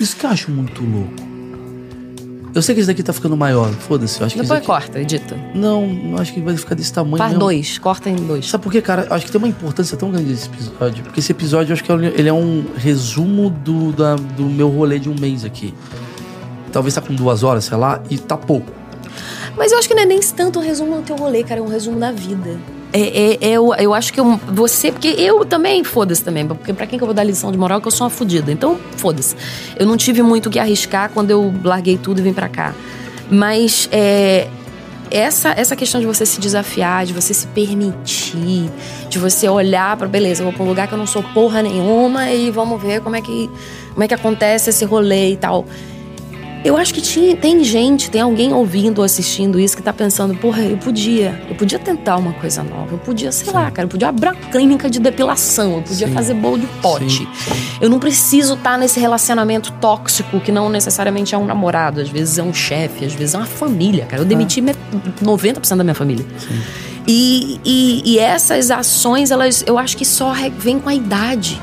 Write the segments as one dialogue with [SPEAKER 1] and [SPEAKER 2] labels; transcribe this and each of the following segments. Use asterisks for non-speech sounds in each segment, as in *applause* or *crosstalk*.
[SPEAKER 1] Isso que eu acho muito louco. Eu sei que esse daqui tá ficando maior, foda-se. Eu acho que
[SPEAKER 2] Depois
[SPEAKER 1] daqui...
[SPEAKER 2] corta, edita.
[SPEAKER 1] Não, não acho que vai ficar desse tamanho.
[SPEAKER 2] Faz
[SPEAKER 1] não.
[SPEAKER 2] dois, corta em dois.
[SPEAKER 1] Sabe por quê, cara? Eu acho que tem uma importância tão grande esse episódio. Porque esse episódio, eu acho que ele é um resumo do, da- do meu rolê de um mês aqui. Talvez tá com duas horas, sei lá, e tá pouco.
[SPEAKER 2] Mas eu acho que não é nem tanto um resumo do teu rolê, cara, é um resumo da vida. É, é, é, eu, eu acho que eu- você. Porque eu também, foda-se também. Porque pra quem que eu vou dar lição de moral que eu sou uma fodida. Então, foda-se. Eu não tive muito o que arriscar quando eu larguei tudo e vim pra cá. Mas é, essa, essa questão de você se desafiar, de você se permitir, de você olhar pra beleza, eu vou pra um lugar que eu não sou porra nenhuma e vamos ver como é que, como é que acontece esse rolê e tal. Eu acho que tinha, tem gente, tem alguém ouvindo ou assistindo isso que tá pensando, porra, eu podia, eu podia tentar uma coisa nova, eu podia, sei lá, cara, eu podia abrir uma clínica de depilação, eu podia
[SPEAKER 1] Sim.
[SPEAKER 2] fazer bolo de pote.
[SPEAKER 1] Sim,
[SPEAKER 2] Eu não preciso estar nesse relacionamento tóxico que não necessariamente é um namorado, às vezes é um chefe, às vezes é uma família, cara. Eu demiti met- 90% da minha família. E, e, e essas ações, elas, eu acho que só vem com a idade.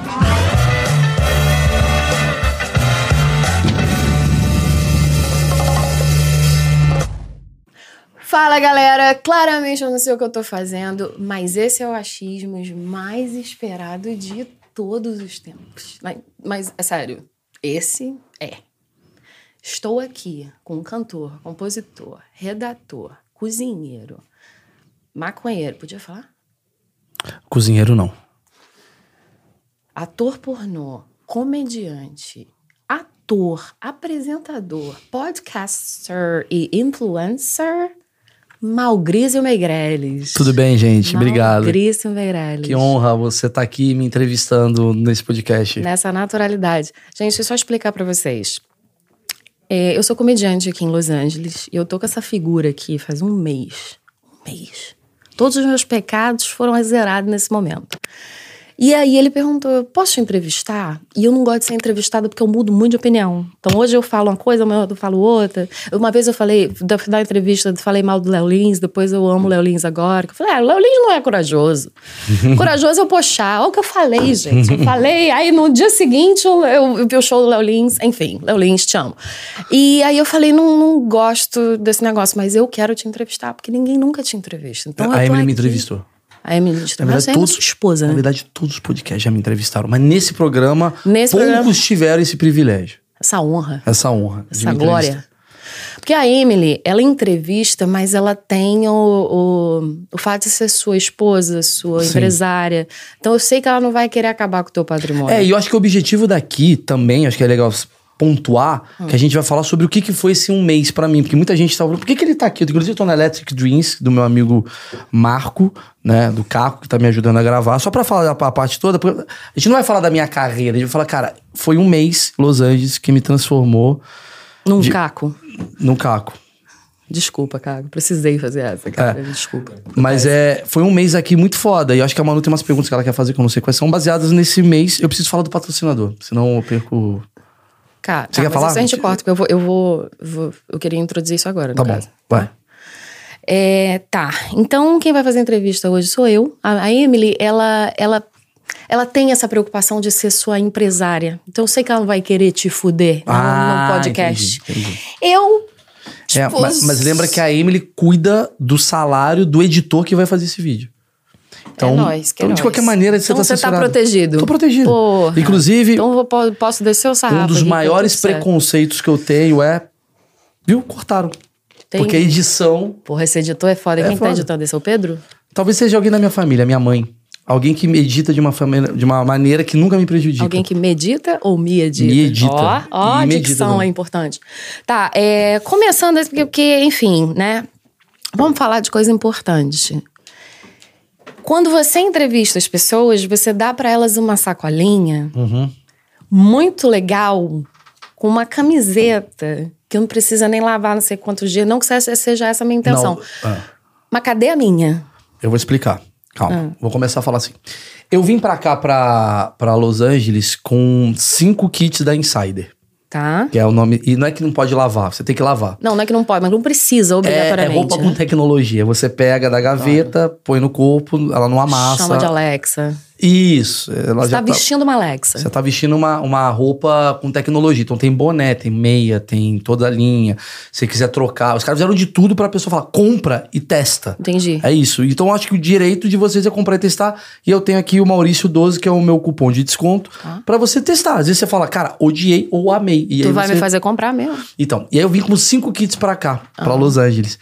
[SPEAKER 2] Fala galera, claramente eu não sei o que eu tô fazendo, mas esse é o achismo mais esperado de todos os tempos. Mas, mas é sério, esse é. Estou aqui com um cantor, compositor, redator, cozinheiro, maconheiro, podia falar?
[SPEAKER 1] Cozinheiro não.
[SPEAKER 2] Ator pornô, comediante, ator, apresentador, podcaster e influencer, Malgrísio Meirelles.
[SPEAKER 1] Tudo bem, gente? Obrigado.
[SPEAKER 2] Malgrísio Meirelles.
[SPEAKER 1] Que honra você estar aqui me entrevistando nesse podcast.
[SPEAKER 2] Nessa naturalidade. Gente, deixa eu só explicar pra vocês. É, eu sou comediante aqui em Los Angeles e eu tô com essa figura aqui faz um mês. Um mês. Todos os meus pecados foram zerados nesse momento. E aí ele perguntou: posso te entrevistar? E eu não gosto de ser entrevistada porque eu mudo muito de opinião. Então hoje eu falo uma coisa, amanhã eu falo outra. Uma vez eu falei, da, da entrevista, eu falei mal do Léo Lins, depois eu amo o Léo Lins agora. Eu falei, ah, o Léo Lins não é corajoso. *laughs* corajoso é eu poxar. Olha o que eu falei, gente. Eu falei, aí no dia seguinte eu, eu, eu vi o show do Léo Lins, enfim, Léo Lins, te amo. E aí eu falei, não, não gosto desse negócio, mas eu quero te entrevistar, porque ninguém nunca te entrevista. Então
[SPEAKER 1] a Emily me
[SPEAKER 2] aqui. A Emily
[SPEAKER 1] Na
[SPEAKER 2] entrevistou.
[SPEAKER 1] verdade,
[SPEAKER 2] é
[SPEAKER 1] todos,
[SPEAKER 2] sua esposa,
[SPEAKER 1] na
[SPEAKER 2] né?
[SPEAKER 1] verdade, todos os podcasts já me entrevistaram. Mas nesse programa,
[SPEAKER 2] Nesse
[SPEAKER 1] poucos
[SPEAKER 2] programa-
[SPEAKER 1] tiveram esse privilégio,
[SPEAKER 2] Essa honra.
[SPEAKER 1] essa honra. de
[SPEAKER 2] essa glória. Porque a Emily, ela entrevista, mas ela tem o, o, o fato de ser sua esposa, sua
[SPEAKER 1] Sim.
[SPEAKER 2] empresária. Então eu sei que ela não vai querer acabar com o teu patrimônio.
[SPEAKER 1] É, e eu acho que o objetivo daqui também, acho que é legal pontuar,
[SPEAKER 2] Hum.
[SPEAKER 1] que a gente vai falar sobre o que, que foi esse um mês pra mim. Porque muita gente tá falando, por que, que ele tá aqui? Inclusive, eu tô na Electric Dreams, do meu amigo Marco, né? Do Caco, que tá me ajudando a gravar. Só pra falar a parte toda, porque a gente não vai falar da minha carreira, a gente vai falar, cara, foi um mês Los Angeles que me transformou
[SPEAKER 2] Num
[SPEAKER 1] de-
[SPEAKER 2] caco.
[SPEAKER 1] no Caco.
[SPEAKER 2] Desculpa, Caco. Precisei fazer essa, cara. Desculpa.
[SPEAKER 1] Mas é, foi um mês aqui muito foda. E eu acho que a Manu tem umas perguntas que ela quer fazer que eu não sei quais são, baseadas nesse mês. Eu preciso falar do patrocinador, senão eu perco.
[SPEAKER 2] Cara,
[SPEAKER 1] Você
[SPEAKER 2] tá,
[SPEAKER 1] quer falar?
[SPEAKER 2] isso a gente corta, porque eu vou, eu vou, vou- Eu queria introduzir isso agora,
[SPEAKER 1] Tá bom,
[SPEAKER 2] caso.
[SPEAKER 1] vai.
[SPEAKER 2] É, tá. Então, quem vai fazer a entrevista hoje sou eu. A, a Emily, ela, ela, ela tem essa preocupação de ser sua empresária. Então, eu sei que ela não vai querer te fuder
[SPEAKER 1] Ah,
[SPEAKER 2] no podcast.
[SPEAKER 1] entendi, entendi.
[SPEAKER 2] Eu.
[SPEAKER 1] É,
[SPEAKER 2] tipo,
[SPEAKER 1] mas, mas lembra que a Emily cuida do salário do editor que vai fazer esse vídeo. Então,
[SPEAKER 2] é nóis, que é
[SPEAKER 1] então, de qualquer maneira, você
[SPEAKER 2] então
[SPEAKER 1] tá
[SPEAKER 2] você tá
[SPEAKER 1] censurado.
[SPEAKER 2] protegido.
[SPEAKER 1] Tô protegido.
[SPEAKER 2] Porra.
[SPEAKER 1] Inclusive,
[SPEAKER 2] Então eu posso descer o sarrafo.
[SPEAKER 1] um dos
[SPEAKER 2] tá
[SPEAKER 1] maiores preconceitos que eu tenho é. Viu? Cortaram.
[SPEAKER 2] Entendi.
[SPEAKER 1] Porque a edição.
[SPEAKER 2] Porra, esse editor é foda.
[SPEAKER 1] É
[SPEAKER 2] Quem
[SPEAKER 1] foda.
[SPEAKER 2] tá editando esse é o Pedro?
[SPEAKER 1] Talvez seja alguém da minha família, minha mãe. Alguém que me edita de uma, família, de uma maneira que nunca me prejudica.
[SPEAKER 2] Alguém que medita ou me edita?
[SPEAKER 1] Me edita.
[SPEAKER 2] Ó, ó a
[SPEAKER 1] medita
[SPEAKER 2] dicção é importante. Tá, é, começando, porque, enfim, né? Vamos falar de coisa importante. Quando você entrevista as pessoas, você dá pra elas uma sacolinha
[SPEAKER 1] Uhum.
[SPEAKER 2] muito legal, com uma camiseta, que não precisa nem lavar não sei quantos dias. Não que seja essa a minha intenção.
[SPEAKER 1] Não, ah.
[SPEAKER 2] Mas cadê a minha?
[SPEAKER 1] Eu vou explicar. Calma.
[SPEAKER 2] Ah.
[SPEAKER 1] Vou começar a falar assim. Eu vim pra cá, pra Los Angeles, com cinco kits da Insider.
[SPEAKER 2] Tá?
[SPEAKER 1] Que é o nome. E não é que não pode lavar, você tem que lavar.
[SPEAKER 2] Não, não é que não pode, mas não precisa,
[SPEAKER 1] É, é
[SPEAKER 2] obrigatoriamente.
[SPEAKER 1] roupa
[SPEAKER 2] né?
[SPEAKER 1] com tecnologia. Você pega da gaveta, põe no corpo, ela não amassa.
[SPEAKER 2] Chama de Alexa.
[SPEAKER 1] Isso. Ela
[SPEAKER 2] Você
[SPEAKER 1] já
[SPEAKER 2] tá vestindo uma Alexa.
[SPEAKER 1] Você tá vestindo uma, uma roupa com tecnologia. Então tem boné, tem meia, tem toda a linha. Se você quiser trocar. Os caras fizeram de tudo pra pessoa falar, compra e testa.
[SPEAKER 2] Entendi.
[SPEAKER 1] É isso. Então acho que o direito de vocês é comprar e testar. E eu tenho aqui o Maurício 12, que é o meu cupom de desconto, pra você testar. Às vezes você fala, cara, odiei ou amei. E
[SPEAKER 2] Tu vai
[SPEAKER 1] você...
[SPEAKER 2] me fazer comprar mesmo.
[SPEAKER 1] Então, e aí eu vim com cinco kits pra cá,
[SPEAKER 2] Ah.
[SPEAKER 1] pra Los Angeles.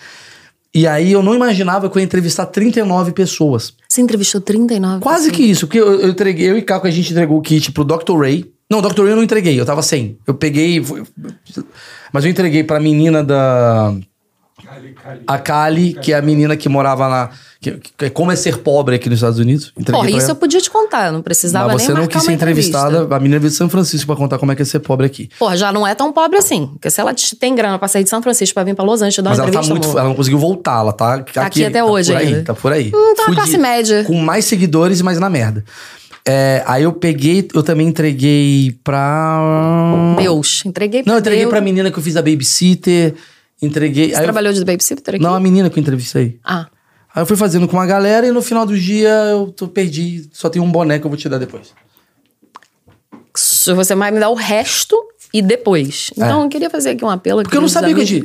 [SPEAKER 1] E aí eu não imaginava que eu ia entrevistar 39 pessoas.
[SPEAKER 2] Você entrevistou 39
[SPEAKER 1] Quase
[SPEAKER 2] pessoas.
[SPEAKER 1] que isso, porque eu, eu entreguei, eu e Caco, a gente entregou o kit pro Dr. Ray. Não, Dr. Ray eu não entreguei, eu tava sem. Eu peguei. Mas eu entreguei pra menina da. A Kali, que é a menina que morava na. Que, que- como é ser pobre aqui nos Estados Unidos. Entreguei
[SPEAKER 2] Porra, isso
[SPEAKER 1] ela.
[SPEAKER 2] eu podia te contar, eu não precisava
[SPEAKER 1] Mas
[SPEAKER 2] nem
[SPEAKER 1] você não quis ser
[SPEAKER 2] uma entrevista.
[SPEAKER 1] entrevistada. A menina veio de São Francisco pra contar como é que é ser pobre aqui.
[SPEAKER 2] Porra, já não é tão pobre assim. Porque se ela te- tem grana pra sair de São Francisco pra vir pra Los Angeles dar uma
[SPEAKER 1] Mas ela tá
[SPEAKER 2] entrevista,
[SPEAKER 1] muito.
[SPEAKER 2] amor.
[SPEAKER 1] Ela não conseguiu voltar, ela tá aqui,
[SPEAKER 2] aqui até
[SPEAKER 1] tá
[SPEAKER 2] hoje
[SPEAKER 1] por aí,
[SPEAKER 2] ainda.
[SPEAKER 1] Tá por aí.
[SPEAKER 2] Hum, tá na classe média.
[SPEAKER 1] Com mais seguidores, mas na merda. É, aí eu peguei, eu também entreguei pra.
[SPEAKER 2] Deus, entreguei pra
[SPEAKER 1] Não, eu entreguei
[SPEAKER 2] Deus.
[SPEAKER 1] pra menina que eu fiz a babysitter. Entreguei.
[SPEAKER 2] Você
[SPEAKER 1] aí eu-
[SPEAKER 2] trabalhou de babysitter aqui?
[SPEAKER 1] Não, a menina que eu entrevistei.
[SPEAKER 2] Ah,
[SPEAKER 1] Aí eu fui fazendo com uma galera e no final do dia eu tô, perdi. Só tem um boné que eu vou te dar depois.
[SPEAKER 2] se você vai me dar o resto e depois. Então, eu queria fazer aqui um apelo.
[SPEAKER 1] É. Porque eu não sabia que eu tinha.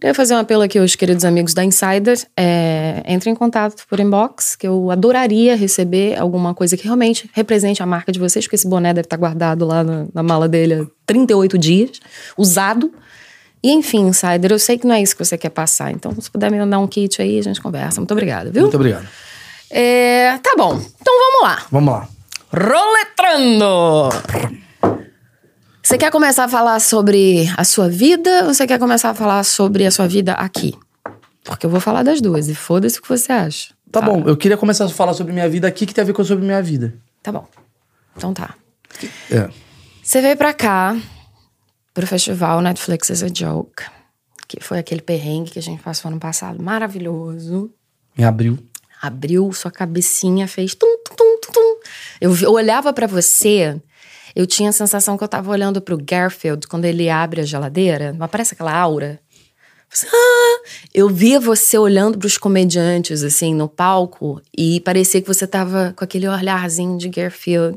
[SPEAKER 2] Queria fazer um apelo aqui aos queridos amigos da Insider. É, entre em contato por inbox, que eu adoraria receber alguma coisa que realmente represente a marca de vocês, porque esse boné deve estar guardado lá na, na mala dele há 38 dias, usado. E enfim, Insider, eu sei que não é isso que você quer passar. Então, se puder me mandar um kit aí, a gente conversa. Muito obrigada, viu?
[SPEAKER 1] Muito obrigado.
[SPEAKER 2] É, tá bom. Então vamos lá.
[SPEAKER 1] Vamos lá.
[SPEAKER 2] Roletrando! Você quer começar a falar sobre a sua vida ou você quer começar a falar sobre a sua vida aqui? Porque eu vou falar das duas e foda-se o que você acha.
[SPEAKER 1] Tá bom, eu queria começar a falar sobre minha vida aqui, que tem a ver com sobre minha vida.
[SPEAKER 2] Tá bom. Então tá.
[SPEAKER 1] É.
[SPEAKER 2] Você veio pra cá pro festival Netflix is a Joke, que foi aquele perrengue que a gente passou ano passado, maravilhoso.
[SPEAKER 1] Em abril.
[SPEAKER 2] abriu sua cabecinha, fez tum, tum, tum, tum. Eu, eu olhava pra você, eu tinha a sensação que eu tava olhando pro Garfield quando ele abre a geladeira, não aparece aquela aura? "Ah!" Eu via você olhando pros comediantes, assim, no palco, e parecia que você tava com aquele olharzinho de Garfield.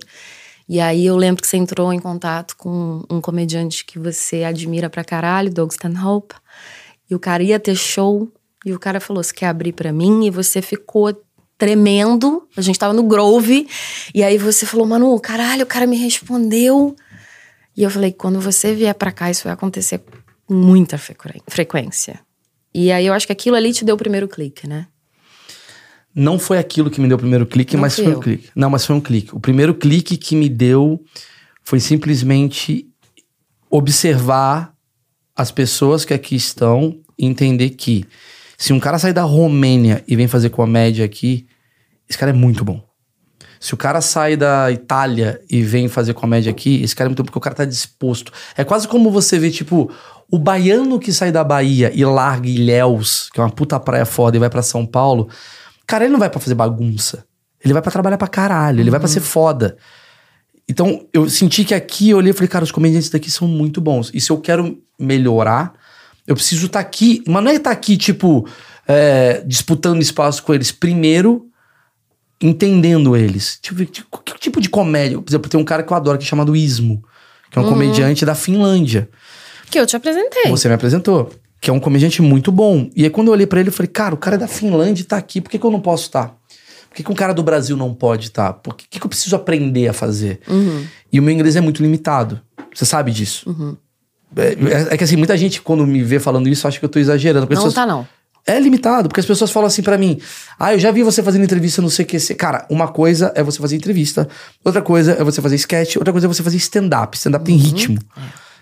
[SPEAKER 2] E aí eu lembro que você entrou em contato com um comediante que você admira pra caralho, Doug Stanhope. E o cara ia ter show e o cara falou: Você quer abrir pra mim? E você ficou tremendo. A gente tava no Grove. E aí você falou: Manu, caralho, o cara me respondeu. E eu falei: Quando você vier pra cá, isso vai acontecer com muita frequência. E aí eu acho que aquilo ali te deu o primeiro clique, né?
[SPEAKER 1] Não foi aquilo que me deu o primeiro clique,
[SPEAKER 2] Não
[SPEAKER 1] mas foi
[SPEAKER 2] eu.
[SPEAKER 1] um clique. Não, mas foi um clique. O primeiro clique que me deu foi simplesmente observar as pessoas que aqui estão e entender que se um cara sair da Romênia e vem fazer comédia aqui, esse cara é muito bom. Se o cara sai da Itália e vem fazer comédia aqui, esse cara é muito bom porque o cara tá disposto. É quase como você vê, tipo, o baiano que sai da Bahia e larga Ilhéus, que é uma puta praia foda, e vai pra São Paulo. Cara, ele não vai pra fazer bagunça. Ele vai pra trabalhar pra caralho, ele vai pra ser foda. Então, eu senti que aqui eu olhei e falei, cara, os comediantes daqui são muito bons. E se eu quero melhorar, eu preciso estar aqui. Mas não é estar aqui, tipo, é, disputando espaço com eles. Primeiro, entendendo eles. Tipo, tipo, que tipo de comédia? Por exemplo, tem um cara que eu adoro que é chamado Ismo, que é um comediante da Finlândia.
[SPEAKER 2] Que eu te apresentei.
[SPEAKER 1] Você me apresentou. Que é um comediante muito bom. E aí, quando eu olhei pra ele, eu falei, cara, o cara é da Finlândia e tá aqui, por que, que eu não posso estar? Por que, que um cara do Brasil não pode estar? Por que, que, eu preciso aprender a fazer? E o meu inglês é muito limitado. Você sabe disso. É, é- é que assim, muita gente, quando me vê falando isso, acha que eu tô exagerando. porque as
[SPEAKER 2] Não
[SPEAKER 1] pessoas-
[SPEAKER 2] tá, não.
[SPEAKER 1] é limitado, porque as pessoas falam assim pra mim: Ah, eu já vi você fazendo entrevista no CQC. Cara, uma coisa é você fazer entrevista, outra coisa é você fazer sketch, outra coisa é você fazer stand-up. Stand-up tem ritmo.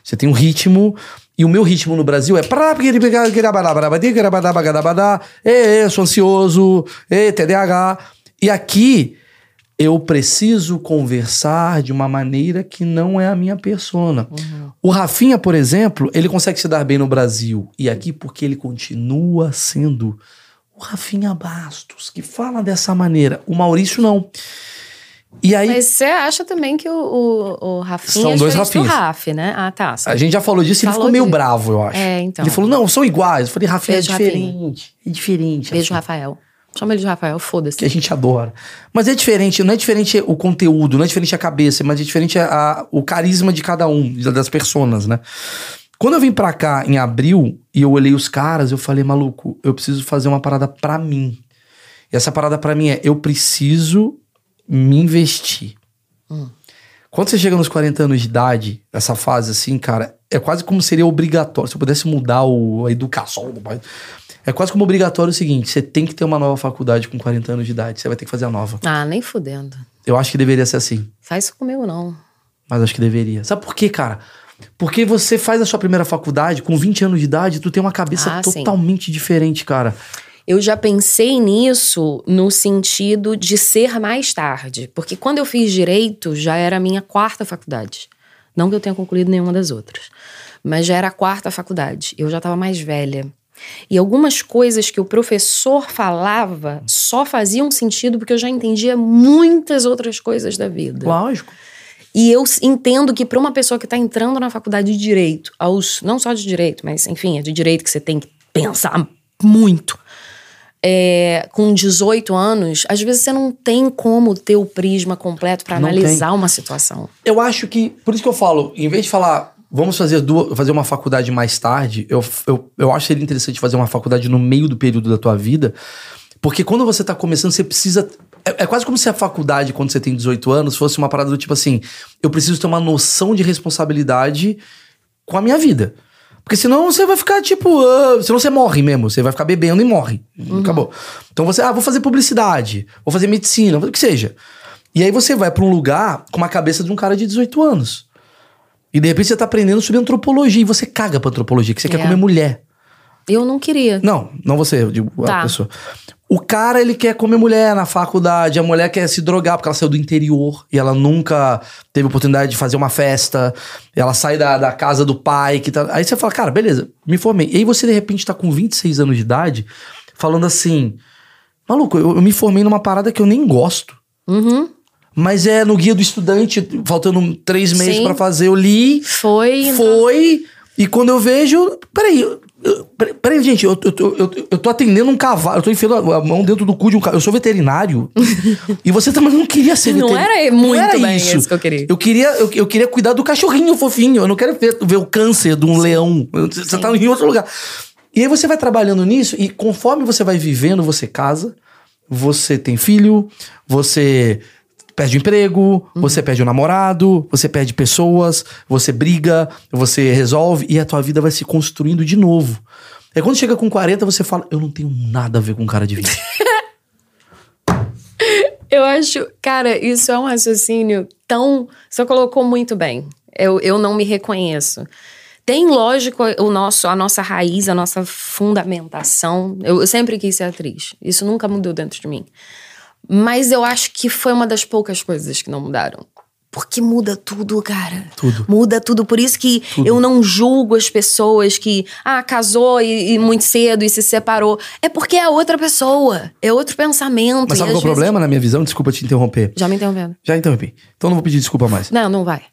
[SPEAKER 1] Você tem um ritmo, e o meu ritmo no Brasil é. Ê, sou ansioso, ê, TDAH. E aqui eu preciso conversar de uma maneira que não é a minha persona. O Rafinha, por exemplo, ele consegue se dar bem no Brasil e aqui porque ele continua sendo o Rafinha Bastos, que fala dessa maneira. O Maurício não. E aí,
[SPEAKER 2] Mas você acha também que o, o, o Rafinha
[SPEAKER 1] São
[SPEAKER 2] é
[SPEAKER 1] dois
[SPEAKER 2] diferente do
[SPEAKER 1] Rafinhas.
[SPEAKER 2] Raf, né? Ah, tá.
[SPEAKER 1] a gente já falou disso e ele ficou meio
[SPEAKER 2] disso.
[SPEAKER 1] bravo, eu acho.
[SPEAKER 2] É, então.
[SPEAKER 1] Ele falou, não, são iguais. Eu falei, Rafinha,
[SPEAKER 2] Beijo,
[SPEAKER 1] é
[SPEAKER 2] Rafinha.
[SPEAKER 1] diferente. É diferente.
[SPEAKER 2] Beijo,
[SPEAKER 1] Rafinha.
[SPEAKER 2] Rafael. Chama ele de Rafael, foda-se.
[SPEAKER 1] que a gente adora. Mas é diferente, não é diferente o conteúdo, não é diferente a cabeça, mas é diferente a, a- o carisma de cada um, das pessoas, né? Quando eu vim pra cá em abril e eu olhei os caras, eu falei, maluco, eu preciso fazer uma parada pra mim. E essa parada pra mim é, eu preciso me investir. Quando você chega nos 40 anos de idade, essa fase assim, cara, é quase como seria obrigatório. Se eu pudesse mudar o, a educação do país. É quase como obrigatório o seguinte: você tem que ter uma nova faculdade com 40 anos de idade. Você vai ter que fazer a nova.
[SPEAKER 2] Ah, nem fudendo.
[SPEAKER 1] Eu acho que deveria ser assim.
[SPEAKER 2] Faz isso comigo, não.
[SPEAKER 1] Mas acho que deveria. Sabe por quê, cara? Porque você faz a sua primeira faculdade com 20 anos de idade, tu tem uma cabeça
[SPEAKER 2] Ah, sim.
[SPEAKER 1] totalmente diferente, cara.
[SPEAKER 2] Eu já pensei nisso no sentido de ser mais tarde. Porque quando eu fiz direito, já era a minha quarta faculdade. Não que eu tenha concluído nenhuma das outras. Mas já era a quarta faculdade. Eu já estava mais velha. E algumas coisas que o professor falava só faziam sentido porque eu já entendia muitas outras coisas da vida.
[SPEAKER 1] Lógico.
[SPEAKER 2] E eu entendo que para uma pessoa que está entrando na faculdade de direito, aos não só de direito, mas enfim, é de direito que você tem que pensar muito. É, com 18 anos, às vezes você não tem como ter o prisma completo para analisar uma situação.
[SPEAKER 1] Eu acho que, por isso que eu falo, em vez de falar, vamos fazer duas, fazer uma faculdade mais tarde, eu, eu, eu acho que seria interessante fazer uma faculdade no meio do período da tua vida, porque quando você tá começando, você precisa. É, é quase como se a faculdade, quando você tem 18 anos, fosse uma parada do tipo assim: eu preciso ter uma noção de responsabilidade com a minha vida. Porque senão você vai ficar tipo. ah, senão você morre mesmo. Você vai ficar bebendo e morre. Acabou. Então você, ah, vou fazer publicidade, vou fazer medicina, vou- o que seja. E aí você vai pra um lugar com uma cabeça de um cara de 18 anos. E de repente você tá aprendendo sobre antropologia e você caga pra antropologia, que você quer
[SPEAKER 2] É.
[SPEAKER 1] comer mulher.
[SPEAKER 2] Eu não queria.
[SPEAKER 1] Não, não você, eu digo a
[SPEAKER 2] Tá.
[SPEAKER 1] pessoa. O cara, ele quer comer mulher na faculdade, a mulher quer se drogar porque ela saiu do interior e ela nunca teve oportunidade de fazer uma festa, ela sai da, da casa do pai, que tá... Aí você fala, cara, beleza, me formei. E aí você, de repente, tá com 26 anos de idade, falando assim, maluco, eu, eu me formei numa parada que eu nem gosto.
[SPEAKER 2] Uhum.
[SPEAKER 1] Mas é no guia do estudante, faltando três meses pra fazer, eu li,
[SPEAKER 2] Foi.
[SPEAKER 1] foi, e quando eu vejo. Peraí, peraí, gente, eu, eu, tô- eu, eu tô atendendo um cavalo, eu tô enfiando a mão dentro do cu de um cavalo. Eu sou veterinário. *laughs* e você também não queria ser
[SPEAKER 2] Não
[SPEAKER 1] veterinário.
[SPEAKER 2] era muito bem isso que eu queria.
[SPEAKER 1] Eu queria, eu, eu queria cuidar do cachorrinho fofinho. Eu não quero ver, ver o câncer de um leão. Você tá em outro lugar. E aí você vai trabalhando nisso, e conforme você vai vivendo, você casa, você tem filho, você perde o emprego, você perde o namorado, você perde pessoas, você briga, você resolve e a tua vida vai se construindo de novo. Aí quando chega com 40, você fala: Eu não tenho nada a ver com um cara de 20. *laughs*
[SPEAKER 2] Eu acho, cara, isso é um raciocínio tão. Você colocou muito bem. Eu, eu não me reconheço. Tem, lógico, o nosso, a nossa raiz, a nossa fundamentação. Eu, eu sempre quis ser atriz. Isso nunca mudou dentro de mim. Mas eu acho que foi uma das poucas coisas que não mudaram. Porque muda tudo, cara.
[SPEAKER 1] Tudo.
[SPEAKER 2] Muda tudo. Por isso que eu não julgo as pessoas que, ah, casou e, e muito cedo e se separou. É porque é outra pessoa. É outro pensamento.
[SPEAKER 1] Mas sabe qual é o
[SPEAKER 2] vezes-
[SPEAKER 1] problema na minha visão? Desculpa te interromper.
[SPEAKER 2] Já me interrompendo.
[SPEAKER 1] Já interrompi. Então não vou pedir desculpa mais.
[SPEAKER 2] Não, não vai.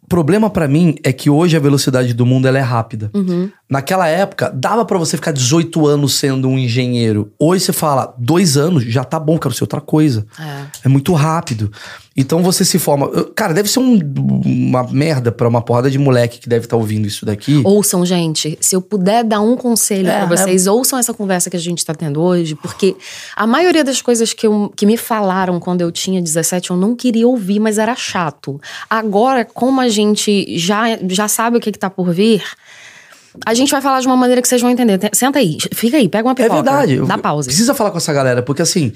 [SPEAKER 1] O problema pra mim é que hoje a velocidade do mundo ela é rápida.
[SPEAKER 2] Uhum.
[SPEAKER 1] Naquela época, dava pra você ficar 18 anos sendo um engenheiro. Hoje você fala, dois anos, já tá bom, quero ser outra coisa.
[SPEAKER 2] É.
[SPEAKER 1] É muito rápido. Então você se forma. Cara, deve ser um- uma merda pra uma porrada de moleque que deve estar ouvindo isso daqui.
[SPEAKER 2] Ouçam, gente. Se eu puder dar um conselho
[SPEAKER 1] É,
[SPEAKER 2] pra vocês, ouçam essa conversa que a gente tá tendo hoje, porque a maioria das coisas que, eu- que me falaram quando eu tinha 17 eu não queria ouvir, mas era chato. Agora, como a gente já, já sabe o que, que tá por vir, a gente vai falar de uma maneira que vocês vão entender. Te- Senta aí, fica aí, pega uma
[SPEAKER 1] É
[SPEAKER 2] pipoca.
[SPEAKER 1] verdade. Eu-
[SPEAKER 2] Dá pausa.
[SPEAKER 1] Precisa falar com essa galera, porque assim.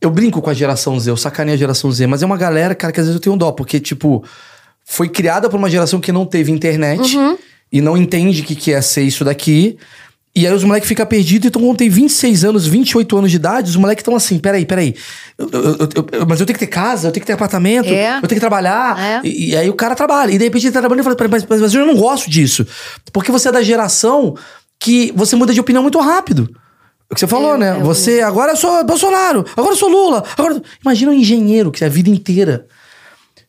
[SPEAKER 1] Eu brinco com a geração Z, eu sacaneio a geração Z, mas é uma galera, cara, que às vezes eu tenho dó, porque, tipo, foi criada por uma geração que não teve internet
[SPEAKER 2] Uhum.
[SPEAKER 1] e não entende o que, que é ser isso daqui. E aí os moleques ficam perdidos, então quando tem 26 anos, 28 anos de idade, os moleques estão assim, peraí, peraí. eu- eu- eu- mas eu tenho que ter casa, eu tenho que ter apartamento,
[SPEAKER 2] É.
[SPEAKER 1] eu tenho que trabalhar.
[SPEAKER 2] É.
[SPEAKER 1] E, e aí o cara trabalha. E de repente ele tá trabalhando e fala, "Peraí, mas, mas, mas eu não gosto disso. Porque você é da geração que você muda de opinião muito rápido. O que você falou,
[SPEAKER 2] É,
[SPEAKER 1] né?
[SPEAKER 2] é,
[SPEAKER 1] você, agora eu sou Bolsonaro, agora eu sou Lula. Agora... Imagina um engenheiro que é a vida inteira.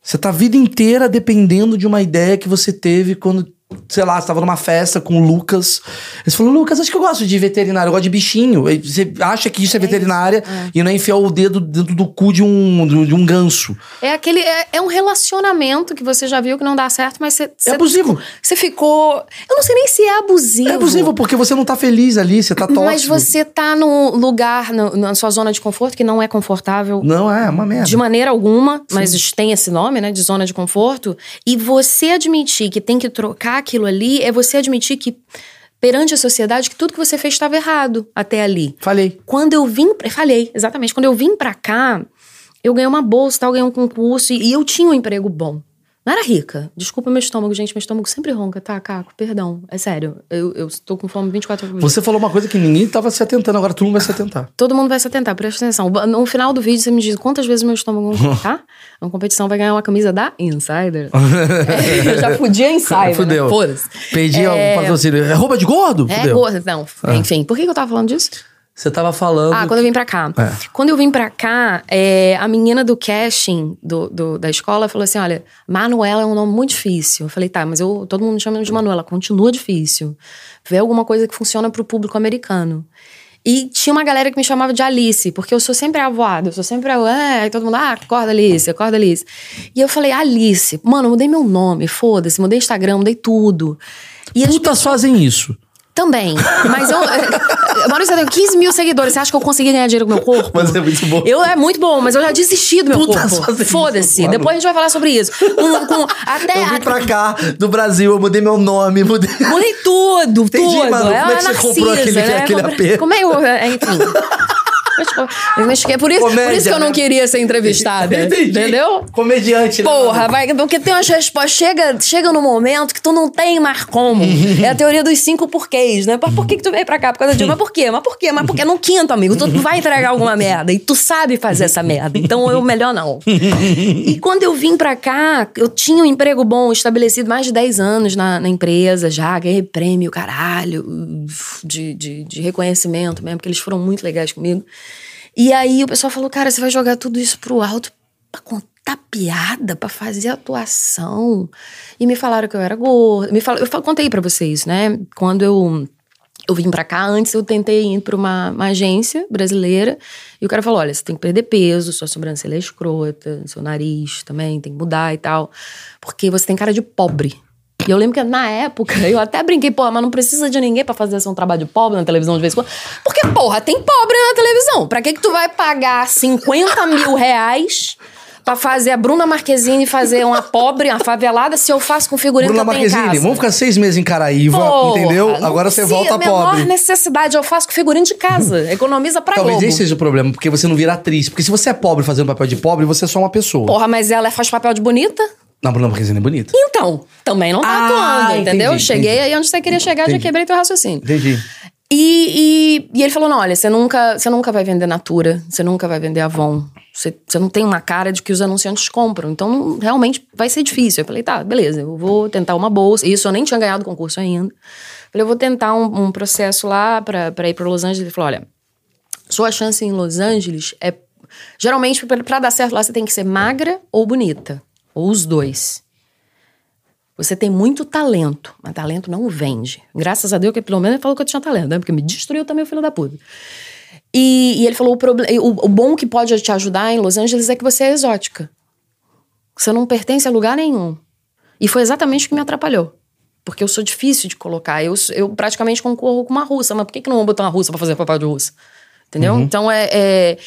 [SPEAKER 1] Você tá a vida inteira dependendo de uma ideia que você teve quando sei lá, você tava numa festa com o Lucas. Ele falou, Lucas, acho que eu gosto de veterinário, eu gosto de bichinho. Aí Você acha que isso é veterinária e não é enfiar o dedo dentro do cu de um, de um ganso.
[SPEAKER 2] É aquele. É, é um relacionamento que você já viu que não dá certo, mas você. você-
[SPEAKER 1] abusivo.
[SPEAKER 2] Você ficou. Eu não sei nem se é abusivo.
[SPEAKER 1] É abusivo, porque você não tá feliz ali, você tá tóxico.
[SPEAKER 2] Mas você tá num lugar, no- na sua zona de conforto, que não é confortável
[SPEAKER 1] Não, é uma merda.
[SPEAKER 2] de maneira alguma, mas tem esse nome, né, de zona de conforto. E você admitir que tem que trocar aquilo ali é você admitir que, perante a sociedade, que tudo que você fez estava errado até ali.
[SPEAKER 1] Falei.
[SPEAKER 2] Quando eu vim, falhei, exatamente. Quando eu vim pra cá, eu ganhei uma bolsa, tal, ganhei um concurso e, e eu tinha um emprego bom. Não era rica. Desculpa meu estômago, gente. Meu estômago sempre ronca, tá, Caco? Perdão. É sério. Eu, eu tô com fome 24 horas.
[SPEAKER 1] Você falou uma coisa que ninguém tava se atentando, agora todo mundo vai se atentar.
[SPEAKER 2] Todo mundo vai se atentar, presta atenção. No final do vídeo, você me diz quantas vezes meu estômago ronca, tá? Uma competição vai ganhar uma camisa da Insider. É, *laughs* eu já fudi a Insider.
[SPEAKER 1] Fudeu.
[SPEAKER 2] Né? Foda-se.
[SPEAKER 1] Perdi
[SPEAKER 2] É-
[SPEAKER 1] o patrocínio. É roupa de gordo?
[SPEAKER 2] É,
[SPEAKER 1] Fudeu.
[SPEAKER 2] gorda. Não, enfim. Por que que eu tava falando disso?
[SPEAKER 1] Você tava falando.
[SPEAKER 2] Ah, quando eu vim pra cá.
[SPEAKER 1] É.
[SPEAKER 2] Quando eu vim pra cá, é, a menina do casting do, do- da escola falou assim: olha, Manuela é um nome muito difícil. Eu falei, tá, mas eu, todo mundo me chama de Manuela, continua difícil. Vê alguma coisa que funciona pro público americano. E tinha uma galera que me chamava de Alice, porque eu sou sempre avoada, eu sou sempre a. É, aí todo mundo, ah, acorda Alice, acorda Alice. E eu falei, Alice, mano, eu mudei meu nome, foda-se, mudei Instagram, mudei tudo. E as
[SPEAKER 1] Putas fazem isso.
[SPEAKER 2] Também. Mas eu. Maurício, eu tenho 15 mil seguidores. Você acha que eu consegui ganhar dinheiro com meu corpo?
[SPEAKER 1] Mas é muito bom.
[SPEAKER 2] Eu é muito bom, mas eu já desisti do meu
[SPEAKER 1] Puta, fazem
[SPEAKER 2] corpo. Foda-se. Depois a gente vai falar sobre isso. Com, com- até.
[SPEAKER 1] Eu vim pra cá, do Brasil, eu mudei meu nome, mudei. *laughs*
[SPEAKER 2] Mudei tudo,
[SPEAKER 1] Entendi,
[SPEAKER 2] tudo.
[SPEAKER 1] mano. Como é que
[SPEAKER 2] uma
[SPEAKER 1] você comprou aquele-
[SPEAKER 2] né?
[SPEAKER 1] aquele
[SPEAKER 2] Comprei-
[SPEAKER 1] AP?
[SPEAKER 2] Como é eu. é, Enfim. Mas, mas que é por isso, por
[SPEAKER 1] Comédia,
[SPEAKER 2] isso que eu não
[SPEAKER 1] né?
[SPEAKER 2] queria ser entrevistada. *laughs*
[SPEAKER 1] Entendi.
[SPEAKER 2] Entendeu?
[SPEAKER 1] Comediante, né?
[SPEAKER 2] Porra, vai, porque tem umas respostas. Chega, chega no momento que tu não tem mais como. *laughs* é a teoria dos cinco porquês, né? Mas por que, que tu veio pra cá? Por causa disso. Mas por quê? Mas por quê? Mas porque no quinto, amigo, tu vai entregar alguma merda. E tu sabe fazer essa merda. Então eu melhor não. e quando eu vim pra cá, eu tinha um emprego bom, estabelecido mais de 10 anos na, na empresa já, ganhei prêmio, caralho, de, de, de reconhecimento mesmo, porque eles foram muito legais comigo. E aí o pessoal falou, cara, você vai jogar tudo isso pro alto pra contar piada, pra fazer atuação. E me falaram que eu era gorda. Me fal... Eu contei pra vocês, né? Quando eu, eu vim pra cá, antes eu tentei ir pra uma, uma agência brasileira. E o cara falou: olha, você tem que perder peso, sua sobrancelha é escrota, seu nariz também tem que mudar e tal. Porque você tem cara de pobre. E eu lembro que na época *laughs* eu até brinquei, porra, mas não precisa de ninguém pra fazer esse um trabalho de pobre na televisão de vez em quando. Porque, porra, tem pobre na televisão. Pra que que tu vai pagar 50 mil reais pra fazer a Bruna Marquezine fazer uma pobre, uma favelada, se eu faço com figurino
[SPEAKER 1] Bruna
[SPEAKER 2] que eu
[SPEAKER 1] Marquezine, vamos ficar seis meses em Caraíva,
[SPEAKER 2] Porra,
[SPEAKER 1] entendeu? Agora você volta
[SPEAKER 2] menor
[SPEAKER 1] pobre.
[SPEAKER 2] necessidade, eu faço com figurino de casa. Economiza pra
[SPEAKER 1] Talvez
[SPEAKER 2] Globo.
[SPEAKER 1] esse seja o problema, porque você não vira atriz. Porque se você é pobre fazendo papel de pobre, você é só uma pessoa.
[SPEAKER 2] Porra, mas ela faz papel de bonita?
[SPEAKER 1] Não, Bruna Marquezine é bonita.
[SPEAKER 2] Então, também não tá
[SPEAKER 1] Ah,
[SPEAKER 2] atuando, entendeu?
[SPEAKER 1] entendi,
[SPEAKER 2] Cheguei
[SPEAKER 1] entendi.
[SPEAKER 2] aí onde você queria chegar, já
[SPEAKER 1] Entendi.
[SPEAKER 2] quebrei teu raciocínio.
[SPEAKER 1] Entendi.
[SPEAKER 2] E, e, e ele falou: não, olha, você nunca, você nunca vai vender Natura, você nunca vai vender Avon. Você, você não tem uma cara de que os anunciantes compram. Então, não- realmente vai ser difícil. Eu falei, tá, beleza, eu vou tentar uma bolsa. Isso eu nem tinha ganhado concurso ainda. Falei, eu vou tentar um, um processo lá pra, pra ir pra Los Angeles. Ele falou: olha, sua chance em Los Angeles é. Geralmente, pra dar certo lá, você tem que ser magra ou bonita. Ou os dois. Você tem muito talento, mas talento não vende. Graças a Deus que pelo menos ele falou que eu tinha talento, né? Porque me destruiu também o filho da puta. E, e ele falou: o, o, o bom que pode te ajudar em Los Angeles é que você é exótica. Você não pertence a lugar nenhum. E foi exatamente o que me atrapalhou. Porque eu sou difícil de colocar. Eu, eu praticamente concorro com uma russa. Mas por que, que não vou botar uma russa pra fazer papel de russa? Entendeu? Então é, é-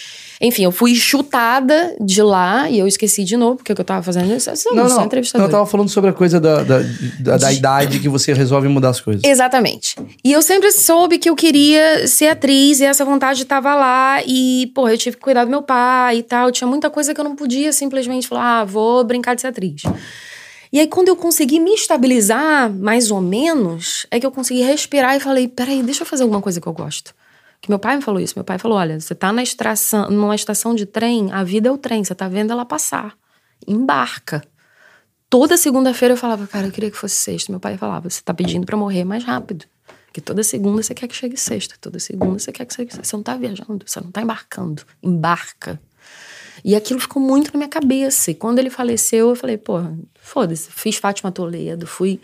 [SPEAKER 2] Enfim, eu fui chutada de lá e eu esqueci de novo porque o que eu tava fazendo. Isso,
[SPEAKER 1] Não,
[SPEAKER 2] não,
[SPEAKER 1] não.
[SPEAKER 2] entrevistadora.
[SPEAKER 1] Eu tava falando sobre a coisa da, da, da, da idade que você resolve mudar as coisas.
[SPEAKER 2] Exatamente. E eu sempre soube que eu queria ser atriz e essa vontade tava lá. E, pô, eu tive que cuidar do meu pai e tal. Tinha muita coisa que eu não podia simplesmente falar, ah, vou brincar de ser atriz. E aí, quando eu consegui me estabilizar, mais ou menos, é que eu consegui respirar e falei: peraí, deixa eu fazer alguma coisa que eu gosto. Que meu pai me falou isso. Meu pai falou: olha, você tá na estação, numa estação de trem, a vida é o trem, você tá vendo ela passar. Embarca. Toda segunda-feira eu falava, cara, eu queria que fosse sexta. Meu pai falava, você tá pedindo pra morrer mais rápido. Que toda segunda você quer que chegue sexta. Toda segunda você quer que chegue sexta. Você não tá viajando, você não tá embarcando. Embarca. E aquilo ficou muito na minha cabeça. E quando ele faleceu, eu falei, pô, Foda-se. Fiz Fátima Toledo, fui.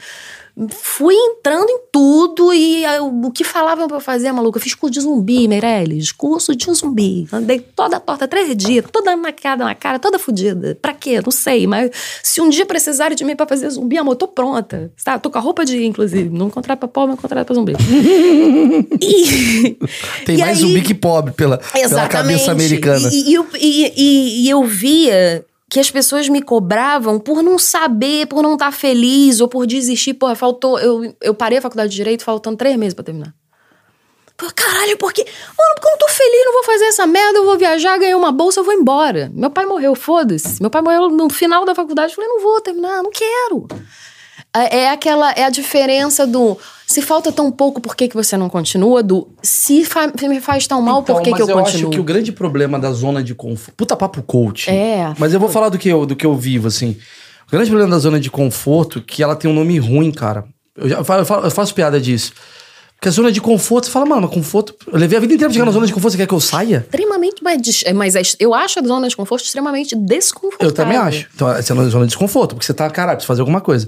[SPEAKER 2] Fui entrando em tudo e ah, o que falavam pra eu fazer, maluca. Eu fiz curso de zumbi, Meirelles. Curso de zumbi. Andei toda torta, três dias, toda maquiada na cara, toda fodida. Pra quê? Não sei. Mas se um dia precisarem de mim pra fazer zumbi, amor, tô pronta. Tá? Tô com a roupa de inclusive. Não contrato pra pobre, mas contrato pra zumbi. *laughs* e, *laughs*
[SPEAKER 1] Tem
[SPEAKER 2] e
[SPEAKER 1] mais
[SPEAKER 2] aí-
[SPEAKER 1] zumbi que pobre pela, pela cabeça americana.
[SPEAKER 2] E, e eu, e- e- e eu via que as pessoas me cobravam por não saber, por não estar feliz, ou por desistir. Porra, faltou. Eu, eu parei a faculdade de Direito faltando três meses pra terminar. Pô, caralho, por quê? Mano, porque eu não tô feliz, não vou fazer essa merda, eu vou viajar, ganhei uma bolsa, eu vou embora. Meu pai morreu, foda-se. Meu pai morreu no final da faculdade, eu falei, não vou terminar, não quero. É é aquela, é a diferença do se falta tão pouco, por que, que você não continua? Do se fa- me faz tão mal, por que,
[SPEAKER 1] Então, mas
[SPEAKER 2] que eu,
[SPEAKER 1] eu
[SPEAKER 2] continuo?
[SPEAKER 1] acho que o grande problema da zona de conforto. Puta papo coach.
[SPEAKER 2] É.
[SPEAKER 1] Mas eu vou falar do que eu, do que eu vivo, assim. O grande problema da zona de conforto é que ela tem um nome ruim, cara. Eu, já, eu, falo- eu eu faço piada disso. Porque a zona de conforto, você fala, mano, mas conforto. Eu levei a vida inteira pra chegar na zona de conforto, você quer que eu saia?
[SPEAKER 2] extremamente é, mas é- eu acho a zona de conforto extremamente desconfortável.
[SPEAKER 1] Eu também acho. Então, essa é uma zona de desconforto, porque você tá, caralho, precisa fazer alguma coisa.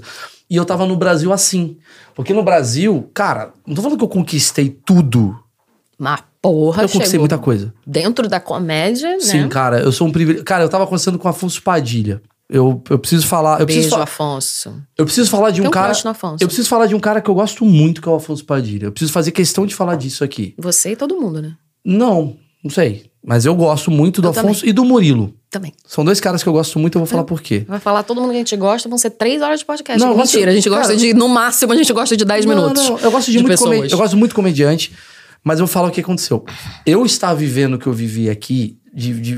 [SPEAKER 1] E eu tava no Brasil assim. Porque no Brasil, cara, não tô falando que eu conquistei tudo.
[SPEAKER 2] Mas porra,
[SPEAKER 1] eu conquistei muita coisa.
[SPEAKER 2] dentro da comédia,
[SPEAKER 1] Sim,
[SPEAKER 2] né?
[SPEAKER 1] cara, eu sou um privilégio. Cara, eu tava conversando com o Afonso Padilha. Eu, eu preciso falar. Eu preciso,
[SPEAKER 2] Beijo,
[SPEAKER 1] fa-
[SPEAKER 2] Afonso.
[SPEAKER 1] eu preciso falar de um
[SPEAKER 2] um
[SPEAKER 1] cara.
[SPEAKER 2] crush no Afonso.
[SPEAKER 1] Eu preciso falar de um cara que eu gosto muito, que é o Afonso Padilha. Eu preciso fazer questão de falar disso aqui.
[SPEAKER 2] Você e todo mundo, né?
[SPEAKER 1] Não, não sei. Mas eu gosto muito do
[SPEAKER 2] Eu
[SPEAKER 1] Afonso e do Murilo.
[SPEAKER 2] Também.
[SPEAKER 1] São dois caras que eu gosto muito, eu vou falar por quê.
[SPEAKER 2] Vai falar todo mundo que a gente gosta, vão ser três horas de podcast.
[SPEAKER 1] Não, eu gosto-
[SPEAKER 2] Mentira, a gente gosta
[SPEAKER 1] cara-
[SPEAKER 2] de, no máximo, a gente gosta de 10
[SPEAKER 1] Não,
[SPEAKER 2] minutos.
[SPEAKER 1] não, eu gosto de, muito
[SPEAKER 2] pessoas.
[SPEAKER 1] eu gosto muito de comediante, mas eu vou falar o que aconteceu. Eu estava vivendo o que eu vivi aqui, de, de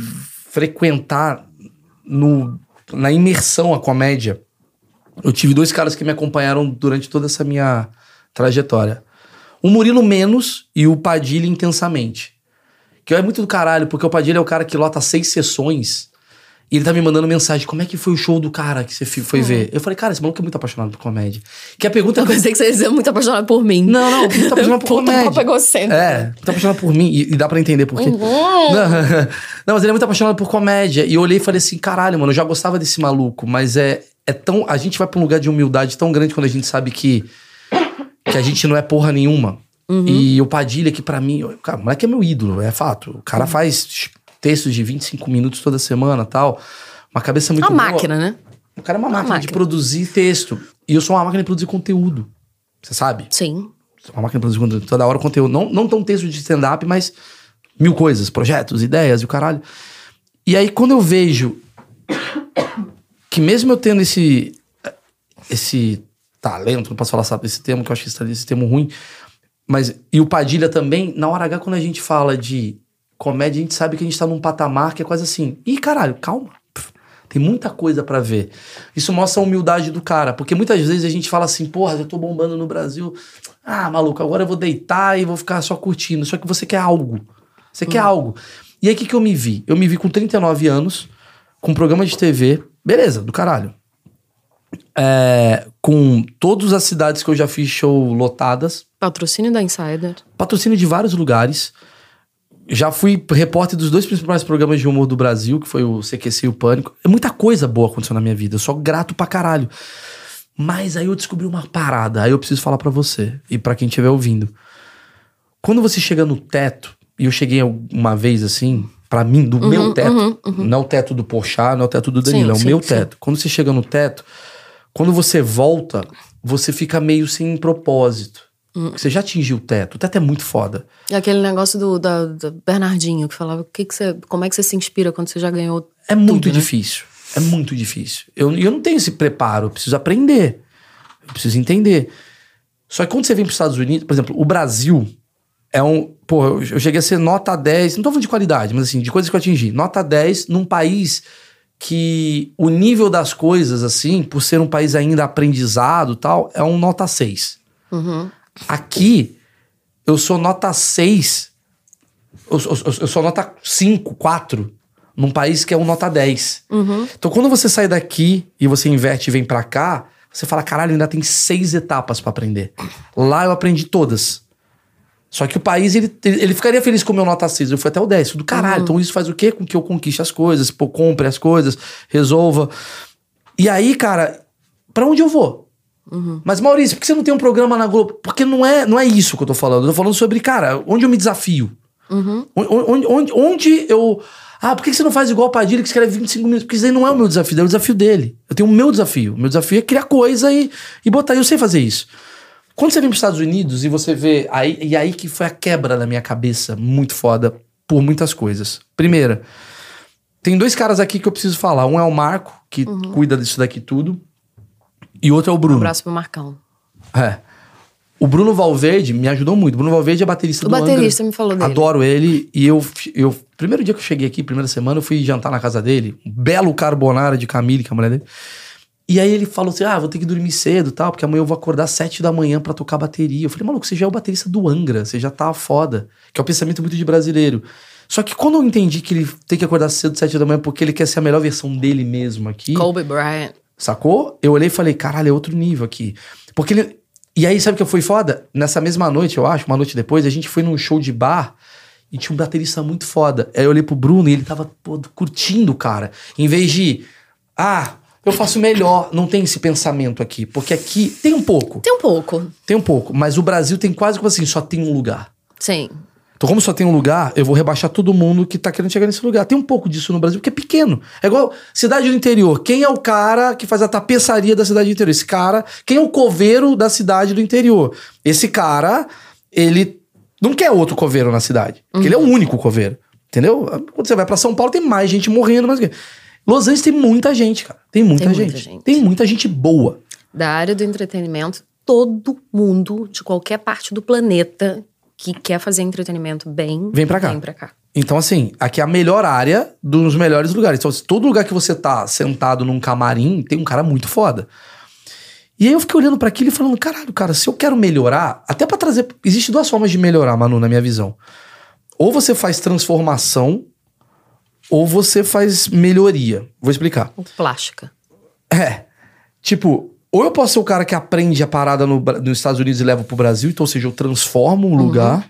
[SPEAKER 1] frequentar no, na imersão a comédia. Eu tive dois caras que me acompanharam durante toda essa minha trajetória. O Murilo menos e o Padilha intensamente. Que é muito do caralho, porque o Padilha é o cara que lota seis sessões e ele tá me mandando mensagem: como é que foi o show do cara que você foi ver? Eu falei, cara, esse maluco é muito apaixonado por comédia. Que a pergunta
[SPEAKER 2] Eu pensei que você dizer muito apaixonado por mim.
[SPEAKER 1] não, não, muito *laughs* apaixonado por
[SPEAKER 2] Puta
[SPEAKER 1] comédia.
[SPEAKER 2] papo egocêntrico.
[SPEAKER 1] É, muito apaixonado por mim. E, e dá pra entender por quê.
[SPEAKER 2] Uhum.
[SPEAKER 1] Não, *laughs* não, mas ele é muito apaixonado por comédia. E eu olhei e falei assim, caralho, mano, eu já gostava desse maluco. Mas é, é tão... A gente vai pra um lugar de humildade tão grande quando a gente sabe que... Que a gente não é porra nenhuma.
[SPEAKER 2] Uhum.
[SPEAKER 1] E o Padilha, que pra mim... Cara, o moleque é meu ídolo, é fato. O
[SPEAKER 2] Uhum.
[SPEAKER 1] cara faz textos de 25 minutos toda semana tal. Uma cabeça muito
[SPEAKER 2] Uma
[SPEAKER 1] boa.
[SPEAKER 2] máquina, né?
[SPEAKER 1] O cara é uma, máquina, de
[SPEAKER 2] máquina.
[SPEAKER 1] produzir texto. E eu sou uma máquina de produzir conteúdo. Você sabe?
[SPEAKER 2] Sim.
[SPEAKER 1] uma máquina de produzir conteúdo, toda hora conteúdo. Não, não tão texto de stand-up, mas mil coisas, projetos, ideias e o caralho. E aí, quando eu vejo que mesmo eu tendo esse, esse talento, não posso falar sabe, esse termo, que eu acho que esse termo ruim, mas e o Padilha também, na hora H, quando a gente fala de comédia, a gente sabe que a gente tá num patamar que é quase assim, ih, caralho, calma. Tem muita coisa pra ver. Isso mostra a humildade do cara, porque muitas vezes a gente fala assim, porra, eu tô bombando no Brasil. Ah, maluco, agora eu vou deitar e vou ficar só curtindo. Só que você quer algo. Você quer algo. E aí, o que, que eu me vi? Eu me vi com 39 anos, com um programa de TV, beleza, do caralho. É, com todas as cidades que eu já fiz show lotadas,
[SPEAKER 2] Patrocínio da Insider.
[SPEAKER 1] patrocínio de vários lugares. Já fui repórter dos dois principais programas de humor do Brasil, que foi o CQC e o Pânico. É muita coisa boa aconteceu na minha vida. Eu sou grato pra caralho. Mas aí eu descobri uma parada. Aí eu preciso falar pra você e pra quem estiver ouvindo. Quando você chega no teto, e eu cheguei uma vez assim, pra mim, do meu teto, não é o teto do Porchat, não é o teto do Danilo, é o
[SPEAKER 2] sim,
[SPEAKER 1] meu
[SPEAKER 2] sim.
[SPEAKER 1] teto. Quando você chega no teto, quando você volta, você fica meio sem propósito. Você já atingiu o teto. O teto é muito foda.
[SPEAKER 2] E aquele negócio do da, da Bernardinho, que falava que que você, como é que você se inspira quando você já ganhou
[SPEAKER 1] É muito
[SPEAKER 2] tudo, né?
[SPEAKER 1] difícil. É muito difícil. Eu, eu não tenho esse preparo. Eu preciso aprender. Eu preciso entender. Só que quando você vem para os Estados Unidos, por exemplo, o Brasil é um. Pô, eu, eu cheguei a ser nota 10, não tô falando de qualidade, mas assim, de coisas que eu atingi. Nota 10 num país que o nível das coisas, assim, por ser um país ainda aprendizado e tal, é um nota 6. Aqui, eu sou nota 6 eu, eu- eu sou nota 5, 4, num país que é um nota 10. Então, quando você sai daqui e você inverte e vem pra cá, você fala, caralho, ainda tem seis etapas pra aprender. Lá eu aprendi todas. Só que o país, ele, ele ficaria feliz com o meu nota 6. Eu fui até o 10. Do caralho. Então, isso faz o quê? Com que eu conquiste as coisas, pô, compre as coisas, resolva. E aí, cara, Pra onde eu vou? Mas, Maurício, por que você não tem um programa na Globo? Porque não é, não é isso que eu tô falando. Eu tô falando sobre, cara, onde eu me desafio.
[SPEAKER 2] Uhum.
[SPEAKER 1] Onde, onde, onde, onde eu. Ah, por que você não faz igual o Padilha que escreve 25 minutos? Porque isso aí não é o meu desafio, é o desafio dele. Eu tenho o meu desafio. O meu desafio é criar coisa e, e botar. E eu sei fazer isso. Quando você vem para os Estados Unidos e você vê. Aí, e aí que foi a quebra na minha cabeça, muito foda, por muitas coisas. Primeira, tem dois caras aqui que eu preciso falar. Um é o Marco, que cuida disso daqui tudo. E outro é o
[SPEAKER 2] Um
[SPEAKER 1] Bruno.
[SPEAKER 2] abraço pro Marcão.
[SPEAKER 1] É. O Bruno Valverde me ajudou muito. O Bruno Valverde é baterista
[SPEAKER 2] O
[SPEAKER 1] do
[SPEAKER 2] baterista
[SPEAKER 1] Angra.
[SPEAKER 2] me falou dele.
[SPEAKER 1] Adoro ele. E eu, eu. Primeiro dia que eu cheguei aqui, primeira semana, eu fui jantar na casa dele. Um belo carbonara de Camille, que é a mulher dele. E aí ele falou assim: Ah, vou ter que dormir cedo e tal, porque amanhã eu vou acordar às sete da manhã pra tocar bateria. Eu falei, maluco, você já é o baterista do Angra, você já tá foda. Que é o pensamento muito de brasileiro. Só que quando eu entendi que ele tem que acordar cedo, sete da manhã, porque ele quer ser a melhor versão dele mesmo aqui.
[SPEAKER 2] Kobe Bryant.
[SPEAKER 1] Sacou? Eu olhei e falei, caralho, é outro nível aqui. Porque ele. E aí, sabe o que foi foda? Nessa mesma noite, eu acho, uma noite depois, a gente foi num show de bar e tinha um baterista muito foda. Aí eu olhei pro Bruno e ele tava pô, curtindo, cara. Em vez de. Ah, eu faço melhor. Não tem esse pensamento aqui. Porque aqui tem um pouco.
[SPEAKER 2] Tem um pouco.
[SPEAKER 1] Tem um pouco. Mas o Brasil tem quase como assim, só tem um lugar.
[SPEAKER 2] Sim.
[SPEAKER 1] Então, como só tem um lugar, eu vou rebaixar todo mundo que tá querendo chegar nesse lugar. Tem um pouco disso no Brasil, porque é pequeno. É igual cidade do interior. Quem é o cara que faz a tapeçaria da cidade do interior? Esse cara. Quem é o coveiro da cidade do interior? Esse cara, ele não quer outro coveiro na cidade. Porque ele é o único coveiro. Entendeu? Quando você vai pra São Paulo, tem mais gente morrendo. Mas... Los Angeles tem muita gente, cara. Tem muita,
[SPEAKER 2] Tem
[SPEAKER 1] gente.
[SPEAKER 2] muita gente.
[SPEAKER 1] Tem muita gente boa.
[SPEAKER 2] Da área do entretenimento, todo mundo de qualquer parte do planeta que quer fazer entretenimento bem,
[SPEAKER 1] Vem pra cá.
[SPEAKER 2] Vem pra cá.
[SPEAKER 1] Então, assim, aqui é a melhor área dos melhores lugares. Então, todo lugar que você tá sentado num camarim, tem um cara muito foda. E aí eu fiquei olhando pra aquilo e falando, caralho, cara, se eu quero melhorar, até pra trazer. Existe duas formas de melhorar, Manu, na minha visão. Ou você faz transformação, ou você faz melhoria. Vou explicar.
[SPEAKER 2] Plástica.
[SPEAKER 1] É. Tipo, ou eu posso ser o cara que aprende a parada no, nos Estados Unidos e leva pro Brasil, então, ou seja, eu transformo um lugar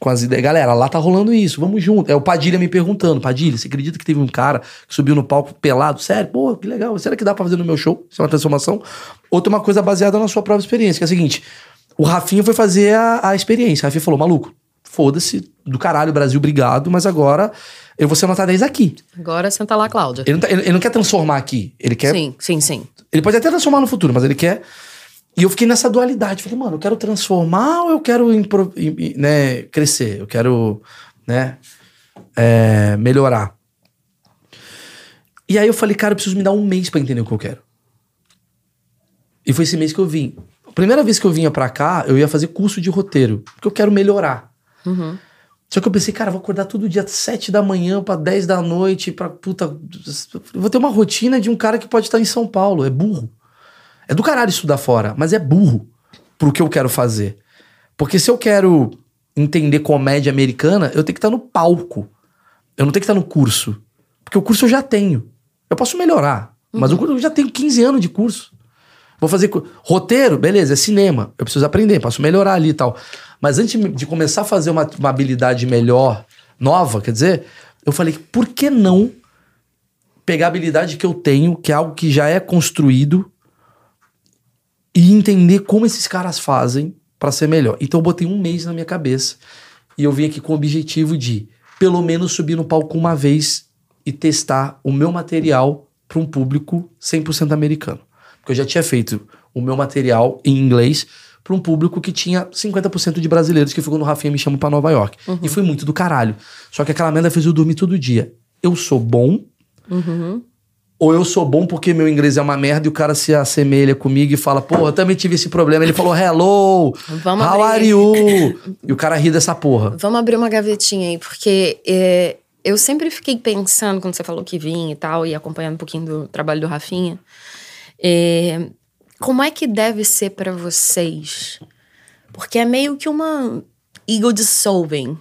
[SPEAKER 1] com as ideias. Galera, lá tá rolando isso, vamos junto. É o Padilha me perguntando: Padilha, você acredita que teve um cara que subiu no palco pelado? Sério? Pô, que legal. Será que dá pra fazer no meu show? Isso é uma transformação? Outra uma coisa baseada na sua própria experiência, que é a seguinte: o Rafinha foi fazer a, a experiência. O Rafinha falou: maluco, foda-se, do caralho, Brasil, obrigado, mas agora eu vou ser nota 10 aqui.
[SPEAKER 2] Agora senta lá, Cláudia.
[SPEAKER 1] Ele não, tá- ele- ele não quer transformar aqui, ele quer
[SPEAKER 2] Sim, sim, sim.
[SPEAKER 1] ele pode até transformar no futuro, mas ele quer. E eu fiquei nessa dualidade. Falei, mano, eu quero transformar ou eu quero impro- im- im- né, crescer? Eu quero né, é, melhorar. E aí eu falei, cara, eu preciso me dar um mês pra entender o que eu quero. E foi esse mês que eu vim. A primeira vez que eu vinha pra cá, eu ia fazer curso de roteiro, porque eu quero melhorar. Só que eu pensei, cara, vou acordar todo dia às 7 da manhã pra 10 da noite, pra puta. eu Vou ter uma rotina de um cara que pode estar em São Paulo. É burro. É do caralho estudar fora, mas é burro pro que eu quero fazer. Porque se eu quero entender comédia americana, eu tenho que estar no palco. Eu não tenho que estar no curso. Porque o curso eu já tenho. Eu posso melhorar. Mas o curso eu já tenho 15 anos de curso. Vou fazer. Roteiro, beleza, é cinema. Eu preciso aprender, posso melhorar ali e tal. Mas antes de começar a fazer uma, uma habilidade melhor, nova, quer dizer, eu falei, por que não pegar a habilidade que eu tenho, que é algo que já é construído, e entender como esses caras fazem pra ser melhor. Então eu botei um mês na minha cabeça e eu vim aqui com o objetivo de, pelo menos, subir no palco uma vez e testar o meu material para um público 100% americano. Porque eu já tinha feito o meu material em inglês para um público que tinha 50% de brasileiros que ficou no Rafinha Me Chama pra Nova York. E foi muito do caralho. Só que aquela merda fez eu dormir todo dia. Eu sou bom, ou eu sou bom porque meu inglês é uma merda e o cara se assemelha comigo e fala, pô, eu também tive esse problema. Ele falou, hello,
[SPEAKER 2] Vamos
[SPEAKER 1] how
[SPEAKER 2] abrir.
[SPEAKER 1] are you? *laughs* e o cara ri dessa porra.
[SPEAKER 2] Vamos abrir uma gavetinha aí, porque é, eu sempre fiquei pensando, quando você falou que vinha e tal, e acompanhando um pouquinho do trabalho do Rafinha, é, como é que deve ser pra vocês? Porque é meio que uma ego dissolving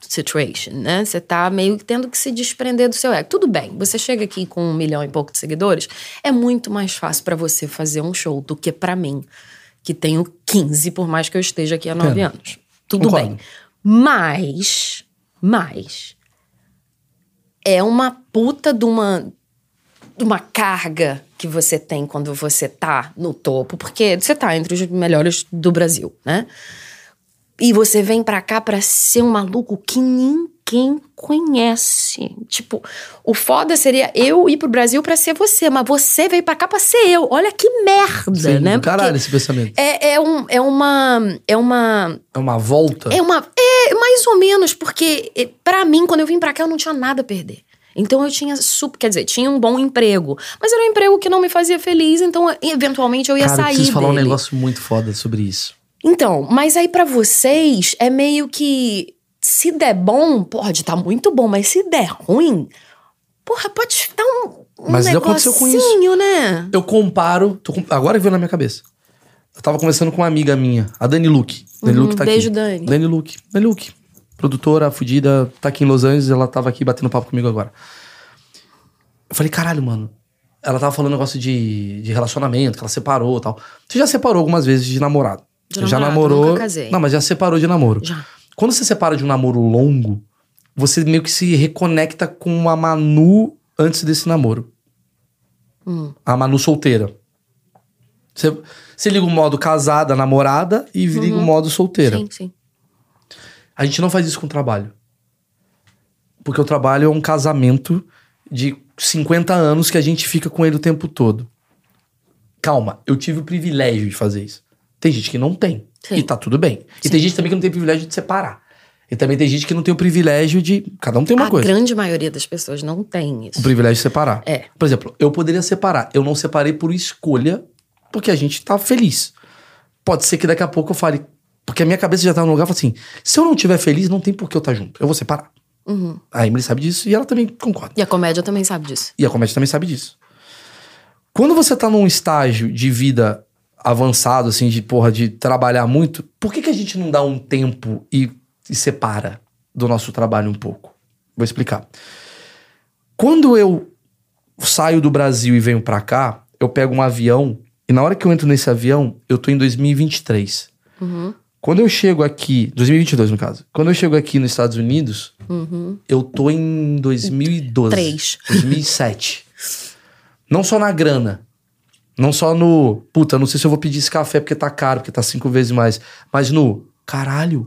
[SPEAKER 2] situation, né? Você tá meio que tendo que se desprender do seu ego. Tudo bem, você chega aqui com um milhão e pouco de seguidores, é muito mais fácil pra você fazer um show do que pra mim, que tenho 15, por mais que eu esteja aqui há nove anos. Tudo
[SPEAKER 1] Concordo.
[SPEAKER 2] bem. Mas, mas, é uma puta de uma de uma carga que você tem quando você tá no topo, porque você tá entre os melhores do Brasil, né? E você vem pra cá pra ser um maluco que ninguém conhece. Tipo, o foda seria eu ir pro Brasil pra ser você, mas você veio pra cá pra ser eu. Olha que merda,
[SPEAKER 1] Sim,
[SPEAKER 2] né?
[SPEAKER 1] do caralho
[SPEAKER 2] Porque
[SPEAKER 1] esse pensamento.
[SPEAKER 2] É, é, um, é uma. É uma.
[SPEAKER 1] É uma volta.
[SPEAKER 2] É uma. É, mais ou menos, porque eh, pra mim, quando eu vim pra cá, eu não tinha nada a perder. Então eu tinha super. Quer dizer, tinha um bom emprego. Mas era um emprego que não me fazia feliz, então eventualmente eu ia
[SPEAKER 1] Cara, eu
[SPEAKER 2] sair.
[SPEAKER 1] preciso falar um
[SPEAKER 2] dele.
[SPEAKER 1] negócio muito foda sobre isso.
[SPEAKER 2] Então, mas aí pra vocês é meio que se der bom, pode estar muito bom, mas se der ruim, porra, pode dar um, um
[SPEAKER 1] Mas aconteceu com isso.
[SPEAKER 2] né?
[SPEAKER 1] Eu comparo. tô agora veio na minha cabeça. Eu tava conversando com uma amiga minha, a Dani Luke. Dani
[SPEAKER 2] Uhum,
[SPEAKER 1] Luke tá
[SPEAKER 2] beijo,
[SPEAKER 1] aqui.
[SPEAKER 2] Dani.
[SPEAKER 1] Dani Luke. Dani Luke. Produtora, fudida, tá aqui em Los Angeles, ela tava aqui batendo papo comigo agora. Eu falei, caralho, mano. Ela tava falando um negócio de, de relacionamento, que ela separou e tal. Você já separou algumas vezes de namorado?
[SPEAKER 2] De
[SPEAKER 1] já
[SPEAKER 2] namorado,
[SPEAKER 1] namorou.
[SPEAKER 2] nunca casei.
[SPEAKER 1] Não, mas já separou de namoro.
[SPEAKER 2] Já.
[SPEAKER 1] Quando você separa de um namoro longo, você meio que se reconecta com a Manu antes desse namoro.
[SPEAKER 2] Hum.
[SPEAKER 1] A Manu solteira. Você, você liga o modo casada, namorada e liga o modo solteira.
[SPEAKER 2] Sim, sim.
[SPEAKER 1] A gente não faz isso com o trabalho. Porque o trabalho é um casamento de 50 anos que a gente fica com ele o tempo todo. Calma, eu tive o privilégio de fazer isso. Tem gente que não tem.
[SPEAKER 2] Sim.
[SPEAKER 1] E tá tudo bem. E tem gente também que não tem o privilégio de separar. E também tem gente que não tem o privilégio de. Cada um tem uma
[SPEAKER 2] a
[SPEAKER 1] coisa.
[SPEAKER 2] grande maioria das pessoas não tem
[SPEAKER 1] O
[SPEAKER 2] isso.
[SPEAKER 1] privilégio de separar.
[SPEAKER 2] É.
[SPEAKER 1] Por exemplo, eu poderia separar. Eu não separei por escolha, porque a gente tá feliz. Pode ser que daqui a pouco eu fale. Porque a minha cabeça já tá no lugar e fala assim: se eu não estiver feliz, não tem por que eu estar junto. Eu vou separar.
[SPEAKER 2] Uhum.
[SPEAKER 1] A Emily sabe disso e ela também concorda.
[SPEAKER 2] E a comédia também sabe disso.
[SPEAKER 1] E a comédia também sabe disso. Quando você tá num estágio de vida avançado, assim, de porra, de trabalhar muito, por que, que a gente não dá um tempo e, e separa do nosso trabalho um pouco? Vou explicar. Quando eu saio do Brasil e venho pra cá, eu pego um avião e na hora que eu entro nesse avião, eu tô em 2023.
[SPEAKER 2] Uhum.
[SPEAKER 1] Quando eu chego aqui, 2022 no caso, quando eu chego aqui nos Estados Unidos, eu tô em 2012.
[SPEAKER 2] Três. *laughs*
[SPEAKER 1] 2007. Não só na grana. Não só no. Puta, não sei se eu vou pedir esse café porque tá caro, porque tá cinco vezes mais. Mas no. Caralho,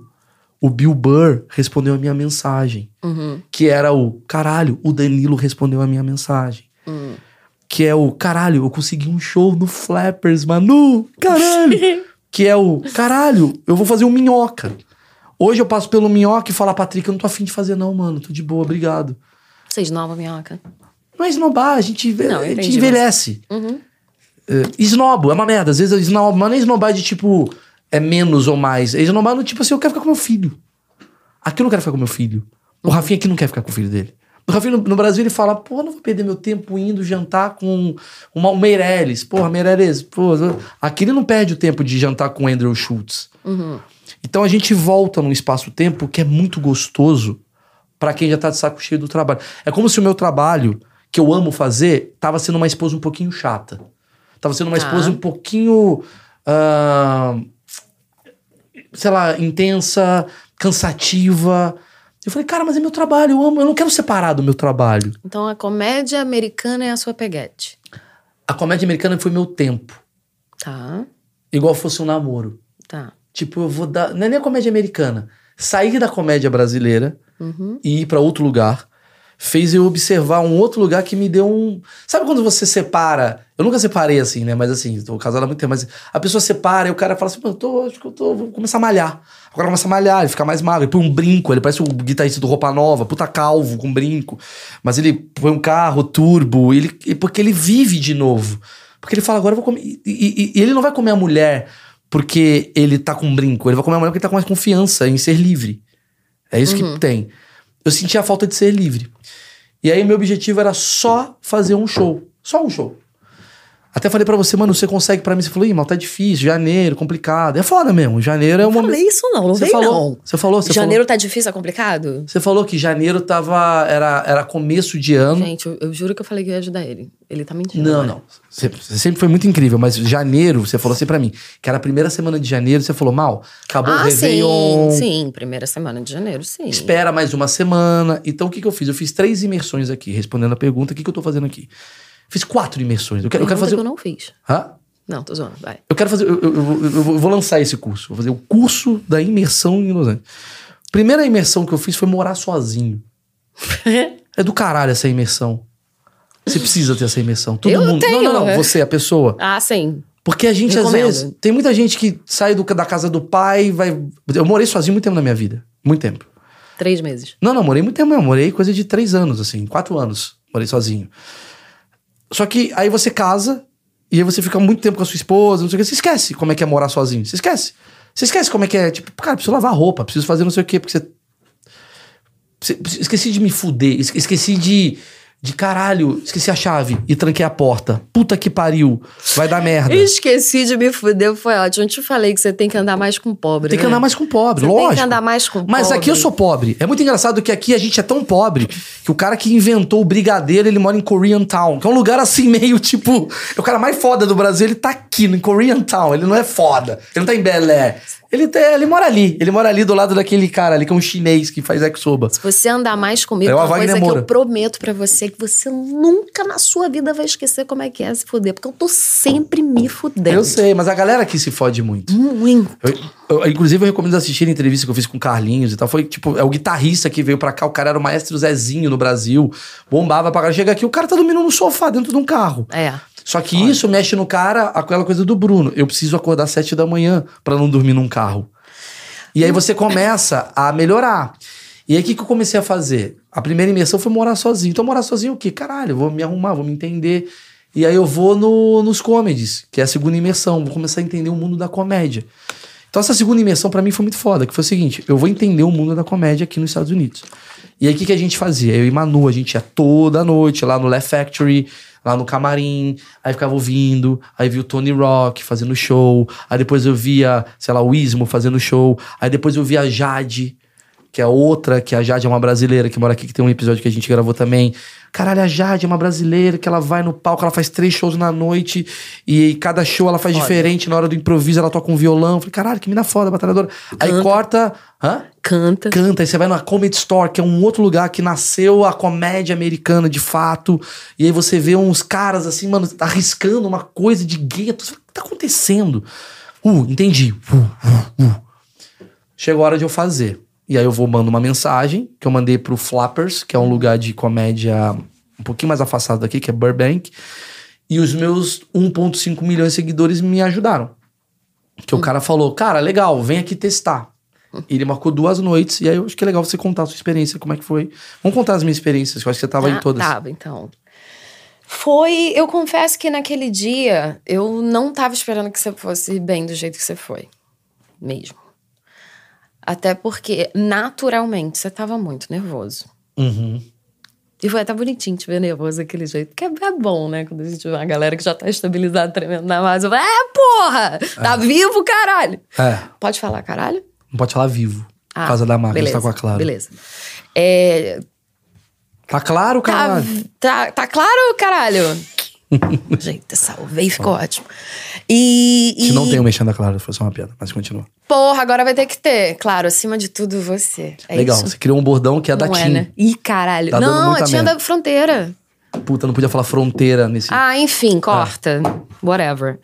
[SPEAKER 1] o Bill Burr respondeu a minha mensagem.
[SPEAKER 2] Uhum.
[SPEAKER 1] Que era o. Caralho, o Danilo respondeu a minha mensagem.
[SPEAKER 2] Hum.
[SPEAKER 1] Que é o. Caralho, eu consegui um show no Flappers, Manu. Caralho. *laughs* que é o. Caralho, eu vou fazer um minhoca. Hoje eu passo pelo minhoca e falo, Patrick, eu não tô afim de fazer, não, mano. Tô de boa, obrigado.
[SPEAKER 2] Vocês nova minhoca.
[SPEAKER 1] Não é esnobar, a gente,
[SPEAKER 2] Não,
[SPEAKER 1] a gente envelhece.
[SPEAKER 2] Uhum.
[SPEAKER 1] É, esnobo, é uma merda. Às vezes eu esnobo, mas não é esnobar de tipo, é menos ou mais. É esnobar no tipo assim, eu quero ficar com meu filho. Aqui eu não quero ficar com meu filho. O Rafinha aqui não quer ficar com o filho dele. O Rafinha no, no Brasil ele fala, pô, não vou perder meu tempo indo jantar com uma, o Meirelles. Porra, Meirelles, pô. Aqui ele não perde o tempo de jantar com o Andrew Schultz.
[SPEAKER 2] Uhum.
[SPEAKER 1] Então a gente volta num espaço-tempo que é muito gostoso pra quem já tá de saco cheio do trabalho. É como se o meu trabalho, que eu amo fazer, tava sendo uma esposa um pouquinho chata. Tava sendo uma
[SPEAKER 2] Tá.
[SPEAKER 1] esposa um pouquinho. ah, sei lá, intensa, cansativa. Eu falei, cara, mas é meu trabalho, eu amo, eu não quero separar do meu trabalho.
[SPEAKER 2] Então a comédia americana é a sua peguete.
[SPEAKER 1] A comédia americana foi meu tempo.
[SPEAKER 2] Tá,
[SPEAKER 1] Igual fosse um namoro.
[SPEAKER 2] tá.
[SPEAKER 1] Tipo, eu vou dar. Não é nem a comédia americana. Sair da comédia brasileira
[SPEAKER 2] Uhum.
[SPEAKER 1] e ir pra outro lugar fez eu observar um outro lugar que me deu um. Sabe quando você separa? Eu nunca separei assim, né? Mas assim, tô casado há muito tempo. Mas a pessoa separa e o cara fala assim: eu tô, acho que eu tô, vou começar a malhar. Agora começa a malhar, ele fica mais magro. Ele põe um brinco, ele parece o guitarrista do Roupa Nova, puta calvo com brinco. Mas ele põe um carro turbo, ele, porque ele vive de novo. Porque ele fala: Agora eu vou comer. E, e- e ele não vai comer a mulher porque ele tá com um brinco, ele vai comer a mulher porque ele tá com mais confiança em ser livre. É isso que tem. Eu senti a falta de ser livre. E aí meu objetivo era só fazer um show. Só um show. Até falei pra você, mano, você consegue pra mim? Você falou, ih, mal tá difícil, janeiro, complicado. É foda mesmo, janeiro é um
[SPEAKER 2] Não
[SPEAKER 1] momento...
[SPEAKER 2] falei isso não, não
[SPEAKER 1] Você
[SPEAKER 2] vem
[SPEAKER 1] falou,
[SPEAKER 2] não.
[SPEAKER 1] você falou, você
[SPEAKER 2] Janeiro
[SPEAKER 1] falou.
[SPEAKER 2] tá difícil, é complicado?
[SPEAKER 1] Você falou que janeiro tava... Era, era começo de ano.
[SPEAKER 2] Gente, eu, eu juro que eu falei que ia ajudar ele. Ele tá mentindo.
[SPEAKER 1] Não,
[SPEAKER 2] agora.
[SPEAKER 1] não. Você, você sempre foi muito incrível, mas janeiro, você falou assim pra mim, que era a primeira semana de janeiro, você falou, mal, acabou o
[SPEAKER 2] Ah,
[SPEAKER 1] Réveillon,
[SPEAKER 2] sim, sim. Primeira semana de janeiro, sim.
[SPEAKER 1] espera mais uma semana. Então o que, que eu fiz? Eu fiz três imersões aqui, respondendo a pergunta, o que, que eu tô fazendo aqui? Fiz quatro imersões. Eu quero, eu quero fazer.
[SPEAKER 2] que eu não fiz.
[SPEAKER 1] Hã?
[SPEAKER 2] Não, tô zoando, vai.
[SPEAKER 1] Eu quero fazer. Eu, eu- eu- eu vou- eu lançar esse curso. Vou fazer o curso da imersão em Los Angeles. Primeira imersão que eu fiz foi morar sozinho. *laughs* É do caralho essa imersão. Você precisa ter essa imersão. Todo
[SPEAKER 2] Eu
[SPEAKER 1] mundo.
[SPEAKER 2] tenho,
[SPEAKER 1] não, não, não.
[SPEAKER 2] é.
[SPEAKER 1] Você, a pessoa.
[SPEAKER 2] ah, sim.
[SPEAKER 1] Porque a gente, às
[SPEAKER 2] Recomendo.
[SPEAKER 1] vezes. Tem muita gente que sai do- da casa do pai, vai. Eu morei sozinho muito tempo na minha vida. Muito tempo.
[SPEAKER 2] Três meses.
[SPEAKER 1] Não, não, morei muito tempo mesmo. Morei coisa de três anos, assim, quatro anos. Morei sozinho. Só que aí você casa e aí você fica muito tempo com a sua esposa, não sei o que. Você esquece como é que é morar sozinho. Você esquece. Você esquece como é que é. Tipo, cara, preciso lavar roupa, preciso fazer não sei o quê, porque você. Esqueci de me fuder, esque- esqueci de. De caralho, esqueci a chave e tranquei a porta. Puta que pariu. Vai dar merda.
[SPEAKER 2] Esqueci de me fuder, foi ótimo. Eu te falei que você tem que andar mais com pobre.
[SPEAKER 1] Tem que
[SPEAKER 2] né?
[SPEAKER 1] andar mais com pobre,
[SPEAKER 2] Você
[SPEAKER 1] lógico.
[SPEAKER 2] tem que andar mais com
[SPEAKER 1] Mas
[SPEAKER 2] pobre.
[SPEAKER 1] aqui eu sou pobre. É muito engraçado que aqui a gente é tão pobre que o cara que inventou o brigadeiro, ele mora em Korean Town, que é um lugar assim *laughs* meio tipo. É o cara mais foda do Brasil, ele tá aqui no Korean Town. Ele não é foda. Ele não tá em Bel Air. Ele, tá- ele mora ali. Ele mora ali do lado daquele cara ali, que é um chinês que faz exoba.
[SPEAKER 2] Se você andar mais comigo,
[SPEAKER 1] É
[SPEAKER 2] uma
[SPEAKER 1] Wagner
[SPEAKER 2] coisa que
[SPEAKER 1] Moura.
[SPEAKER 2] eu prometo pra você que você nunca na sua vida vai esquecer como é que é se fuder. Porque eu tô sempre me fudendo.
[SPEAKER 1] Eu sei, mas a galera aqui se fode muito.
[SPEAKER 2] Muito.
[SPEAKER 1] Eu- eu- inclusive, eu recomendo assistir a entrevista que eu fiz com o Carlinhos e tal. Foi tipo, é o guitarrista que veio pra cá. O cara era o maestro Zezinho no Brasil. Bombava pra cara. Chega aqui, o cara tá dormindo no sofá dentro de um carro.
[SPEAKER 2] É.
[SPEAKER 1] Só que isso mexe no cara, aquela coisa do Bruno. Eu preciso acordar às sete da manhã pra não dormir num carro. E aí você começa a melhorar. E aí o que, que eu comecei a fazer? A primeira imersão foi morar sozinho. Então morar sozinho o quê? Caralho, vou me arrumar, vou me entender. E aí eu vou no, nos comedies, que é a segunda imersão. Vou começar a entender o mundo da comédia. Então essa segunda imersão pra mim foi muito foda, que foi o seguinte, eu vou entender o mundo da comédia aqui nos Estados Unidos. E aí o que, que a gente fazia? Eu e Manu, a gente ia toda noite lá no Laugh Factory, lá no camarim, aí ficava ouvindo, aí via o Tony Rock fazendo show, aí depois eu via, sei lá, o Ismo fazendo show, aí depois eu via a Jade, que é outra, que a Jade é uma brasileira que mora aqui, que tem um episódio que a gente gravou também. Caralho, a Jade é uma brasileira que ela vai no palco, ela faz três shows na noite e cada show ela faz diferente. Na hora do improviso ela toca um violão. Eu Falei, caralho, que mina foda, batalhadora. Aí
[SPEAKER 2] Canta.
[SPEAKER 1] corta. Hã?
[SPEAKER 2] Canta.
[SPEAKER 1] Canta, aí você vai na Comedy Store, que é um outro lugar que nasceu a comédia americana de fato. E aí você vê uns caras assim, mano, arriscando uma coisa de gueto. Você fala, O que tá acontecendo? Uh, entendi. Uh, uh, uh. Chegou a hora de eu fazer. E aí eu vou mando uma mensagem que eu mandei pro Flappers, que é um lugar de comédia um pouquinho mais afastado daqui, que é Burbank. E os meus 1.5 milhões de seguidores me ajudaram. Que o cara falou, cara, legal, vem aqui testar. E ele marcou duas noites, e aí eu acho que é legal você contar a sua experiência, como é que foi. Vamos contar as minhas experiências, que eu acho que você tava em
[SPEAKER 2] Ah,
[SPEAKER 1] todas.
[SPEAKER 2] Tava, então. Foi. Eu confesso que naquele dia eu não tava esperando que você fosse bem do jeito que você foi. Mesmo. Até porque, naturalmente, você tava muito nervoso.
[SPEAKER 1] Uhum.
[SPEAKER 2] E foi até bonitinho te ver nervoso daquele jeito. Que é, é bom, né? Quando a gente vê uma galera que já tá estabilizada, tremendo na base. Eu falo, é, porra! Tá vivo, caralho!
[SPEAKER 1] É,
[SPEAKER 2] Pode falar caralho?
[SPEAKER 1] não pode falar vivo.
[SPEAKER 2] Ah,
[SPEAKER 1] por causa da marca, gente
[SPEAKER 2] beleza,
[SPEAKER 1] tá com a Clara.
[SPEAKER 2] Beleza. É,
[SPEAKER 1] Tá claro,
[SPEAKER 2] Tá,
[SPEAKER 1] cara?
[SPEAKER 2] tá, tá claro, caralho? *laughs* Gente, salvei, ficou ótimo. E.
[SPEAKER 1] Se
[SPEAKER 2] e-
[SPEAKER 1] não tem o mexendo da Clara, foi só uma piada, mas continua.
[SPEAKER 2] Porra, agora vai ter que ter. Claro, acima de tudo, você. É
[SPEAKER 1] legal,
[SPEAKER 2] isso?
[SPEAKER 1] você criou um bordão que é da
[SPEAKER 2] Não é,
[SPEAKER 1] TIM.
[SPEAKER 2] né? Ih, caralho.
[SPEAKER 1] Tá
[SPEAKER 2] não,
[SPEAKER 1] muita
[SPEAKER 2] é tinha
[SPEAKER 1] merda.
[SPEAKER 2] da fronteira.
[SPEAKER 1] Puta, não podia falar fronteira nesse.
[SPEAKER 2] Ah, enfim, corta. Whatever.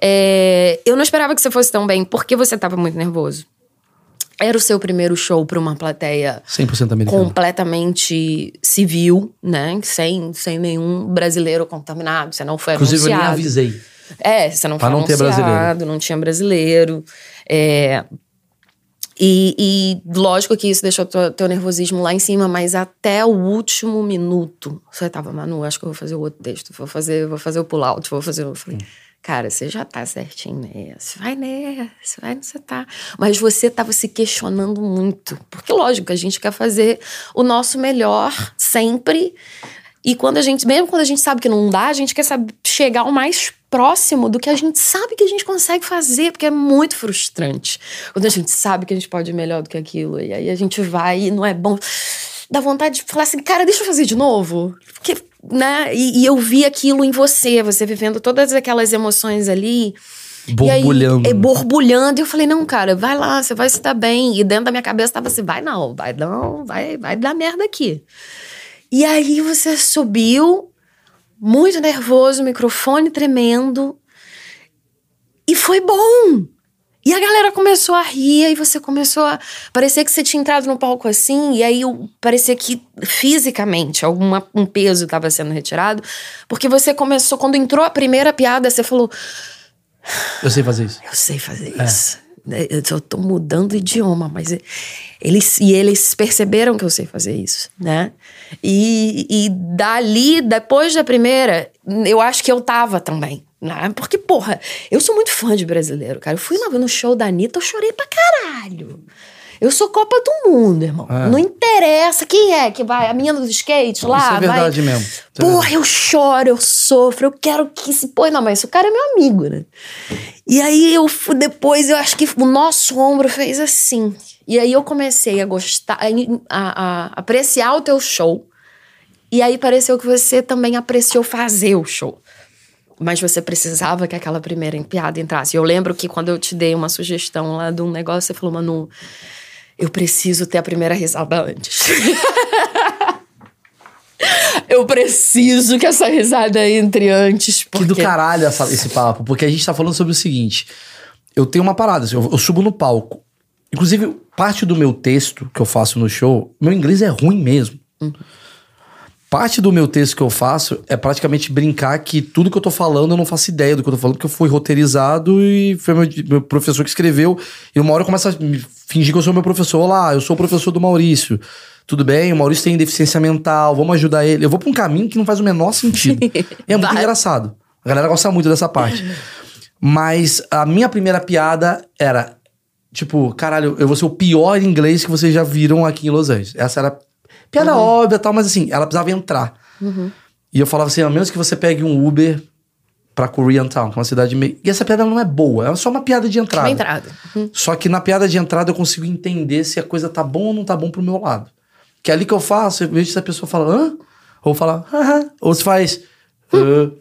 [SPEAKER 2] É, eu não esperava que você fosse tão bem, porque você tava muito nervoso. Era o seu primeiro show pra uma plateia
[SPEAKER 1] 100% americano.
[SPEAKER 2] completamente civil, né? Sem, sem nenhum brasileiro contaminado. Você não foi
[SPEAKER 1] Inclusive, eu nem
[SPEAKER 2] anunciado.
[SPEAKER 1] avisei.
[SPEAKER 2] É, você não
[SPEAKER 1] Pra
[SPEAKER 2] foi
[SPEAKER 1] não ter
[SPEAKER 2] anunciado,
[SPEAKER 1] brasileiro.
[SPEAKER 2] não tinha brasileiro. É, e, e lógico que isso deixou teu, teu nervosismo lá em cima, mas até o último minuto, você tava, Manu, acho que eu vou fazer o outro texto, vou fazer, vou fazer o pull-out, vou fazer. Eu falei, cara, você já tá certinho nessa, vai nessa, vai nessa tá. Mas você tava se questionando muito, porque lógico, a gente quer fazer o nosso melhor sempre. E quando a gente, mesmo quando a gente sabe que não dá, a gente quer saber chegar o mais próximo do que a gente sabe que a gente consegue fazer, porque é muito frustrante. Quando a gente sabe que a gente pode ir melhor do que aquilo, e aí a gente vai e não é bom. Dá vontade de falar assim, cara, deixa eu fazer de novo. Porque, né? E, e eu vi aquilo em você, você vivendo todas aquelas emoções ali.
[SPEAKER 1] Borbulhando.
[SPEAKER 2] E aí, é, borbulhando. E eu falei, não, cara, vai lá, você vai se dar bem. E dentro da minha cabeça tava assim, vai não, vai não, vai, vai dar merda aqui. E aí você subiu, muito nervoso, microfone tremendo. E foi bom. E a galera começou a rir, e você começou a. Parecia que você tinha entrado no palco assim, e aí parecia que fisicamente algum um peso estava sendo retirado. Porque você começou, quando entrou a primeira piada, você falou.
[SPEAKER 1] Eu sei fazer isso.
[SPEAKER 2] Eu sei fazer é. isso. Né, eu tô mudando idioma, mas eles e eles perceberam que eu sei fazer isso, né? E, e dali, depois da primeira, eu acho que eu tava também. Né? Porque, porra, eu sou muito fã de brasileiro, cara. Eu fui no show da Anitta, eu chorei pra caralho. Eu sou Copa do Mundo, irmão. É. Não interessa quem é que vai. A menina do skate lá. Isso
[SPEAKER 1] é verdade
[SPEAKER 2] vai...
[SPEAKER 1] mesmo. Isso
[SPEAKER 2] é Porra, verdade. eu choro, eu sofro, eu quero que se. Pô, não, mas esse cara é meu amigo, né? E aí eu depois eu acho que o nosso ombro fez assim. E aí eu comecei a gostar, a, a, a apreciar o teu show. E aí pareceu que você também apreciou fazer o show mas você precisava que aquela primeira piada entrasse. Eu lembro que quando eu te dei uma sugestão lá de um negócio, você falou, Manu, eu preciso ter a primeira risada antes. *laughs* eu preciso que essa risada entre antes.
[SPEAKER 1] Porque... Que do caralho essa, esse papo, porque a gente tá falando sobre o seguinte: eu tenho uma parada, assim, eu, eu subo no palco. Inclusive, parte do meu texto que eu faço no show, meu inglês é ruim mesmo. Uhum. Parte do meu texto que eu faço é praticamente brincar que tudo que eu tô falando eu não faço ideia do que eu tô falando, porque eu fui roteirizado e foi meu, meu professor que escreveu. E uma hora eu começo a fingir que eu sou meu professor. Olá, eu sou o professor do Maurício. Tudo bem, o Maurício tem deficiência mental, vamos ajudar ele. Eu vou pra um caminho que não faz o menor sentido. *laughs* é muito engraçado. A galera gosta muito dessa parte. Mas a minha primeira piada era, tipo, caralho, eu vou ser o pior inglês que vocês já viram aqui em Los Angeles. Essa era Piada uhum. óbvia e tal, mas assim, ela precisava entrar. Uhum. E eu falava assim, a menos que você pegue um Uber pra Koreatown, que é uma cidade meio... E essa piada não é boa, é só uma piada de entrada. Uma
[SPEAKER 2] entrada.
[SPEAKER 1] Uhum. Só que na piada de entrada eu consigo entender se a coisa tá bom ou não tá bom pro meu lado. Que é ali que eu faço, eu vejo se a pessoa fala, hã? Ou fala, haha. Ou se faz, hum.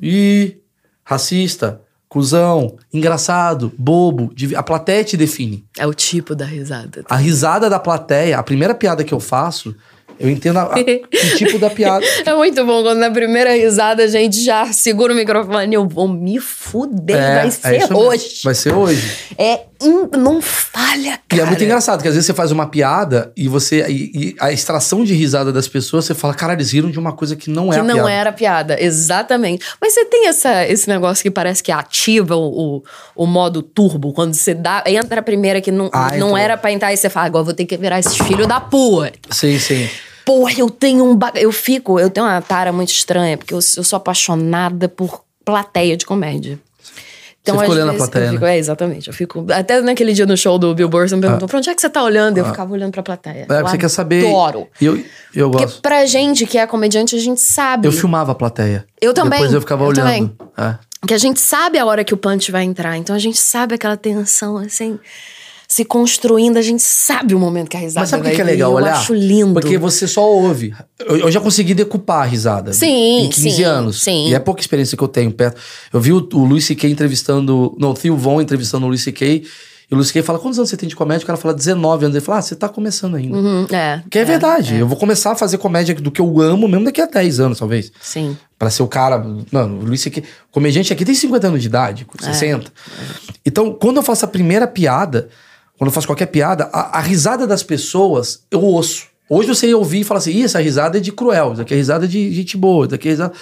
[SPEAKER 1] e racista, cuzão, engraçado, bobo. A plateia te define.
[SPEAKER 2] É o tipo da risada.
[SPEAKER 1] A risada da plateia, a primeira piada que eu faço, eu entendo a, a, o *laughs* tipo da piada.
[SPEAKER 2] É muito bom quando na primeira risada a gente já segura o microfone. Eu vou me fuder. É, vai é ser é hoje.
[SPEAKER 1] Vai ser hoje.
[SPEAKER 2] É. Não falha, cara.
[SPEAKER 1] E é muito engraçado, porque às vezes você faz uma piada e você. E, e a extração de risada das pessoas, você fala, cara, eles riram de uma coisa que não é
[SPEAKER 2] que
[SPEAKER 1] a
[SPEAKER 2] não
[SPEAKER 1] piada.
[SPEAKER 2] era piada, exatamente. Mas você tem essa, esse negócio que parece que ativa o, o, o modo turbo, quando você dá. Entra a primeira que não, ah, não então. era pra entrar e você fala, agora vou ter que virar esses filhos da pua.
[SPEAKER 1] Sim, sim
[SPEAKER 2] porra, eu tenho um. Ba... Eu fico, eu tenho uma tara muito estranha, porque eu, eu sou apaixonada por plateia de comédia.
[SPEAKER 1] Então, você fica olhando a plateia,
[SPEAKER 2] fico,
[SPEAKER 1] né?
[SPEAKER 2] É, exatamente. Eu fico. Até naquele dia no show do Bill Burr, você me perguntou ah. pra onde é que você tá olhando? Eu ah. ficava olhando pra plateia.
[SPEAKER 1] É, você quer saber.
[SPEAKER 2] Adoro.
[SPEAKER 1] Eu, eu gosto. Porque
[SPEAKER 2] pra gente que é comediante, a gente sabe.
[SPEAKER 1] Eu filmava a plateia.
[SPEAKER 2] Eu também.
[SPEAKER 1] Depois eu ficava eu olhando. É.
[SPEAKER 2] Que a gente sabe a hora que o punch vai entrar. Então a gente sabe aquela tensão, assim se construindo, a gente sabe o momento que a risada
[SPEAKER 1] Mas sabe
[SPEAKER 2] o
[SPEAKER 1] que, é legal
[SPEAKER 2] eu
[SPEAKER 1] olhar?
[SPEAKER 2] acho lindo.
[SPEAKER 1] Porque você só ouve. Eu, eu, já consegui decupar a risada.
[SPEAKER 2] Sim,
[SPEAKER 1] Em 15
[SPEAKER 2] sim,
[SPEAKER 1] anos.
[SPEAKER 2] Sim.
[SPEAKER 1] E é pouca experiência que eu tenho perto. Eu vi o, o Luis C.K. entrevistando... Não, o Theo Von entrevistando o Luis C.K. E o Luis C.K. fala, quantos anos você tem de comédia? O cara fala, 19 anos. Ele fala, ah, você tá começando ainda.
[SPEAKER 2] Uhum, é.
[SPEAKER 1] Que é, é verdade. É. Eu vou começar a fazer comédia do que eu amo mesmo daqui a 10 anos, talvez.
[SPEAKER 2] Sim.
[SPEAKER 1] Pra ser o cara... Mano, o Luis C.K. Comediante aqui tem 50 anos de idade, 60. É. Então, quando eu faço a primeira piada quando eu faço qualquer piada, a, a, risada das pessoas eu ouço. Hoje você ia ouvir e falar assim: Ih, essa risada é de cruel, isso aqui é risada de gente boa, isso aqui é risada.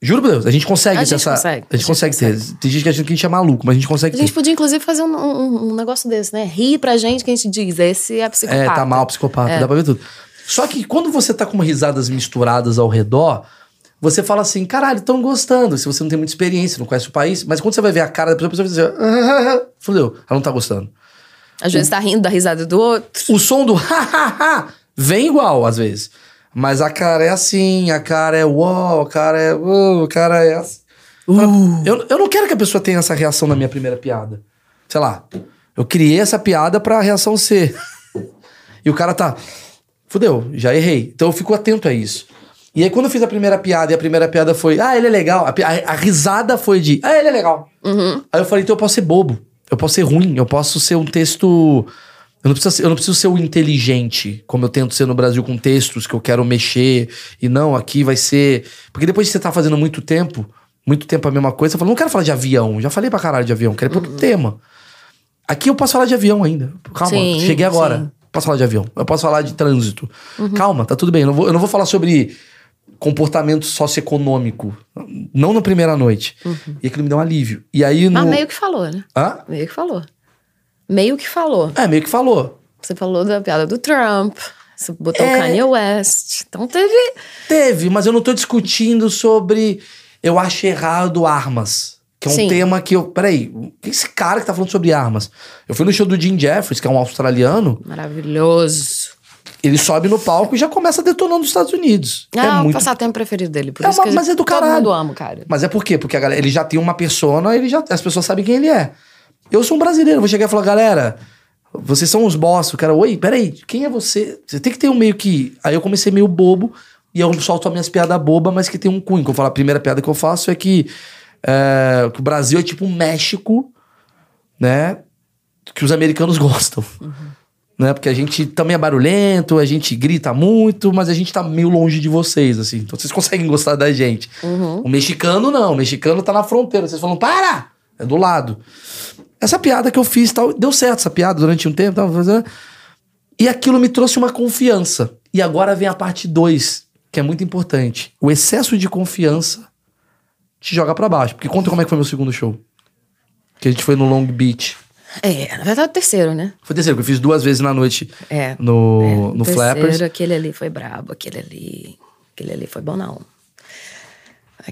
[SPEAKER 1] Juro por Deus, a gente consegue
[SPEAKER 2] a
[SPEAKER 1] ter
[SPEAKER 2] gente
[SPEAKER 1] essa.
[SPEAKER 2] Consegue,
[SPEAKER 1] a gente consegue, consegue ter. Tem gente que acha que a gente é maluco, mas a gente consegue
[SPEAKER 2] ter. A gente
[SPEAKER 1] ter.
[SPEAKER 2] podia, inclusive, fazer um, um, um, negócio desse, né? Rir pra gente que a gente diz, esse é psicopata.
[SPEAKER 1] É, tá mal, psicopata, é. dá pra ver tudo. Só que quando você tá com risadas misturadas ao redor, você fala assim, caralho, estão gostando. Se você não tem muita experiência, não conhece o país, mas quando você vai ver a cara da pessoa, a pessoa vai dizer, ah, *laughs* fudeu, ela não tá gostando.
[SPEAKER 2] Às vezes tá rindo da risada do outro.
[SPEAKER 1] O som do *laughs* ha vem igual, às vezes. Mas a cara é assim, a cara é uau, a cara é. Uh, a cara é assim. Uh. Eu, eu não quero que a pessoa tenha essa reação na minha primeira piada. Sei lá. Eu criei essa piada pra reação ser. e o cara tá. Fudeu, já errei. Então eu fico atento a isso. E aí, quando eu fiz a primeira piada e a primeira piada foi, ah, ele é legal, a, a, a risada foi de, ah, ele é legal.
[SPEAKER 2] Uhum.
[SPEAKER 1] Aí eu falei, então eu posso ser bobo. Eu posso ser ruim, eu posso ser um texto Eu não, preciso, eu não preciso ser o inteligente, como eu tento ser no Brasil com textos que eu quero mexer. E não, aqui vai ser. Porque depois de você tá fazendo muito tempo, muito tempo a mesma coisa, você fala, não quero falar de avião. Já falei pra caralho de avião, quero ir pro outro tema. Aqui eu posso falar de avião ainda. Calma,
[SPEAKER 2] Sim,
[SPEAKER 1] cheguei agora.
[SPEAKER 2] sim.
[SPEAKER 1] Posso falar de avião. Eu posso falar de trânsito. Calma, tá tudo bem. Eu não, vou, eu não vou falar sobre comportamento socioeconômico. Não na primeira noite. E aquilo me deu um alívio. E aí no.
[SPEAKER 2] Mas meio que falou, né?
[SPEAKER 1] Hã?
[SPEAKER 2] Meio que falou. Meio que falou.
[SPEAKER 1] É, meio que falou.
[SPEAKER 2] Você falou da piada do Trump. Você botou
[SPEAKER 1] É.
[SPEAKER 2] o Kanye West. Então teve.
[SPEAKER 1] Teve, mas eu não tô discutindo sobre. Eu acho errado armas. Que é um
[SPEAKER 2] Sim.
[SPEAKER 1] tema que eu. Peraí, esse cara que tá falando sobre armas. Eu fui no show do Jim Jeffries, que é um australiano.
[SPEAKER 2] Maravilhoso.
[SPEAKER 1] Ele sobe no palco e já começa detonando os Estados Unidos.
[SPEAKER 2] Ah,
[SPEAKER 1] é
[SPEAKER 2] o
[SPEAKER 1] muito.
[SPEAKER 2] passatempo preferido dele. Por
[SPEAKER 1] É
[SPEAKER 2] isso
[SPEAKER 1] uma-
[SPEAKER 2] que
[SPEAKER 1] mas é do
[SPEAKER 2] todo
[SPEAKER 1] caralho.
[SPEAKER 2] mundo ama cara.
[SPEAKER 1] Mas é por quê? Porque a galera, ele já tem uma persona, ele já, as pessoas sabem quem ele é. Eu sou um brasileiro, vou chegar e falar, galera, vocês são os boss. O cara, oi, peraí, quem é você? Você tem que ter um meio que. Aí eu comecei meio bobo e eu solto as minhas piadas bobas, mas que tem um cunho. Que eu falo, a primeira piada que eu faço é que, é, que o Brasil é tipo um México, né? Que os americanos *laughs* gostam. Né? Porque a gente também é barulhento, a gente grita muito, mas a gente tá meio longe de vocês, assim. Então vocês *laughs* conseguem gostar da gente. O mexicano não, o mexicano tá na fronteira. Vocês falam, para! É do lado. Essa piada que eu fiz, tal, deu certo essa piada durante um tempo, tava fazendo. E aquilo me trouxe uma confiança. E agora vem a parte 2, que é muito importante. O excesso de confiança te joga pra baixo. Porque conta como é que foi meu segundo show. Que a gente foi no Long Beach.
[SPEAKER 2] É, na verdade, o terceiro, né?
[SPEAKER 1] Foi terceiro, que eu fiz duas vezes na noite
[SPEAKER 2] É.
[SPEAKER 1] no,
[SPEAKER 2] É,
[SPEAKER 1] no
[SPEAKER 2] o terceiro,
[SPEAKER 1] Flappers.
[SPEAKER 2] Aquele ali foi brabo, aquele ali. Aquele ali foi bom, não.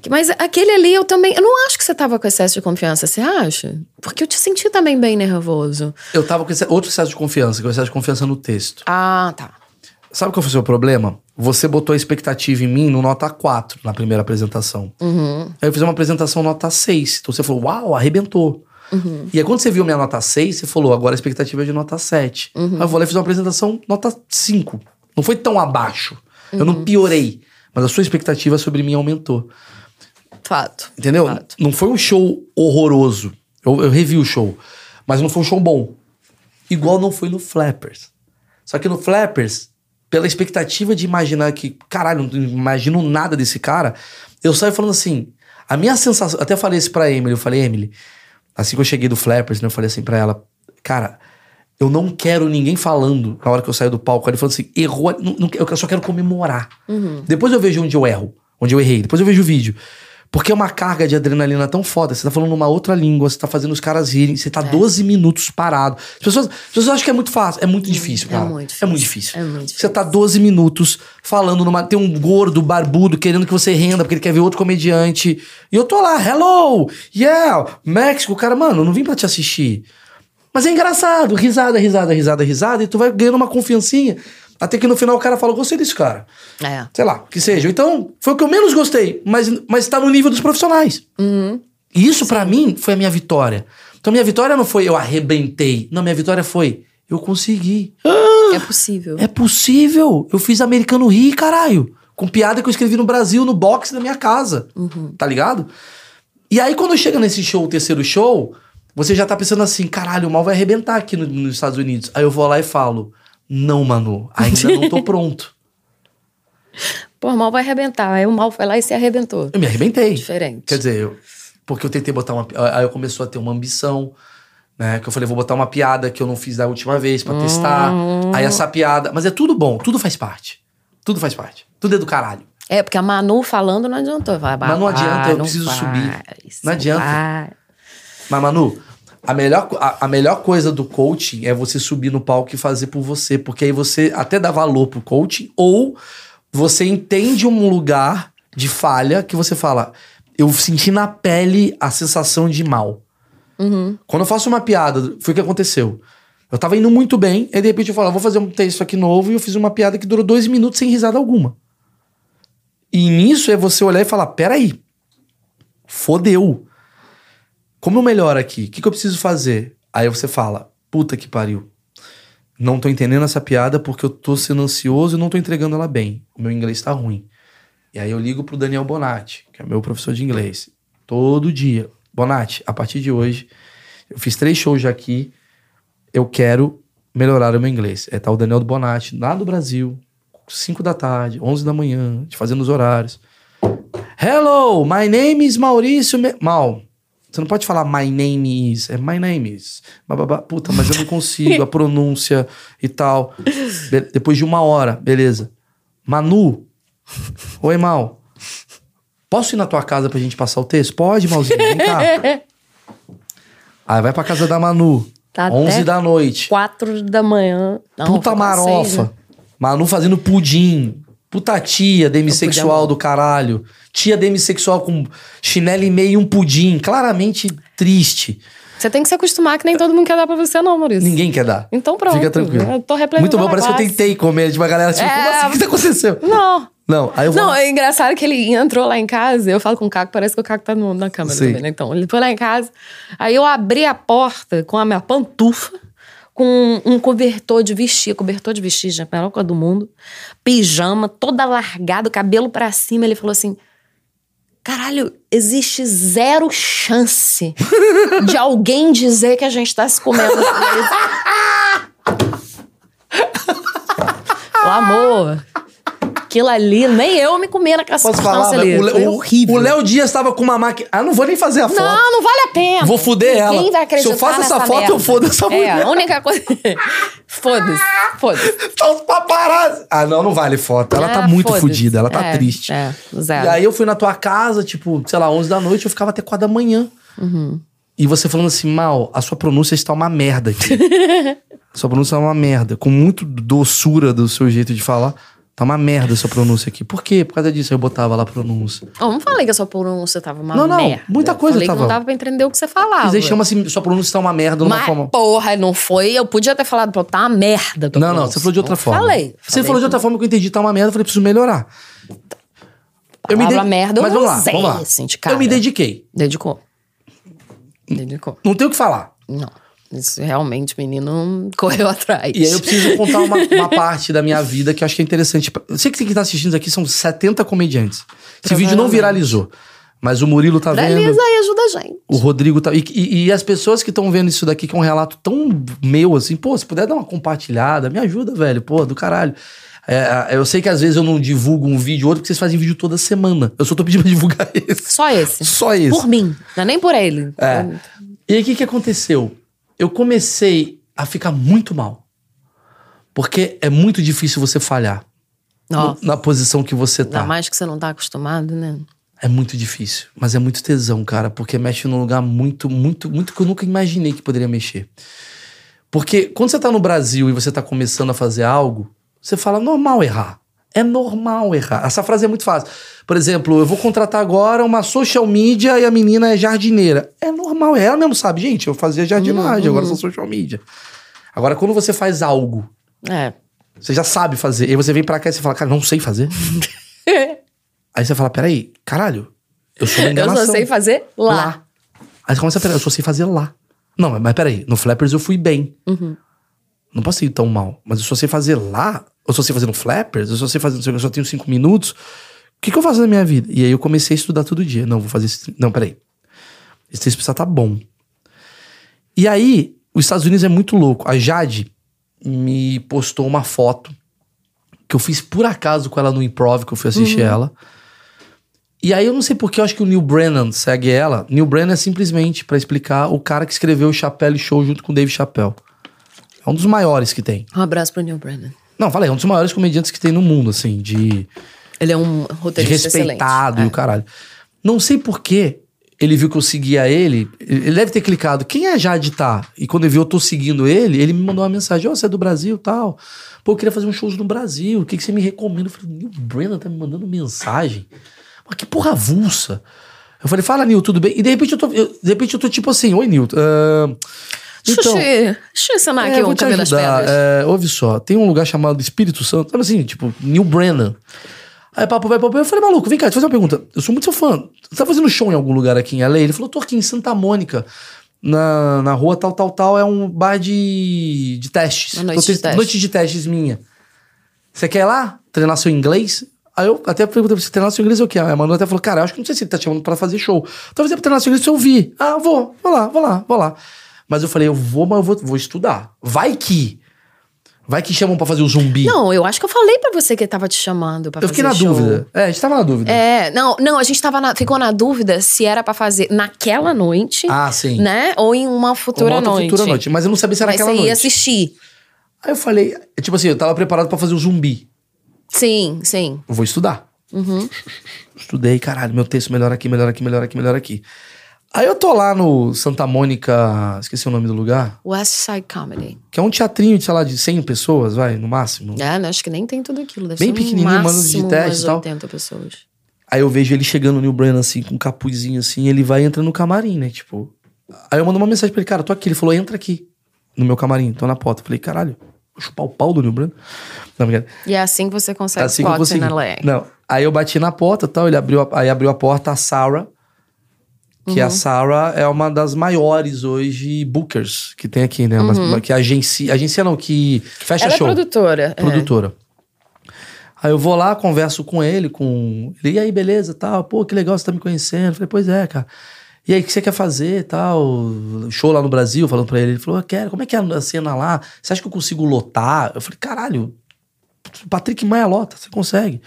[SPEAKER 2] Mas aquele ali eu também. Eu não acho que você tava com excesso de confiança, você acha? Porque eu te senti também bem nervoso.
[SPEAKER 1] Eu tava com outro excesso de confiança, que é o excesso de confiança no texto.
[SPEAKER 2] Ah, tá.
[SPEAKER 1] Sabe qual foi o seu problema? Você botou a expectativa em mim no nota 4 na primeira apresentação. Aí eu fiz uma apresentação nota 6. Então você falou, uau, arrebentou. E aí quando você viu minha nota 6, você falou, agora a expectativa é de nota 7. Aí eu vou lá e fiz uma apresentação nota 5. Não foi tão abaixo. Eu não piorei. Mas a sua expectativa sobre mim aumentou.
[SPEAKER 2] Fato.
[SPEAKER 1] Entendeu?
[SPEAKER 2] Fato.
[SPEAKER 1] Não foi um show horroroso. Eu, eu revi o show. Mas não foi um show bom. Igual não foi no Flappers. Só que no Flappers, pela expectativa de imaginar que, caralho, não imagino nada desse cara, eu saio falando assim. A minha sensação. Até falei isso pra Emily. Eu falei, Emily, assim que eu cheguei do Flappers, né, eu falei assim pra ela, cara. Eu não quero ninguém falando na hora que eu saio do palco. Ele falando assim, errou. não- não- eu só quero comemorar. Depois eu vejo onde eu erro, onde eu errei. Depois eu vejo o vídeo. Porque é uma carga de adrenalina tão foda. Você tá falando uma outra língua, você tá fazendo os caras rirem, você tá
[SPEAKER 2] É.
[SPEAKER 1] 12 minutos parado. As pessoas, as pessoas acham que é muito fácil. É muito difícil,
[SPEAKER 2] é
[SPEAKER 1] cara.
[SPEAKER 2] muito
[SPEAKER 1] É muito
[SPEAKER 2] difícil.
[SPEAKER 1] difícil.
[SPEAKER 2] É muito
[SPEAKER 1] Você tá 12 minutos falando numa. Tem um gordo, barbudo, querendo que você renda, porque ele quer ver outro comediante. E eu tô lá, hello! Yeah! México, cara, mano, eu não vim pra te assistir. Mas é engraçado, risada, risada, risada, risada, e tu vai ganhando uma confiancinha. Até que no final o cara fala, gostei desse cara.
[SPEAKER 2] É.
[SPEAKER 1] Sei lá, que seja. Então, foi o que eu menos gostei, mas, mas tá no nível dos profissionais. E isso pra mim foi a minha vitória. Então, minha vitória não foi eu arrebentei. Não, minha vitória foi eu consegui.
[SPEAKER 2] É possível.
[SPEAKER 1] É possível. Eu fiz americano rir, caralho. Com piada que eu escrevi no Brasil, no box da minha casa. Tá ligado? E aí, quando chega nesse show, o terceiro show, você já tá pensando assim: caralho, o mal vai arrebentar aqui no- nos Estados Unidos. Aí eu vou lá e falo: não, Manu, ainda não tô *laughs* pronto.
[SPEAKER 2] Pô, o mal vai arrebentar. Aí o mal foi lá e se arrebentou.
[SPEAKER 1] Eu me arrebentei.
[SPEAKER 2] Diferente.
[SPEAKER 1] Quer dizer, eu, porque eu tentei botar uma. Aí eu começou a ter uma ambição, né? Que eu falei, vou botar uma piada que eu não fiz da última vez pra testar.
[SPEAKER 2] Hum.
[SPEAKER 1] Aí essa piada. Mas é tudo bom, tudo faz parte. Tudo faz parte. Tudo é do caralho.
[SPEAKER 2] É, porque a Manu falando não adiantou. Vai,
[SPEAKER 1] Mas não adianta, eu
[SPEAKER 2] não
[SPEAKER 1] preciso subir. Não adianta.
[SPEAKER 2] vai.
[SPEAKER 1] Mas, Manu, a melhor, a, a melhor coisa do coaching é você subir no palco e fazer por você. Porque aí você até dá valor pro coaching, ou você entende um lugar de falha que você fala. Eu senti na pele a sensação de mal. Quando eu faço uma piada, foi o que aconteceu. Eu tava indo muito bem, aí de repente eu falo, "Ah, vou fazer um texto aqui novo, e eu fiz uma piada que durou dois minutos sem risada alguma. E nisso é você olhar e falar: peraí, fodeu. Como eu melhoro aqui? O que, que eu preciso fazer? Aí você fala: puta que pariu. Não tô entendendo essa piada porque eu tô sendo ansioso e não tô entregando ela bem. O meu inglês tá ruim. E aí eu ligo pro Daniel Bonatti, que é meu professor de inglês. Todo dia. Bonatti, a partir de hoje, eu fiz três shows já aqui. Eu quero melhoraram o meu inglês. É, tá o Daniel Bonatti, lá do Brasil, 5 da tarde, 11 da manhã, te fazendo os horários. Hello, my name is Maurício. Me... Mal, você não pode falar my name is, é my name is. Bababá. Puta, mas eu não consigo, a *laughs* pronúncia e tal. Be- depois de uma hora, beleza. Manu. Oi, Mal. Posso ir na tua casa pra gente passar o texto? Pode, Malzinho, vem cá. *laughs* Aí vai pra casa da Manu.
[SPEAKER 2] Tá
[SPEAKER 1] 11
[SPEAKER 2] até
[SPEAKER 1] da noite.
[SPEAKER 2] Quatro da manhã. Não,
[SPEAKER 1] Puta
[SPEAKER 2] foi quase seis,
[SPEAKER 1] marofa.
[SPEAKER 2] né?
[SPEAKER 1] Manu fazendo pudim. Puta tia demissexual do caralho. Tia demissexual com chinelo e meio e um pudim. Claramente triste.
[SPEAKER 2] Você tem que se acostumar que nem todo mundo quer dar pra você, não, Maurício.
[SPEAKER 1] Ninguém quer dar.
[SPEAKER 2] Então pronto.
[SPEAKER 1] Fica tranquilo.
[SPEAKER 2] Eu tô representando
[SPEAKER 1] Muito bom,
[SPEAKER 2] a
[SPEAKER 1] parece que eu tentei comer de uma galera tipo,
[SPEAKER 2] É.
[SPEAKER 1] como assim? O que tá acontecendo?
[SPEAKER 2] Não.
[SPEAKER 1] Não, aí eu vou.
[SPEAKER 2] Não, é engraçado que ele entrou lá em casa, eu falo com o Caco, parece que o Caco tá no- na câmera
[SPEAKER 1] Sim.
[SPEAKER 2] também, né? Então, ele foi lá em casa, aí eu abri a porta com a minha pantufa, com um cobertor de vestir, cobertor de vestir, já, melhor coisa do mundo, pijama, toda largada, cabelo pra cima, ele falou assim, caralho, existe zero chance de alguém dizer que a gente tá se comendo. Falei, *laughs* amor, aquilo ali, nem eu me comer naquela
[SPEAKER 1] Posso falar?
[SPEAKER 2] ali.
[SPEAKER 1] O,
[SPEAKER 2] Foi
[SPEAKER 1] o-
[SPEAKER 2] horrível.
[SPEAKER 1] o Léo Dias tava com uma máquina. Ah, não vou nem fazer a foto.
[SPEAKER 2] Não, não vale a pena.
[SPEAKER 1] Vou fuder ela.
[SPEAKER 2] Ninguém vai acreditar
[SPEAKER 1] Se eu faço essa foto,
[SPEAKER 2] merda.
[SPEAKER 1] eu fodo essa
[SPEAKER 2] É,
[SPEAKER 1] mulher.
[SPEAKER 2] a única coisa... *laughs* foda-se, foda-se. *laughs*
[SPEAKER 1] Tá os paparazzi. Ah, não, não vale foto. Ela tá
[SPEAKER 2] Ah,
[SPEAKER 1] muito fodida, ela tá
[SPEAKER 2] É,
[SPEAKER 1] triste.
[SPEAKER 2] É, zero.
[SPEAKER 1] E aí eu fui na tua casa, tipo, sei lá, 11 da noite, eu ficava até 4 da manhã.
[SPEAKER 2] Uhum.
[SPEAKER 1] E você falando assim, Mal, a sua pronúncia está uma merda aqui. *laughs* sua pronúncia é uma merda. Com muito doçura do seu jeito de falar. Tá uma merda a sua pronúncia aqui. Por quê? Por causa disso eu botava lá a pronúncia.
[SPEAKER 2] Eu não falei que a sua pronúncia tava uma
[SPEAKER 1] Não, não,
[SPEAKER 2] merda.
[SPEAKER 1] muita coisa
[SPEAKER 2] falei
[SPEAKER 1] tava-
[SPEAKER 2] que não dava pra entender o que você falava.
[SPEAKER 1] Mas aí chama assim, sua pronúncia está uma merda numa
[SPEAKER 2] Mas,
[SPEAKER 1] forma.
[SPEAKER 2] porra, não foi. Eu podia ter falado, pô, tá uma merda.
[SPEAKER 1] Não, não, você falou de outra
[SPEAKER 2] Não
[SPEAKER 1] forma.
[SPEAKER 2] Falei.
[SPEAKER 1] Você
[SPEAKER 2] Falei
[SPEAKER 1] falou de outra forma que eu entendi, tá uma merda, eu falei, preciso melhorar. Eu me
[SPEAKER 2] merda eu
[SPEAKER 1] Mas
[SPEAKER 2] não
[SPEAKER 1] vamos lá,
[SPEAKER 2] usei,
[SPEAKER 1] vamos lá.
[SPEAKER 2] assim.
[SPEAKER 1] Eu me dediquei.
[SPEAKER 2] Dedicou. Dedicou.
[SPEAKER 1] Não tenho o que falar.
[SPEAKER 2] Não. Isso realmente, menino, correu *laughs* atrás.
[SPEAKER 1] E aí eu preciso contar uma, uma parte da minha vida que eu acho que é interessante. pra- Eu sei que quem tá assistindo aqui são 70 comediantes. Esse vídeo não viralizou. Mas o Murilo tá vendo.
[SPEAKER 2] Realiza e ajuda a gente.
[SPEAKER 1] O Rodrigo tá. E, e- e as pessoas que estão vendo isso daqui, que é um relato tão meu assim, pô, se puder dar uma compartilhada, me ajuda, velho, pô, do caralho. É, eu sei que às vezes eu não divulgo um vídeo ou outro, porque vocês fazem vídeo toda semana. Eu só tô pedindo pra divulgar *laughs* esse.
[SPEAKER 2] Só esse.
[SPEAKER 1] Só esse.
[SPEAKER 2] Por mim. Não é nem por ele.
[SPEAKER 1] É. E aí, o que, que aconteceu? Eu comecei a ficar muito mal. Porque é muito difícil você falhar
[SPEAKER 2] Nossa.
[SPEAKER 1] na posição que você
[SPEAKER 2] Ainda
[SPEAKER 1] tá.
[SPEAKER 2] mais que você não tá acostumado, né?
[SPEAKER 1] É muito difícil. Mas é muito tesão, cara. Porque mexe num lugar muito, muito, muito que eu nunca imaginei que poderia mexer. Porque quando você tá no Brasil e você tá começando a fazer algo, você fala, normal errar. É normal errar. Essa frase é muito fácil. Por exemplo, eu vou contratar agora uma social media e a menina é jardineira. É normal, ela mesmo sabe. Gente, eu fazia jardinagem, agora eu sou social media. Agora, quando você faz algo,
[SPEAKER 2] É.
[SPEAKER 1] você já sabe fazer, e você vem pra cá e você fala, cara, não sei fazer. *laughs* Aí você fala, peraí, caralho, eu sou uma
[SPEAKER 2] Eu
[SPEAKER 1] enganação.
[SPEAKER 2] só sei fazer lá.
[SPEAKER 1] Aí você começa a peraí, eu só sei fazer lá. Não, mas, mas peraí, no Flappers eu fui bem.
[SPEAKER 2] Uhum.
[SPEAKER 1] Não posso ir tão mal. Mas eu só sei fazer lá. Eu só sei fazer no Flappers, eu só sei fazer, eu só tenho cinco minutos. O que, que eu faço na minha vida? E aí eu comecei a estudar todo dia. Não, vou fazer esse. Não, peraí. Esse texto precisa estar bom. E aí, os Estados Unidos é muito louco. A Jade me postou uma foto que eu fiz por acaso com ela no improv, que eu fui assistir ela. E aí eu não sei porque eu acho que o Neil Brennan segue ela. Neil Brennan é simplesmente pra explicar o cara que escreveu o Chappelle Show junto com o Dave Chappelle. É um dos maiores que tem.
[SPEAKER 2] Um abraço pro Neil Brennan.
[SPEAKER 1] Não, falei, é um dos maiores comediantes que tem no mundo, assim, de,
[SPEAKER 2] Ele é um
[SPEAKER 1] de
[SPEAKER 2] roteirista
[SPEAKER 1] respeitado e o
[SPEAKER 2] excelente.
[SPEAKER 1] caralho. Não sei por que ele viu que eu seguia ele. Ele deve ter clicado, quem é Jade tá? E quando ele viu eu tô seguindo ele, ele me mandou uma mensagem: Ó, você é do Brasil tal. Pô, eu queria fazer uns shows no Brasil. O que, que você me recomenda? Eu falei, Neil Brennan tá me mandando mensagem. Mas que porra avulsa. Eu falei, fala, Nil, tudo bem? E de repente eu tô, eu- de repente eu tô tipo assim, oi, Nil.
[SPEAKER 2] Deixa,
[SPEAKER 1] então,
[SPEAKER 2] deixa eu ensinar
[SPEAKER 1] é,
[SPEAKER 2] aqui
[SPEAKER 1] vou
[SPEAKER 2] um
[SPEAKER 1] te
[SPEAKER 2] cabelo das pedras.
[SPEAKER 1] É, ouve só, tem um lugar chamado Espírito Santo, sabe assim, tipo, New Brennan. Aí papo vai, papo vai. Eu falei, maluco, vem cá, deixa eu fazer uma pergunta. Eu sou muito seu fã. Você tá fazendo show em algum lugar aqui em LA? Ele falou, tô aqui em Santa Mônica. Na, na rua tal, tal, tal, é um bar de, de testes.
[SPEAKER 2] Uma noite de testes.
[SPEAKER 1] Noite de testes minha. Você quer ir lá treinar seu inglês? Aí eu até perguntei pra você treinar seu inglês é o quê? A Manu até falou, cara, eu acho que não sei se ele tá te chamando pra fazer show. Talvez é pra treinar seu inglês se eu ouvir. Ah, vou, vou lá, vou lá, vou lá. Mas eu falei, eu vou, mas eu vou, vou estudar. Vai que. Vai que chamam pra fazer o zumbi.
[SPEAKER 2] Não, eu acho que eu falei pra você que ele tava te chamando pra
[SPEAKER 1] eu fiquei na
[SPEAKER 2] fazer show.
[SPEAKER 1] dúvida. É, a gente tava na dúvida.
[SPEAKER 2] É, não, não, a gente tava na- ficou na dúvida se era pra fazer naquela noite,
[SPEAKER 1] Ah, sim.
[SPEAKER 2] né? Ou em uma futura
[SPEAKER 1] Uma
[SPEAKER 2] noite.
[SPEAKER 1] futura noite. Mas eu não sabia se era
[SPEAKER 2] Mas
[SPEAKER 1] aquela
[SPEAKER 2] você ia
[SPEAKER 1] noite.
[SPEAKER 2] assistir.
[SPEAKER 1] Aí eu falei, tipo assim, eu tava preparado pra fazer o zumbi.
[SPEAKER 2] Sim, sim.
[SPEAKER 1] Eu vou estudar.
[SPEAKER 2] Uhum. *laughs*
[SPEAKER 1] Estudei, caralho, meu texto melhor aqui, melhor aqui, melhor aqui, melhor aqui. Aí eu tô lá no Santa Mônica, esqueci o nome do lugar,
[SPEAKER 2] West Side Comedy.
[SPEAKER 1] que é um teatrinho, sei lá, de 100 pessoas, vai, no máximo.
[SPEAKER 2] É, né? Acho que nem tem tudo aquilo. Deve
[SPEAKER 1] Bem
[SPEAKER 2] ser
[SPEAKER 1] pequenininho,
[SPEAKER 2] no
[SPEAKER 1] mano, de teste e tal.
[SPEAKER 2] 80 pessoas.
[SPEAKER 1] Aí eu vejo ele chegando no New Brennan, assim, com um capuzinho assim, ele vai entrando no camarim, né? Tipo. Aí eu mando uma mensagem pra ele, cara, tô aqui. Ele falou, entra aqui, no meu camarim, tô na porta. Eu falei, caralho, vou chupar o pau do New Brennan. Não.
[SPEAKER 2] E é assim que você consegue
[SPEAKER 1] assim que eu
[SPEAKER 2] spots
[SPEAKER 1] consegui.
[SPEAKER 2] in LA.
[SPEAKER 1] Não. Aí eu bati na porta e tal, ele abriu, a- aí abriu a porta a Sarah, que
[SPEAKER 2] Uhum.
[SPEAKER 1] a Sarah é uma das maiores hoje bookers que tem aqui, né? Uma- que agencia, agencia não, que fecha
[SPEAKER 2] Uhum. Ela é
[SPEAKER 1] show.
[SPEAKER 2] produtora. é.
[SPEAKER 1] produtora. Aí eu vou lá, converso com ele, com. Ele, e aí, beleza, tal. Pô, que legal, você tá me conhecendo. Eu falei, pois é, cara. E aí, o que você quer fazer tal? Show lá no Brasil, falando pra ele. Ele falou, eu quero. Como é que é a cena lá? Você acha que eu consigo lotar? Eu falei, caralho, Patrick Maia lota, você consegue.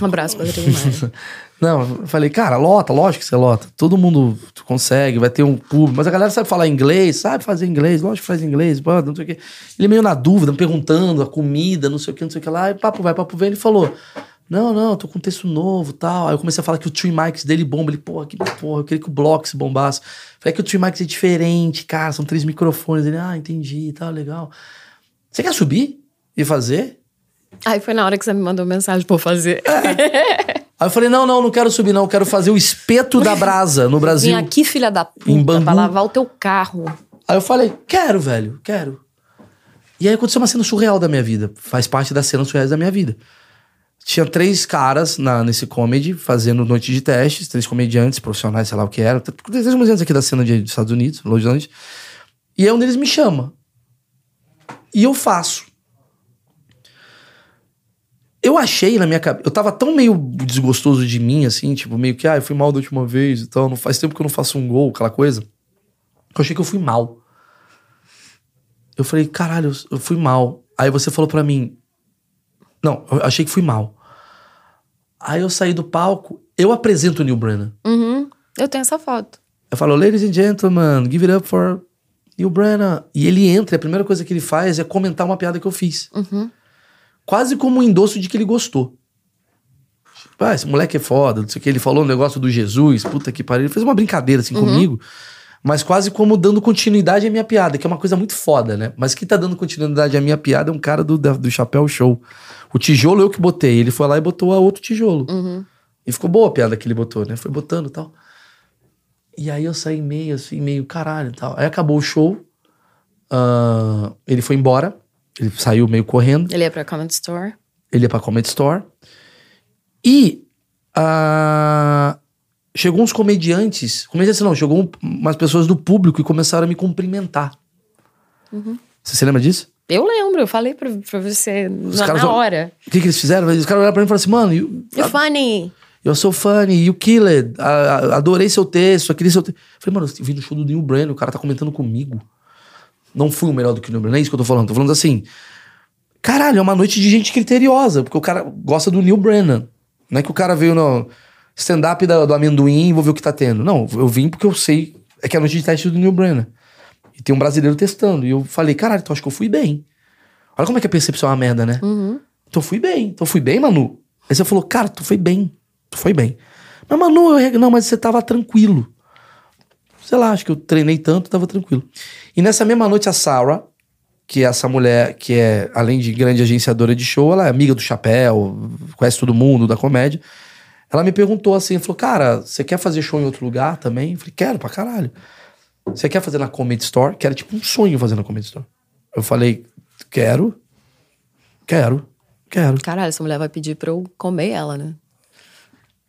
[SPEAKER 2] Um abraço Adriana Maia. *laughs*
[SPEAKER 1] Não, eu falei, cara, lota, lógico que você lota. Todo mundo consegue, vai ter um público. Mas a galera sabe falar inglês, sabe fazer inglês, lógico que faz inglês, não sei o quê. Ele meio na dúvida, me perguntando a comida, não sei o que, não sei o que lá. E papo vai, papo vem. Ele falou, não, não, tô com um texto novo tal. Aí eu comecei a falar que o Tree Mics dele bomba. Ele, porra, que porra, eu queria que o Blocks bombasse. Falei que o Tree Mics é diferente, cara, são três microfones. Ele, ah, entendi, tá legal. Você quer subir e fazer?
[SPEAKER 2] Aí foi na hora que você me mandou mensagem pra eu fazer. *laughs*
[SPEAKER 1] Aí eu falei, não, não, não quero subir, não. Eu quero fazer o espeto da brasa no *laughs* Brasil.
[SPEAKER 2] Vim aqui, filha da
[SPEAKER 1] Em
[SPEAKER 2] puta,
[SPEAKER 1] Bangu.
[SPEAKER 2] pra lavar o teu carro.
[SPEAKER 1] Aí eu falei, quero, velho, quero. E aí aconteceu uma cena surreal da minha vida. Faz parte das cenas surreais da minha vida. Tinha três caras na, nesse comedy fazendo noite de testes, três comediantes profissionais, sei lá o que era. Três comediantes aqui da cena de, dos Estados Unidos, Los Angeles. E aí um deles me chama. E eu faço. Eu achei na minha cabeça. Eu tava tão meio desgostoso de mim, assim, tipo, meio que, ah, eu fui mal da última vez e tal. Não faz tempo que eu não faço um gol, aquela coisa. Eu achei que eu fui mal. Eu falei, caralho, eu- fui mal. Aí você falou pra mim. Não, eu achei que fui mal. Aí eu saí do palco, eu apresento o Neil Brennan.
[SPEAKER 2] Uhum. Eu tenho essa foto.
[SPEAKER 1] Eu falo, ladies and gentlemen, give it up for Neil Brennan. E ele entra, a primeira coisa que ele faz é comentar uma piada que eu fiz.
[SPEAKER 2] Uhum.
[SPEAKER 1] Quase como um endosso de que ele gostou. Tipo, ah, esse moleque é foda, não sei o que. Ele falou um negócio do Jesus, puta que pariu. Ele fez uma brincadeira assim comigo, mas quase como dando continuidade à minha piada, que é uma coisa muito foda, né? Mas quem tá dando continuidade à minha piada é um cara do, da- do Chapéu Show. O tijolo eu que botei. Ele foi lá e botou a outro tijolo. E ficou boa a piada que ele botou, né? Foi botando e tal. E aí eu saí meio assim, meio caralho e tal. Aí acabou o show. ah, ele foi embora. Ele saiu meio correndo.
[SPEAKER 2] Ele ia pra Comment Store.
[SPEAKER 1] Ele ia pra Comedy Store. E ah, chegou uns comediantes. Comediantes não, chegou um- umas pessoas do público e começaram a me cumprimentar. Você se lembra disso?
[SPEAKER 2] Eu lembro, eu falei pra, pra você na,
[SPEAKER 1] caras
[SPEAKER 2] na
[SPEAKER 1] só-
[SPEAKER 2] hora.
[SPEAKER 1] O que, que eles fizeram? Os caras olharam pra mim e falaram assim, mano, you-
[SPEAKER 2] You're funny.
[SPEAKER 1] eu sou funny, you kill it. A- a- adorei seu texto, aquele seu texto. Falei, mano, eu vim no show do Neil Brennan, o cara tá comentando comigo. Não fui o melhor do que o Neil Brennan, é isso que eu tô falando. Tô falando assim, caralho, é uma noite de gente criteriosa, porque o cara gosta do Neil Brennan. Não é que o cara veio no stand-up do amendoim e vou ver o que tá tendo. Não, eu vim porque eu sei, é que é a noite de teste do Neil Brennan. E tem um brasileiro testando. E eu falei, caralho, então acho que eu fui bem. Olha como é que a percepção é uma merda, né? Então eu fui bem. Então eu fui bem, Manu. Aí você falou, cara, tu foi bem. Tu foi bem. Mas, Manu, eu não, mas você tava tranquilo. Sei lá, acho que eu treinei tanto, tava tranquilo. E nessa mesma noite, a Sarah, que é essa mulher que é, além de grande agenciadora de show, ela é amiga do Chapéu, conhece todo mundo da comédia. Ela me perguntou assim, falou, cara, você quer fazer show em outro lugar também? Eu falei, quero pra caralho. Você quer fazer na Comedy Store? Que era tipo um sonho fazer na Comedy Store. Eu falei, quero, quero, quero.
[SPEAKER 2] Caralho, essa mulher vai pedir pra eu comer ela, né?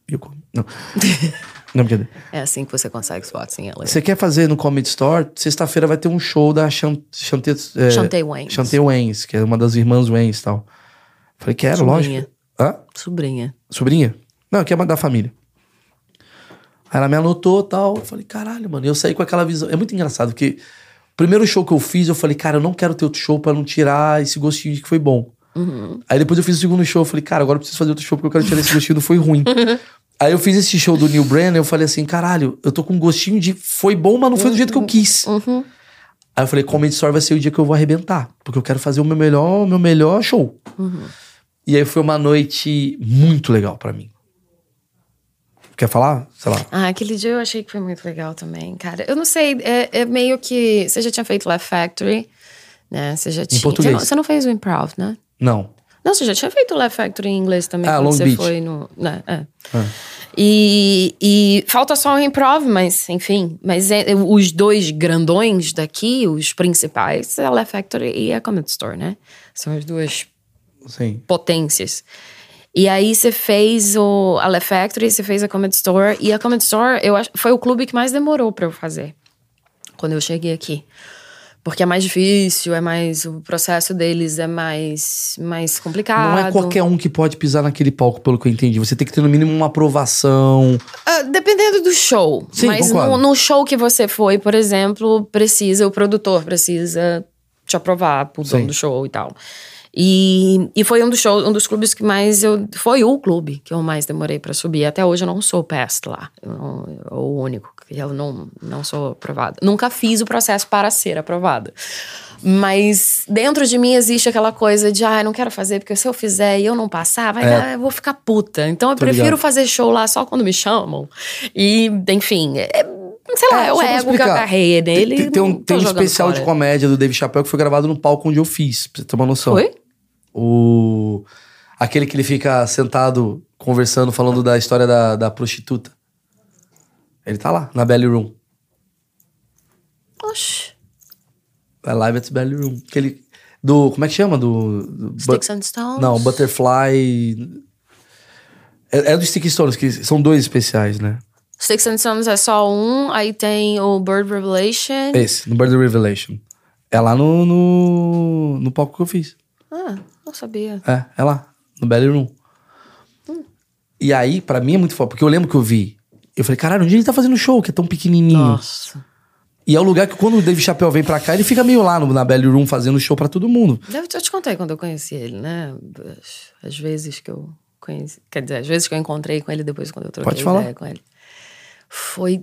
[SPEAKER 1] Eu comi. Não. *laughs* Não, brincadeira.
[SPEAKER 2] É assim que você consegue spots em ela.
[SPEAKER 1] Você quer fazer no Comedy Store? Sexta-feira vai ter um show da Chan- Chante, é,
[SPEAKER 2] Waynes.
[SPEAKER 1] Chantei Waynes, que é uma das irmãs Waynes e tal. Falei, quero,
[SPEAKER 2] Sobrinha.
[SPEAKER 1] lógico. Hã?
[SPEAKER 2] Sobrinha.
[SPEAKER 1] Sobrinha? Não, que é uma da família. Aí ela me anotou e tal. Eu falei, caralho, mano. E eu saí com aquela visão. É muito engraçado, porque o Primeiro show que eu fiz, eu falei, cara, eu não quero ter outro show pra não tirar esse gostinho de que foi bom. Aí depois eu fiz o segundo show, eu falei, cara, agora eu preciso fazer outro show porque eu quero tirar esse gostinho do foi ruim. *laughs* Aí eu fiz esse show do Neil Brennan, eu falei assim, caralho, eu tô com um gostinho de foi bom, mas não foi do jeito que eu quis. Aí eu falei, Comedy Store vai ser o dia que eu vou arrebentar, porque eu quero fazer o meu melhor, meu melhor show. E aí foi uma noite muito legal pra mim. Quer falar? Sei lá.
[SPEAKER 2] Ah, aquele dia eu achei que foi muito legal também, cara. Eu não sei, é, é meio que. Você já tinha feito Laugh Factory, né? Você já tinha.
[SPEAKER 1] português.
[SPEAKER 2] Você não, você não fez o improv, né?
[SPEAKER 1] Não.
[SPEAKER 2] Não, você já tinha feito o Laugh Factory em inglês também.
[SPEAKER 1] Ah,
[SPEAKER 2] quando
[SPEAKER 1] Long
[SPEAKER 2] você
[SPEAKER 1] Beach.
[SPEAKER 2] foi no. Né, é. E, e falta só o improv, mas enfim. Mas é- os dois grandões daqui, os principais, é a Laugh Factory e a Comedy Store, né? São as duas
[SPEAKER 1] Sim.
[SPEAKER 2] potências. E aí você fez o, a Laugh Factory, você fez a Comedy Store. E a Comedy Store eu acho, foi o clube que mais demorou pra eu fazer. Quando eu cheguei aqui. Porque é mais difícil, é mais. O processo deles é mais, mais complicado.
[SPEAKER 1] Não é qualquer um que pode pisar naquele palco, pelo que eu entendi. Você tem que ter no mínimo uma aprovação.
[SPEAKER 2] Ah, dependendo do show.
[SPEAKER 1] Sim,
[SPEAKER 2] mas
[SPEAKER 1] concordo.
[SPEAKER 2] no, no show que você foi, por exemplo, precisa, o produtor precisa te aprovar pro dono do show e tal. E, e foi um dos shows, um dos clubes que mais eu. Foi o clube que eu mais demorei pra subir. Até hoje eu não sou past lá. Eu não, eu- o único eu não, não sou aprovada. Nunca fiz o processo para ser aprovada. Mas dentro de mim existe aquela coisa de, ah, eu não quero fazer, porque se eu fizer e eu não passar, vai
[SPEAKER 1] É.
[SPEAKER 2] dar, eu vou ficar puta. Então eu
[SPEAKER 1] Tô
[SPEAKER 2] prefiro
[SPEAKER 1] ligado.
[SPEAKER 2] fazer show lá só quando me chamam. E, enfim, é, sei lá, é, o
[SPEAKER 1] só pra
[SPEAKER 2] ego que eu
[SPEAKER 1] Tem-
[SPEAKER 2] nele.
[SPEAKER 1] Tem, tem um, tem um especial de
[SPEAKER 2] fora.
[SPEAKER 1] comédia do Dave Chappelle que foi gravado no palco onde eu fiz, pra você ter uma noção.
[SPEAKER 2] Foi?
[SPEAKER 1] O. Aquele que ele fica sentado, conversando, falando da história da, da prostituta. Ele tá lá, na Belly Room.
[SPEAKER 2] Oxi.
[SPEAKER 1] É Live at Belly Room. Aquele. Do. Como é que chama? Do. do
[SPEAKER 2] Sticks
[SPEAKER 1] but-
[SPEAKER 2] and Stones?
[SPEAKER 1] Não, Butterfly. É, é do Stick Stones, que são dois especiais, né?
[SPEAKER 2] Sticks and Stones é só um, aí tem o Bird Revelation.
[SPEAKER 1] Esse, no Bird Revelation. É lá no, no, no palco que eu fiz.
[SPEAKER 2] Ah, não sabia.
[SPEAKER 1] É, é lá, no Belly Room. E aí, pra mim é muito foda, porque eu lembro que eu vi. Eu falei, caralho, onde ele tá fazendo show, que é tão pequenininho?
[SPEAKER 2] Nossa.
[SPEAKER 1] E é o lugar que quando o Dave Chappelle vem pra cá, ele fica meio lá no, na Belly Room fazendo show pra todo mundo.
[SPEAKER 2] Deve, eu te contei quando eu conheci ele, né? As, as vezes que eu conheci. Quer dizer, as vezes que eu encontrei com ele depois quando eu troquei
[SPEAKER 1] Pode falar.
[SPEAKER 2] com ele. Foi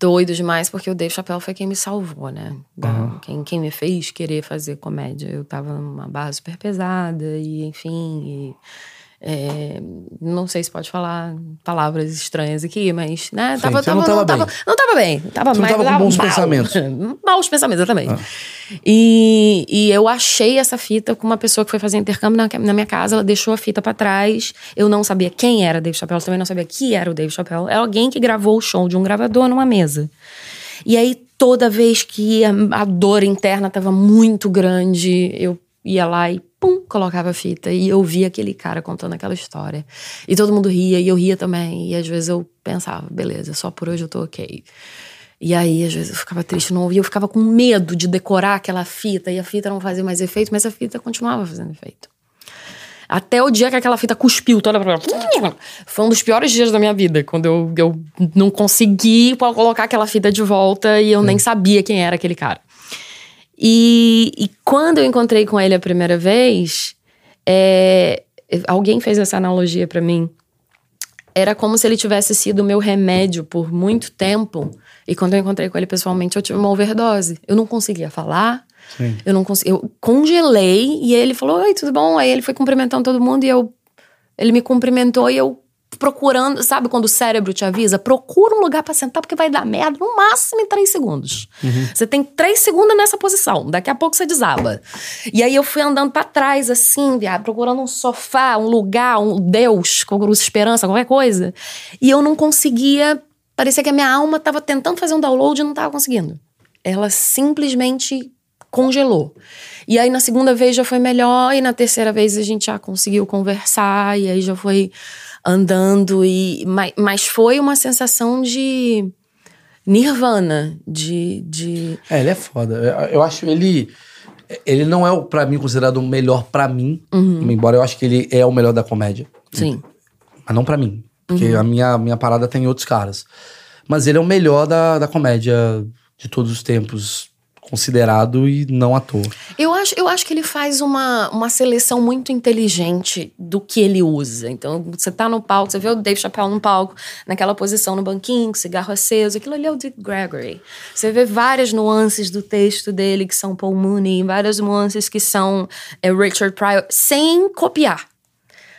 [SPEAKER 2] doido demais, porque o Dave Chappelle foi quem me salvou, né? Da- quem, quem me fez querer fazer comédia. Eu tava numa barra super pesada, e enfim. e, é, não sei se pode falar palavras estranhas aqui, mas, né?
[SPEAKER 1] Sim,
[SPEAKER 2] tava,
[SPEAKER 1] você não
[SPEAKER 2] tava,
[SPEAKER 1] tava
[SPEAKER 2] não, tava, não tava bem. Tava
[SPEAKER 1] Você não
[SPEAKER 2] mais-
[SPEAKER 1] tava com bons
[SPEAKER 2] mal.
[SPEAKER 1] pensamentos. *laughs*
[SPEAKER 2] Maus pensamentos, exatamente. E, e eu achei essa fita com uma pessoa que foi fazer intercâmbio na, na minha casa. Ela deixou a fita pra trás. Eu não sabia quem era Dave Chappelle, também não sabia que era o Dave Chappelle. É alguém que gravou o show de um gravador numa mesa. E aí, toda vez que a, a dor interna tava muito grande, eu ia lá e pum, colocava a fita. E eu via aquele cara contando aquela história. E todo mundo ria, e eu ria também. E às vezes eu pensava, beleza, só por hoje eu tô ok. E aí, às vezes, eu ficava triste, não ouvia, eu ficava com medo de decorar aquela fita, e a fita não fazia mais efeito, mas a fita continuava fazendo efeito. Até o dia que aquela fita cuspiu toda pra... Foi um dos piores dias da minha vida, quando eu, eu não consegui colocar aquela fita de volta e eu nem sabia quem era aquele cara. E, e quando eu encontrei com ele a primeira vez, é, alguém fez essa analogia pra mim. Era como se ele tivesse sido o meu remédio por muito tempo. E quando eu encontrei com ele pessoalmente, eu tive uma overdose. Eu não conseguia falar.
[SPEAKER 1] Sim.
[SPEAKER 2] Eu não consegui, eu congelei e ele falou: "Oi, tudo bom?" Aí ele foi cumprimentando todo mundo e eu ele me cumprimentou e eu procurando, sabe quando o cérebro te avisa, procura um lugar pra sentar porque vai dar merda no máximo em três segundos. Você tem três segundos nessa posição, daqui a pouco você desaba. E aí eu fui andando pra trás assim, viado, procurando um sofá, um lugar, um Deus, com esperança, qualquer coisa. E eu não conseguia, parecia que a minha alma tava tentando fazer um download e não tava conseguindo. Ela simplesmente congelou. E aí na segunda vez já foi melhor e na terceira vez a gente já conseguiu conversar e aí já foi andando e mas, mas foi uma sensação de nirvana, de, de
[SPEAKER 1] É, ele é foda. Eu, acho ele. Ele não é, pra mim, considerado o melhor pra mim. Embora eu acho que ele é o melhor da comédia.
[SPEAKER 2] sim.
[SPEAKER 1] Mas não pra mim. Porque a minha, minha parada tem outros caras. Mas ele é o melhor da, da comédia de todos os tempos. Considerado e não à toa.
[SPEAKER 2] Eu acho, eu acho que ele faz uma, uma seleção muito inteligente do que ele usa. Então, você tá no palco, você vê o Dave Chappelle no palco, naquela posição no banquinho, cigarro aceso, aquilo ali é o Dick Gregory. Você vê várias nuances do texto dele que são Paul Mooney, várias nuances que são é, Richard Pryor, sem copiar.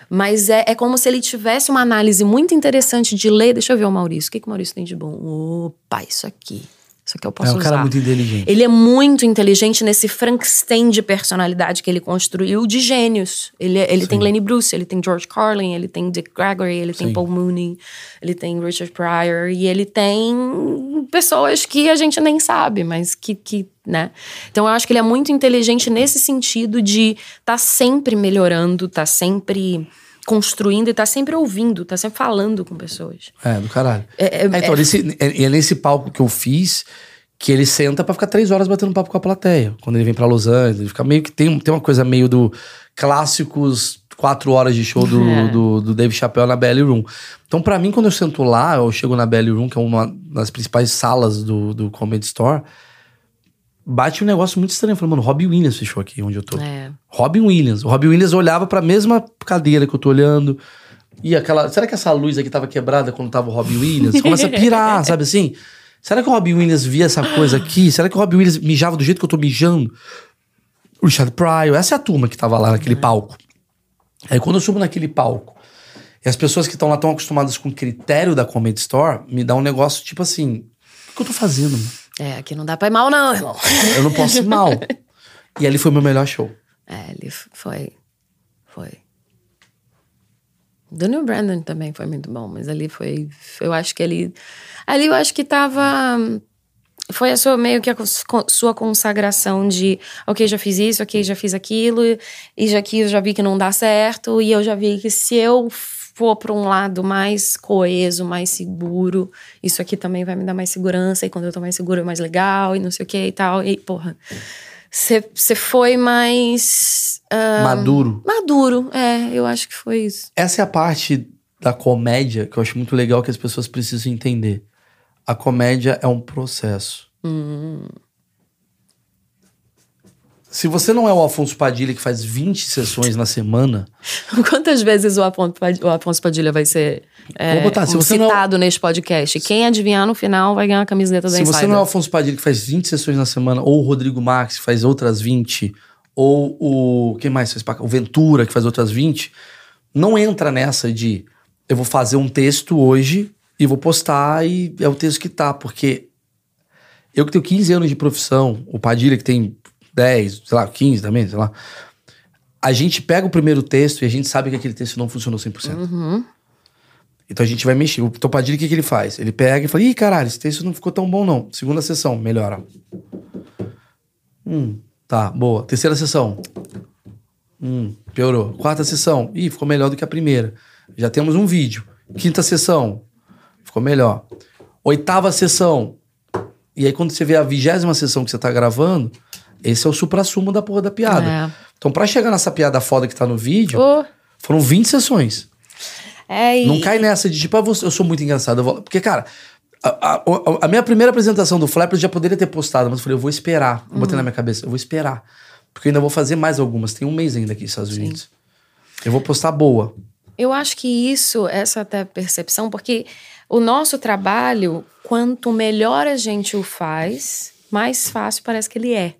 [SPEAKER 2] Mas é, é como se ele tivesse uma análise muito interessante de ler. Deixa eu ver o Maurício. O que, que o Maurício tem de bom? Opa, isso aqui. Isso aqui eu posso
[SPEAKER 1] É um cara
[SPEAKER 2] usar.
[SPEAKER 1] muito inteligente.
[SPEAKER 2] Ele é muito inteligente nesse Frankenstein de personalidade que ele construiu de gênios. Ele, é, ele tem Lenny Bruce, ele tem George Carlin, ele tem Dick Gregory, ele tem
[SPEAKER 1] Sim.
[SPEAKER 2] Paul Mooney, ele tem Richard Pryor e ele tem pessoas que a gente nem sabe, mas que, que né? Então eu acho que ele é muito inteligente nesse sentido de tá sempre melhorando, tá sempre construindo e tá sempre ouvindo, tá sempre falando com pessoas.
[SPEAKER 1] É, do caralho.
[SPEAKER 2] É- é-
[SPEAKER 1] então, nesse, é, é nesse palco que eu fiz que ele senta pra ficar três horas batendo papo com a plateia. Quando ele vem pra Los Angeles, ele fica meio que. Tem, tem uma coisa meio do clássicos quatro horas de show do, *laughs*
[SPEAKER 2] É.
[SPEAKER 1] do, do Dave Chappelle na Belly Room. Então, pra mim, quando eu sento lá, eu chego na Belly Room, que é uma das principais salas do, do Comedy Store, bate um negócio muito estranho. Eu falei, mano, Robbie Williams fechou aqui onde eu tô.
[SPEAKER 2] É.
[SPEAKER 1] Robin Williams. O Robin Williams olhava pra mesma cadeira que eu tô olhando. E aquela. Será que essa luz aqui tava quebrada quando tava o Robin Williams? Você Começa a pirar, *laughs* sabe assim? Será que o Robin Williams via essa coisa aqui? Será que o Robin Williams mijava do jeito que eu tô mijando? O Richard Pryor, essa é a turma que tava lá naquele palco. Aí quando eu subo naquele palco, e as pessoas que estão lá estão acostumadas com o critério da Comedy Store, me dá um negócio tipo assim: o que eu tô fazendo? mano?
[SPEAKER 2] É, aqui não dá pra ir mal, não, irmão. *laughs*
[SPEAKER 1] Eu não posso ir mal. E ali foi meu melhor show.
[SPEAKER 2] É, ele foi. Foi. Daniel Brandon também foi muito bom, mas ali foi. Eu acho que ele. Ali eu acho que tava. Foi a sua, meio que a sua consagração de, ok, já fiz isso, ok, já fiz aquilo, e já aqui eu já vi que não dá certo, e eu já vi que se eu for para um lado mais coeso, mais seguro, isso aqui também vai me dar mais segurança, e quando eu tô mais seguro é mais legal, e não sei o que e tal, e porra. Você foi mais. ah,
[SPEAKER 1] Maduro.
[SPEAKER 2] Maduro, é, eu acho que foi isso.
[SPEAKER 1] Essa é a parte da comédia que eu acho muito legal que as pessoas precisam entender. A comédia é um processo. Se você não é o Afonso Padilha que faz 20 sessões na semana, *laughs*
[SPEAKER 2] Quantas vezes o Afonso Padilha vai ser é,
[SPEAKER 1] botar,
[SPEAKER 2] um
[SPEAKER 1] você não-
[SPEAKER 2] citado nesse podcast? Quem adivinhar no final vai ganhar a camiseta da
[SPEAKER 1] se você
[SPEAKER 2] Insider.
[SPEAKER 1] não é o Afonso Padilha que faz 20 sessões na semana, ou o Rodrigo Max que faz outras 20, ou o. Quem mais faz? O Ventura que faz outras 20, não entra nessa de eu vou fazer um texto hoje e vou postar e é o texto que tá, porque eu que tenho 15 anos de profissão, o Padilha que tem 10, sei lá, 15 também, sei lá. A gente pega o primeiro texto e a gente sabe que aquele texto não funcionou 100%.
[SPEAKER 2] Uhum.
[SPEAKER 1] Então a gente vai mexer. O Topadilha, o que, que ele faz? Ele pega e fala: ih, caralho, esse texto não ficou tão bom, não. Segunda sessão, melhora. Hum, tá, boa. Terceira sessão. Hum, piorou. Quarta sessão. Ih, ficou melhor do que a primeira. Já temos um vídeo. Quinta sessão. Ficou melhor. Oitava sessão. E aí, quando você vê a vigésima sessão que você tá gravando, esse é o supra-sumo da porra da piada.
[SPEAKER 2] É.
[SPEAKER 1] Então, pra chegar nessa piada foda que tá no vídeo,
[SPEAKER 2] Ô,
[SPEAKER 1] foram 20 sessões.
[SPEAKER 2] é, e-
[SPEAKER 1] Não cai nessa de tipo, ah, você- eu sou muito engraçado. vou- Porque, cara, a, a- a minha primeira apresentação do Flap eu já poderia ter postado, mas eu falei, eu vou esperar. Eu
[SPEAKER 2] Uhum.
[SPEAKER 1] botei na minha cabeça, eu vou esperar. Porque eu ainda vou fazer mais algumas. Tem um mês ainda aqui nos Estados Unidos. Eu vou postar boa.
[SPEAKER 2] Eu acho que isso, essa até percepção, porque o nosso trabalho, quanto melhor a gente o faz, mais fácil parece que ele é.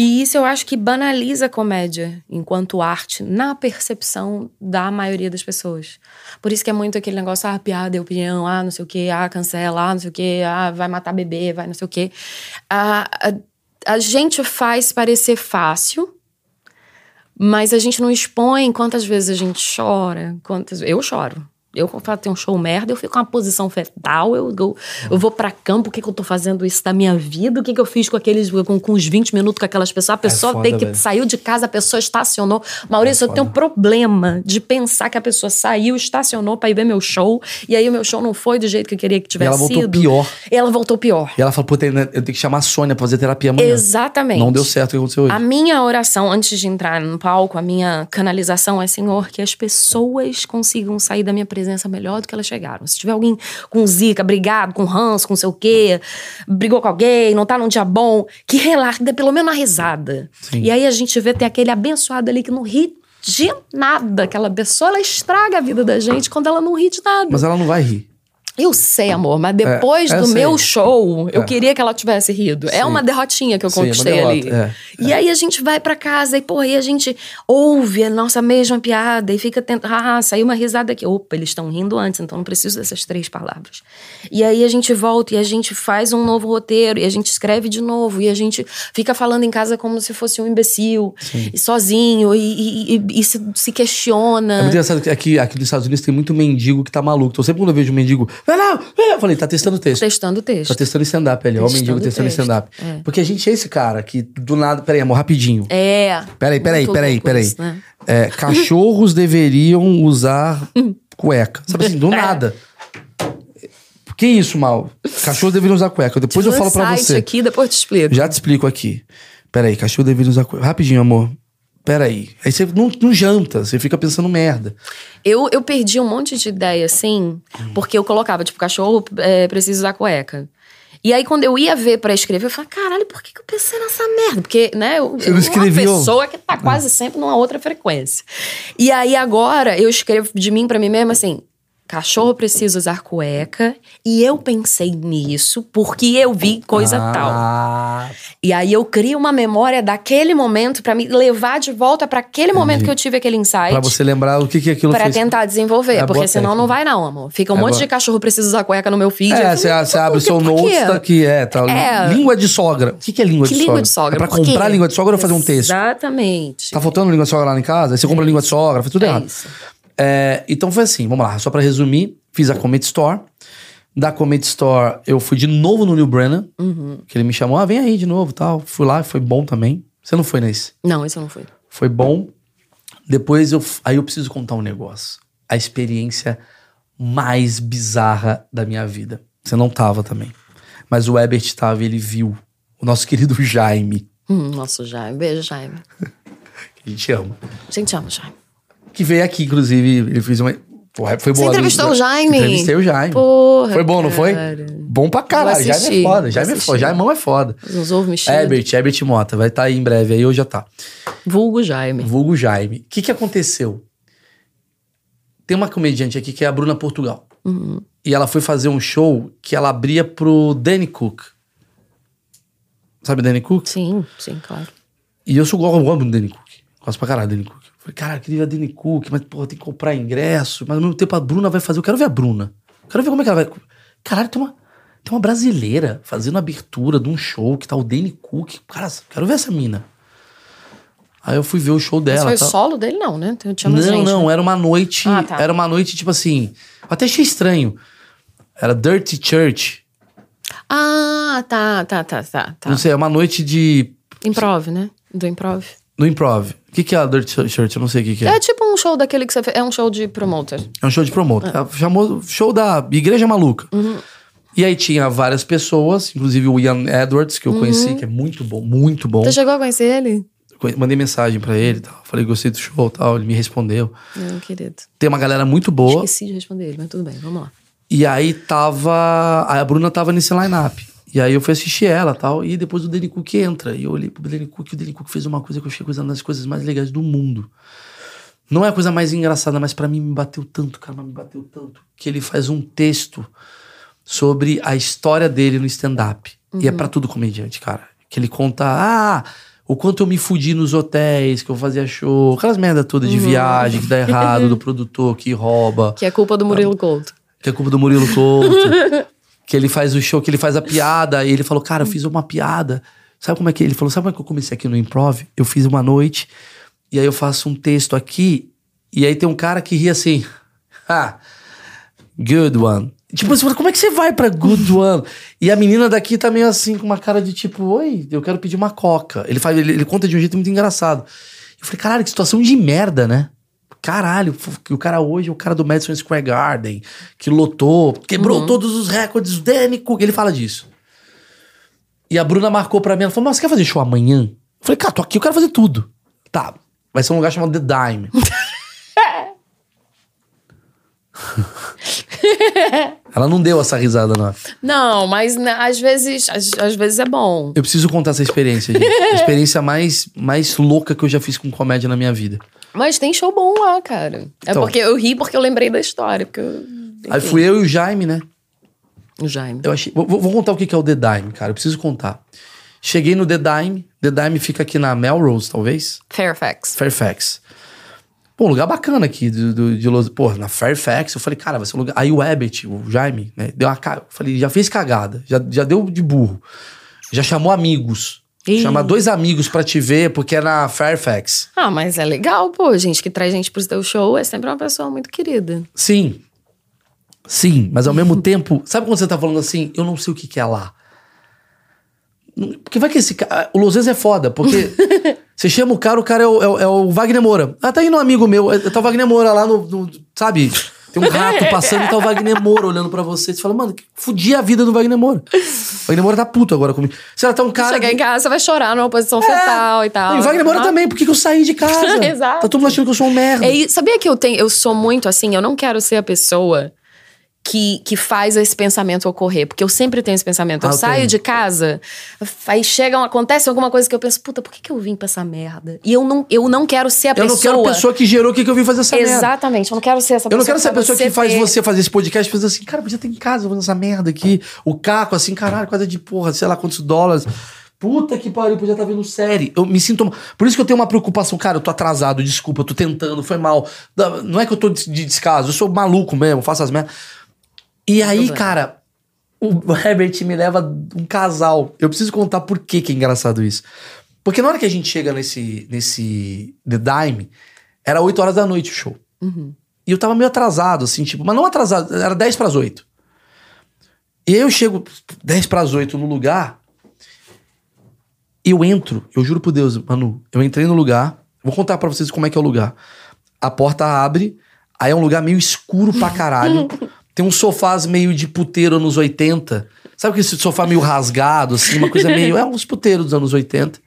[SPEAKER 2] E isso eu acho que banaliza a comédia enquanto arte na percepção da maioria das pessoas. Por isso que é muito aquele negócio, ah, piada é opinião, ah, não sei o quê, ah, cancela, ah, não sei o quê, ah, vai matar bebê, vai não sei o quê. A, a, a gente faz parecer fácil, mas a gente não expõe quantas vezes a gente chora, quantas eu choro. Eu, quando falo, tem um show merda, eu fico com uma posição fetal, eu, eu, eu vou pra campo, o que, que eu tô fazendo isso da minha vida? O que, que eu fiz com aqueles, com, com os 20 minutos com aquelas pessoas? A pessoa
[SPEAKER 1] foda,
[SPEAKER 2] tem que
[SPEAKER 1] velho.
[SPEAKER 2] saiu de casa, a pessoa estacionou. Maurício, eu tenho um problema de pensar que a pessoa saiu, estacionou pra ir ver meu show, e aí o meu show não foi do jeito que eu queria que tivesse
[SPEAKER 1] ela voltou
[SPEAKER 2] sido.
[SPEAKER 1] pior.
[SPEAKER 2] Ela voltou pior.
[SPEAKER 1] E ela falou, puta, eu tenho que chamar a Sônia pra fazer terapia amanhã.
[SPEAKER 2] Exatamente.
[SPEAKER 1] Não deu certo o que aconteceu hoje.
[SPEAKER 2] A minha oração antes de entrar no palco, a minha canalização é, Senhor, que as pessoas consigam sair da minha presença presença melhor do que elas chegaram. Se tiver alguém com zica, brigado, com ranço, com sei o quê, brigou com alguém, não tá num dia bom, que relaxa, dê pelo menos uma risada.
[SPEAKER 1] Sim.
[SPEAKER 2] E aí a gente vê ter aquele abençoado ali que não ri de nada. Aquela pessoa, ela estraga a vida da gente quando ela não ri de nada.
[SPEAKER 1] Mas ela não vai rir.
[SPEAKER 2] Eu sei, amor, mas depois
[SPEAKER 1] É, eu
[SPEAKER 2] do
[SPEAKER 1] sei.
[SPEAKER 2] meu show, eu
[SPEAKER 1] É.
[SPEAKER 2] queria que ela tivesse rido. É
[SPEAKER 1] Sim.
[SPEAKER 2] uma derrotinha que eu
[SPEAKER 1] Sim, é
[SPEAKER 2] conquistei ali.
[SPEAKER 1] derrota, é,
[SPEAKER 2] E aí a gente vai pra casa e, porra, aí a gente ouve a nossa mesma piada e fica tentando. Ah, saiu uma risada aqui. Opa, eles estão rindo antes, então não preciso dessas três palavras. E aí a gente volta e a gente faz um novo roteiro e a gente escreve de novo e a gente fica falando em casa como se fosse um imbecil, e sozinho, e, e- e- e se, se
[SPEAKER 1] É
[SPEAKER 2] questiona.
[SPEAKER 1] muito engraçado que aqui, aqui nos Estados Unidos tem muito mendigo que tá maluco. Então sempre quando eu vejo um mendigo, vai lá, vai lá", eu falei, tá testando texto.
[SPEAKER 2] Testando o texto.
[SPEAKER 1] Tá testando stand-up ali, ó, o
[SPEAKER 2] Testando
[SPEAKER 1] mendigo testando stand-up.
[SPEAKER 2] é.
[SPEAKER 1] Porque a gente é esse cara que do nada. Peraí, amor, rapidinho.
[SPEAKER 2] É.
[SPEAKER 1] Peraí, peraí,
[SPEAKER 2] muito
[SPEAKER 1] peraí, peraí.
[SPEAKER 2] isso, né?
[SPEAKER 1] É, cachorros *laughs* deveriam usar cueca. Sabe assim,
[SPEAKER 2] É.
[SPEAKER 1] do nada. Que isso, Mal? Cachorros deveriam usar cueca. Depois eu
[SPEAKER 2] Tem um
[SPEAKER 1] falo pra você.
[SPEAKER 2] aqui, depois eu te explico.
[SPEAKER 1] Já te explico aqui. Peraí, cachorro deveria usar cueca. Rapidinho, amor. Peraí. Aí você não, não janta, você fica pensando merda.
[SPEAKER 2] Eu, eu perdi um monte de ideia, assim, porque eu colocava, tipo, cachorro é, precisa usar cueca. E aí, quando eu ia ver pra escrever, eu falava, caralho, por que, que eu pensei nessa merda? Porque, né, eu, eu-
[SPEAKER 1] escreveu?
[SPEAKER 2] uma pessoa que tá quase sempre numa outra frequência. E aí, agora, eu escrevo de mim pra mim mesma assim. Cachorro precisa usar cueca. E eu pensei nisso porque eu vi coisa tal.
[SPEAKER 1] ah,
[SPEAKER 2] E aí eu crio uma memória daquele momento pra me levar de volta pra aquele momento que eu tive aquele insight.
[SPEAKER 1] Pra você lembrar o que, que aquilo
[SPEAKER 2] Pra
[SPEAKER 1] fez.
[SPEAKER 2] tentar desenvolver,
[SPEAKER 1] É
[SPEAKER 2] porque senão
[SPEAKER 1] técnica.
[SPEAKER 2] não vai não, amor. Fica um
[SPEAKER 1] É
[SPEAKER 2] monte
[SPEAKER 1] boa.
[SPEAKER 2] de cachorro precisa usar cueca no meu feed.
[SPEAKER 1] É, você, abre o seu notes, tá aqui, é, tá.
[SPEAKER 2] É.
[SPEAKER 1] Língua de sogra. O que, que é língua
[SPEAKER 2] Que
[SPEAKER 1] de
[SPEAKER 2] língua
[SPEAKER 1] sogra?
[SPEAKER 2] de sogra?
[SPEAKER 1] É pra comprar língua de sogra ou fazer um texto?
[SPEAKER 2] Exatamente.
[SPEAKER 1] Tá faltando língua de sogra lá em casa? Aí você compra língua de sogra, faz tudo
[SPEAKER 2] É
[SPEAKER 1] errado.
[SPEAKER 2] isso.
[SPEAKER 1] É, então foi assim, vamos lá, só pra resumir, fiz a Comedy Store. Da Comedy Store, eu fui de novo no New Brennan,
[SPEAKER 2] Uhum.
[SPEAKER 1] que ele me chamou, ah, vem aí de novo tal. Fui lá, foi bom também. Você não foi nesse?
[SPEAKER 2] Não, isso eu não fui.
[SPEAKER 1] Foi bom. Depois eu. Aí eu preciso contar um negócio. A experiência mais bizarra da minha vida. Você não tava também. Mas o Ebert tava e ele viu. O nosso *laughs* querido Jaime,
[SPEAKER 2] Hum, nossa, Jaime. Beijo, Jaime. *laughs*
[SPEAKER 1] a gente ama.
[SPEAKER 2] A gente ama Jaime.
[SPEAKER 1] Que veio aqui, inclusive, ele fez uma. Porra, foi
[SPEAKER 2] Você
[SPEAKER 1] boa.
[SPEAKER 2] entrevistou o Jaime?
[SPEAKER 1] Entrevistei o Jaime.
[SPEAKER 2] Porra,
[SPEAKER 1] Foi bom, não foi?
[SPEAKER 2] cara.
[SPEAKER 1] Bom pra caralho. Jaime é foda. Jaime é foda. Jaimão é foda.
[SPEAKER 2] Uns ovos mexidos.
[SPEAKER 1] Ebert, Ebert Mota. Vai estar aí em breve aí, ou já tá.
[SPEAKER 2] Vulgo Jaime.
[SPEAKER 1] Vulgo Jaime. O que, que aconteceu? Tem uma comediante aqui que é a Bruna Portugal.
[SPEAKER 2] Uhum.
[SPEAKER 1] E ela foi fazer um show que ela abria pro Danny Cook. Sabe Danny Cook?
[SPEAKER 2] Sim, sim, claro.
[SPEAKER 1] E eu sou igual eu amo o Danny Cook. Gosto pra caralho do Danny Cook. Falei, cara, eu queria ver a Danny Cook, mas, porra, tem que comprar ingresso. Mas ao mesmo tempo a Bruna vai fazer. Eu quero ver a Bruna. Eu quero ver como é que ela vai. Caralho, tem uma, tem uma brasileira fazendo a abertura de um show que tá o Danny Cook. Cara, quero ver essa mina. Aí eu fui ver o show
[SPEAKER 2] Mas
[SPEAKER 1] dela.
[SPEAKER 2] foi o
[SPEAKER 1] tal.
[SPEAKER 2] solo dele, não, né? Tinha
[SPEAKER 1] Não,
[SPEAKER 2] gente,
[SPEAKER 1] não,
[SPEAKER 2] né?
[SPEAKER 1] era uma noite.
[SPEAKER 2] Ah, tá.
[SPEAKER 1] Era uma noite, tipo assim. Eu até achei estranho. Era Dirty Church.
[SPEAKER 2] Ah, tá, tá, tá, tá. tá.
[SPEAKER 1] Não sei, é uma noite de.
[SPEAKER 2] Improv, né? Do improv.
[SPEAKER 1] No improv. O que, que é a Dirty Church? Eu não sei o que, que é.
[SPEAKER 2] É tipo um show daquele que você fez. É um show de promoter.
[SPEAKER 1] É um show de promotor. Ela Chamou show da Igreja Maluca. E aí tinha várias pessoas, inclusive o Ian Edwards, que eu conheci, que é muito bom, muito bom.
[SPEAKER 2] Você chegou a conhecer ele?
[SPEAKER 1] Mandei mensagem pra ele e tal. Falei, gostei do show e tal. Ele me respondeu.
[SPEAKER 2] Não, querido.
[SPEAKER 1] Tem uma galera muito boa.
[SPEAKER 2] Esqueci de responder ele, mas tudo bem, vamos lá.
[SPEAKER 1] E aí tava. A Bruna tava nesse line-up. E aí eu fui assistir ela e tal. E depois o Danny Cook entra. E eu olhei pro Danny Cook e o Danny Cook fez uma coisa que eu achei coisa uma das coisas mais legais do mundo. Não é a coisa mais engraçada, mas pra mim me bateu tanto, cara, me bateu tanto. Que ele faz um texto sobre a história dele no stand-up. E é pra tudo comediante, cara. Que ele conta, ah, o quanto eu me fudi nos hotéis, que eu fazia show, aquelas merda toda de viagem que dá errado, do produtor que rouba
[SPEAKER 2] Que é culpa do Murilo Couto.
[SPEAKER 1] que é culpa do Murilo Couto. *laughs* que ele faz o show, que ele faz a piada. E ele falou, cara, eu fiz uma piada. Sabe como é que ele falou? Sabe como é que eu comecei aqui no improv? Eu fiz uma noite, e aí eu faço um texto aqui, e aí tem um cara que ri assim. *laughs* Ah, good one. Tipo, você fala, como é que você vai pra good one? E a menina daqui tá meio assim, com uma cara de tipo, oi, eu quero pedir uma coca. Ele, faz, ele, ele conta de um jeito muito engraçado. Eu falei, caralho, que situação de merda, né? Caralho, que o cara hoje é o cara do Madison Square Garden, que lotou, quebrou todos os recordes, Danny Cook. Ele fala disso. E a Bruna marcou pra mim, ela falou, mas você quer fazer show amanhã? Eu falei, cara, tô aqui, eu quero fazer tudo. Tá, vai ser um lugar chamado The Dime. *laughs* Ela não deu essa risada, não.
[SPEAKER 2] Não, mas né, às vezes, às, às vezes é bom.
[SPEAKER 1] Eu preciso contar essa experiência, gente. *laughs* A experiência mais, mais louca que eu já fiz com comédia na minha vida.
[SPEAKER 2] Mas tem show bom lá, cara. É
[SPEAKER 1] Então.
[SPEAKER 2] porque eu ri porque eu lembrei da história. Porque eu,
[SPEAKER 1] Aí fui eu e o Jaime, né?
[SPEAKER 2] O Jaime.
[SPEAKER 1] Eu achei. Vou, vou contar o que é o The Dime, cara. Eu preciso contar. Cheguei no The Dime. The Dime fica aqui na Melrose, talvez.
[SPEAKER 2] Fairfax.
[SPEAKER 1] Fairfax. Pô, um lugar bacana aqui do, do- de Los... Pô, na Fairfax, eu falei, cara, vai ser um lugar. Aí o Abbott, o Jaime, né? Deu uma. Eu falei, já fez cagada, já, já deu de burro. Já chamou amigos.
[SPEAKER 2] Ih.
[SPEAKER 1] Chamar dois amigos pra te ver, porque é na Fairfax.
[SPEAKER 2] Ah, mas é legal, pô. Gente que traz gente pro seu show é sempre uma pessoa muito querida.
[SPEAKER 1] Sim. Sim, mas ao mesmo *laughs* tempo, sabe quando você tá falando assim, eu não sei o que, que é lá? Não- Porque vai que esse cara. O Los Angeles é foda, porque *laughs* você chama o cara, o cara é o, é é o Wagner Moura. Ah, tá indo um amigo meu, é- tá o Wagner Moura lá no. no- sabe? Tem um *laughs* rato passando e tá o Wagner Moura olhando pra você. Você fala, mano, que fudi a vida do Wagner Moura. O Wagner Moura tá puto agora comigo. Se ela tá um cara.
[SPEAKER 2] Chegar em casa, você vai chorar numa posição fetal e tal.
[SPEAKER 1] E o Wagner Moura
[SPEAKER 2] Ah.
[SPEAKER 1] também, por que, que eu saí de casa? *laughs*
[SPEAKER 2] Exato.
[SPEAKER 1] Tá todo mundo achando que eu sou um merda.
[SPEAKER 2] É, e sabia que eu tenho, eu sou muito assim, eu não quero ser a pessoa que, que faz esse pensamento ocorrer, porque eu sempre tenho esse pensamento. Eu
[SPEAKER 1] Ah, eu
[SPEAKER 2] saio
[SPEAKER 1] tenho.
[SPEAKER 2] de casa, aí chega, acontece alguma coisa que eu penso, puta, por que, que eu vim pra essa merda? E eu não, eu não quero ser a
[SPEAKER 1] eu não
[SPEAKER 2] pessoa.
[SPEAKER 1] quero a pessoa que gerou o que, que eu vim fazer essa merda.
[SPEAKER 2] Exatamente, eu não quero ser essa
[SPEAKER 1] Eu
[SPEAKER 2] pessoa.
[SPEAKER 1] não quero ser a pessoa que faz
[SPEAKER 2] ter-
[SPEAKER 1] você fazer esse podcast pensando assim, cara, podia estar em casa fazendo essa merda aqui. O Caco, assim, caralho, quase de porra, sei lá quantos dólares. Puta que pariu, podia estar vendo série. Eu me sinto. Por isso que eu tenho uma preocupação. Cara, eu tô atrasado, desculpa, eu tô tentando, foi mal. Não é que eu tô de descaso, eu sou maluco mesmo, faço as merdas. E aí,
[SPEAKER 2] problema.
[SPEAKER 1] cara, o *laughs* Herbert me leva um casal. Eu preciso contar por que, que é engraçado isso. Porque na hora que a gente chega nesse, nesse The Dime, era 8 horas da noite o show. E eu tava meio atrasado, assim, tipo, mas não atrasado, era 10 pras 8. E aí eu chego 10 pras 8 no lugar, eu entro, eu juro por Deus, Manu, eu entrei no lugar, vou contar pra vocês como é que é o lugar. A porta abre, aí é um lugar meio escuro pra caralho. *laughs* Tem uns sofás meio de puteiro anos 80. Sabe aquele sofá meio rasgado, assim, uma coisa meio. É uns puteiros dos anos 80.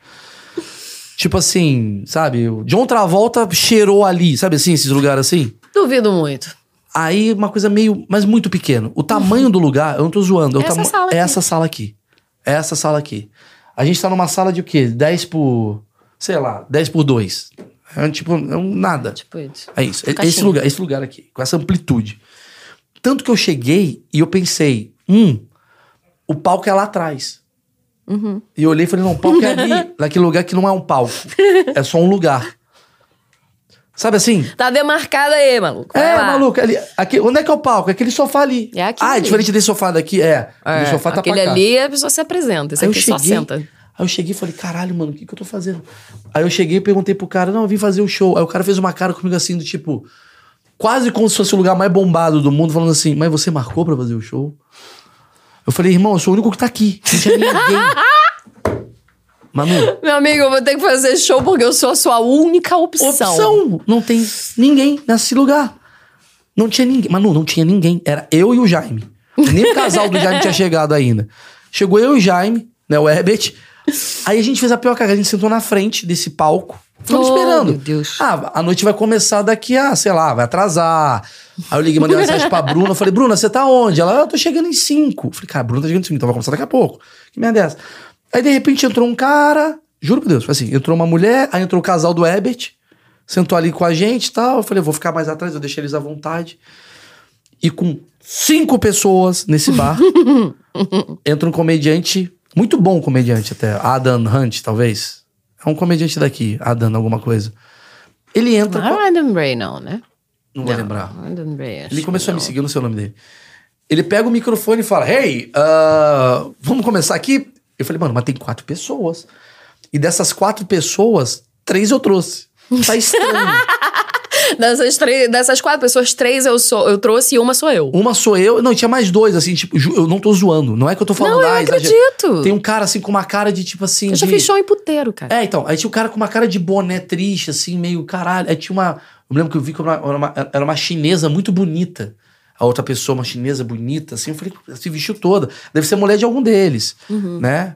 [SPEAKER 1] Tipo assim, sabe? O John Travolta cheirou ali, sabe assim, esses lugares assim?
[SPEAKER 2] Duvido muito.
[SPEAKER 1] Aí uma coisa meio, mas muito pequeno. O tamanho do lugar, eu não tô zoando. É,
[SPEAKER 2] Essa sala
[SPEAKER 1] é
[SPEAKER 2] aqui.
[SPEAKER 1] essa sala aqui. É essa sala aqui. A gente tá numa sala de o quê? 10 por. Sei lá, 10 por 2. É um tipo, é um nada.
[SPEAKER 2] Tipo isso.
[SPEAKER 1] É isso. É
[SPEAKER 2] Caixinha.
[SPEAKER 1] esse lugar, esse lugar aqui, com essa amplitude. Tanto que eu cheguei e eu pensei, hum, o palco é lá atrás.
[SPEAKER 2] Uhum.
[SPEAKER 1] E eu olhei e falei, não, o palco é ali, *laughs* naquele lugar que não é um palco. É só um lugar. Sabe assim?
[SPEAKER 2] Tá demarcada aí, maluco. Vai
[SPEAKER 1] é,
[SPEAKER 2] lá.
[SPEAKER 1] maluco, ali, aqui, onde é que é o palco? É aquele sofá ali.
[SPEAKER 2] É aqui
[SPEAKER 1] Ah, é diferente desse sofá daqui? É.
[SPEAKER 2] É,
[SPEAKER 1] o sofá tá
[SPEAKER 2] aquele ali, a pessoa se apresenta. Esse
[SPEAKER 1] Aí eu
[SPEAKER 2] aqui só
[SPEAKER 1] cheguei,
[SPEAKER 2] senta.
[SPEAKER 1] aí eu cheguei e falei, caralho, mano, o que, que eu tô fazendo? Aí eu cheguei e perguntei pro cara, não, eu vim fazer o show. Aí o cara fez uma cara comigo assim, do tipo, quase como se fosse o lugar mais bombado do mundo, falando assim, mas você marcou pra fazer o show? Eu falei, irmão, eu sou o único que tá aqui. Não tinha ninguém. *laughs* Manu,
[SPEAKER 2] Meu amigo, eu vou ter que fazer show porque eu sou a sua única opção.
[SPEAKER 1] opção. Não tem ninguém nesse lugar. Não tinha ninguém. Manu, não tinha ninguém. Era eu e o Jaime. Nem o casal do Jaime tinha *laughs* chegado ainda. Chegou eu e o Jaime, né, o Herbert. Aí a gente fez a pior cagada. A gente sentou na frente desse palco. Ficamos
[SPEAKER 2] Oh,
[SPEAKER 1] esperando.
[SPEAKER 2] meu Deus.
[SPEAKER 1] Ah, a noite vai começar daqui a, sei lá, vai atrasar. Aí eu liguei, mandei uma mensagem pra Bruna. Eu falei, Bruna, você tá onde? Ela, eu tô chegando em cinco. Eu falei, cara, a Bruna tá chegando em cinco, então vai começar daqui a pouco. Que merda é essa? Aí, de repente, entrou um cara, juro por Deus, foi assim, entrou uma mulher, aí entrou o casal do Herbert, sentou ali com a gente e tal. Eu falei, vou ficar mais atrás, eu deixei eles à vontade. E com cinco pessoas nesse bar, *laughs* entra um comediante, muito bom comediante até, Adam Hunt, talvez. É um comediante daqui, Adam, alguma coisa. Ele entra.
[SPEAKER 2] Não
[SPEAKER 1] com-
[SPEAKER 2] é Adam Ray, não, né?
[SPEAKER 1] Não vou lembrar.
[SPEAKER 2] Adam Ray, acho
[SPEAKER 1] Ele começou a me
[SPEAKER 2] não.
[SPEAKER 1] seguir, eu não sei o nome dele. Ele pega o microfone e fala: Hey, ah, vamos começar aqui? Eu falei, mano, mas tem quatro pessoas. E dessas quatro pessoas, três eu trouxe. Tá estranho. *laughs*
[SPEAKER 2] Dessas, três, dessas quatro pessoas, três eu, sou, eu trouxe e uma sou eu.
[SPEAKER 1] Uma sou eu. Não, tinha mais dois, assim, tipo, eu não tô zoando. Não é que eu tô falando.
[SPEAKER 2] Não, eu
[SPEAKER 1] ah,
[SPEAKER 2] acredito.
[SPEAKER 1] Tem um cara, assim, com uma cara de tipo assim.
[SPEAKER 2] Eu já
[SPEAKER 1] de-
[SPEAKER 2] fiz show em puteiro, cara.
[SPEAKER 1] É, então. Aí tinha um cara com uma cara de boné triste, assim, meio caralho. Aí tinha uma. Eu lembro que eu vi que era uma, era uma chinesa muito bonita. A outra pessoa, uma chinesa bonita, assim. Eu falei, se vestiu toda. Deve ser mulher de algum deles,
[SPEAKER 2] Uhum.
[SPEAKER 1] né?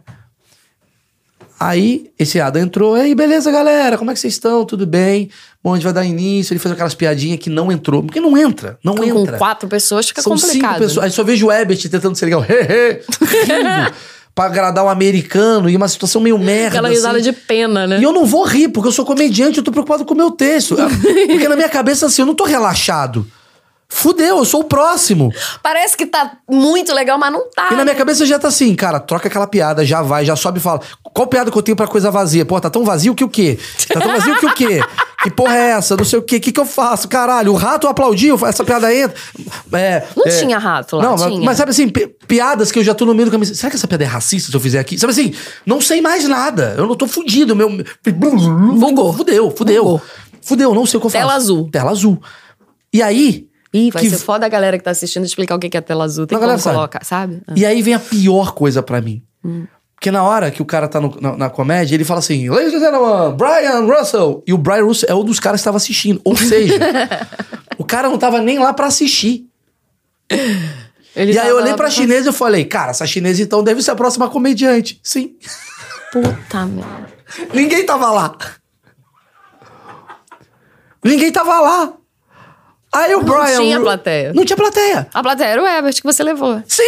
[SPEAKER 1] Aí, esse Adam entrou, aí, beleza, galera, como é que vocês estão? Tudo bem? Bom, a gente vai dar início. Ele fez aquelas piadinhas que não entrou. Porque não entra, não
[SPEAKER 2] Com
[SPEAKER 1] entra.
[SPEAKER 2] quatro pessoas fica
[SPEAKER 1] São
[SPEAKER 2] complicado.
[SPEAKER 1] cinco pessoas. Aí só vejo o Ebert tentando ser legal. Hehe, rindo, *laughs* pra agradar um americano e uma situação meio merda.
[SPEAKER 2] Aquela risada
[SPEAKER 1] assim.
[SPEAKER 2] de pena, né?
[SPEAKER 1] E eu não vou rir, porque eu sou comediante, eu tô preocupado com o meu texto. *laughs* Porque na minha cabeça, assim, eu não tô relaxado. Fudeu, eu sou o próximo.
[SPEAKER 2] Parece que tá muito legal, mas não tá.
[SPEAKER 1] E na minha cabeça já tá assim, cara, troca aquela piada, já vai, já sobe e fala. Qual piada que eu tenho pra coisa vazia? Pô, tá tão vazio que o quê? Tá tão vazio que o quê? Que porra é essa? Não sei o quê. O que, que eu faço? Caralho, o rato aplaudiu, essa piada entra. É,
[SPEAKER 2] Não
[SPEAKER 1] é,
[SPEAKER 2] tinha rato lá,
[SPEAKER 1] Não, mas-
[SPEAKER 2] tinha.
[SPEAKER 1] mas sabe assim, pi- piadas que eu já tô no meio do caminho. Será que essa piada é racista se eu fizer aqui? Sabe assim, não sei mais nada. Eu não tô fudido. Meu.
[SPEAKER 2] Bugou.
[SPEAKER 1] Fudeu, fudeu.
[SPEAKER 2] Bugou.
[SPEAKER 1] Fudeu, não sei o que eu faço.
[SPEAKER 2] Tela azul.
[SPEAKER 1] Tela azul. E aí.
[SPEAKER 2] Ih, vai
[SPEAKER 1] que-
[SPEAKER 2] ser foda a galera que tá assistindo explicar o que que é tela azul. Tem
[SPEAKER 1] Não,
[SPEAKER 2] como
[SPEAKER 1] galera sabe.
[SPEAKER 2] colocar, sabe? Ah.
[SPEAKER 1] E aí vem a pior coisa pra mim.
[SPEAKER 2] Hum.
[SPEAKER 1] Porque na hora que o cara tá no- na, na comédia, ele fala assim: Ladies and gentlemen, Brian Russell. E o Brian Russell é um dos caras que estava assistindo. Ou seja, *laughs* o cara não tava nem lá pra assistir.
[SPEAKER 2] Ele
[SPEAKER 1] e aí eu olhei
[SPEAKER 2] lá
[SPEAKER 1] pra chinesa e eu falei: Cara, essa chinesa então deve ser a próxima comediante. Sim.
[SPEAKER 2] Puta *laughs* merda.
[SPEAKER 1] Ninguém tava lá. Ninguém tava lá. Aí o Brian.
[SPEAKER 2] tinha
[SPEAKER 1] Ru-
[SPEAKER 2] plateia.
[SPEAKER 1] Não tinha plateia.
[SPEAKER 2] A plateia era o Ebert que você levou.
[SPEAKER 1] Sim!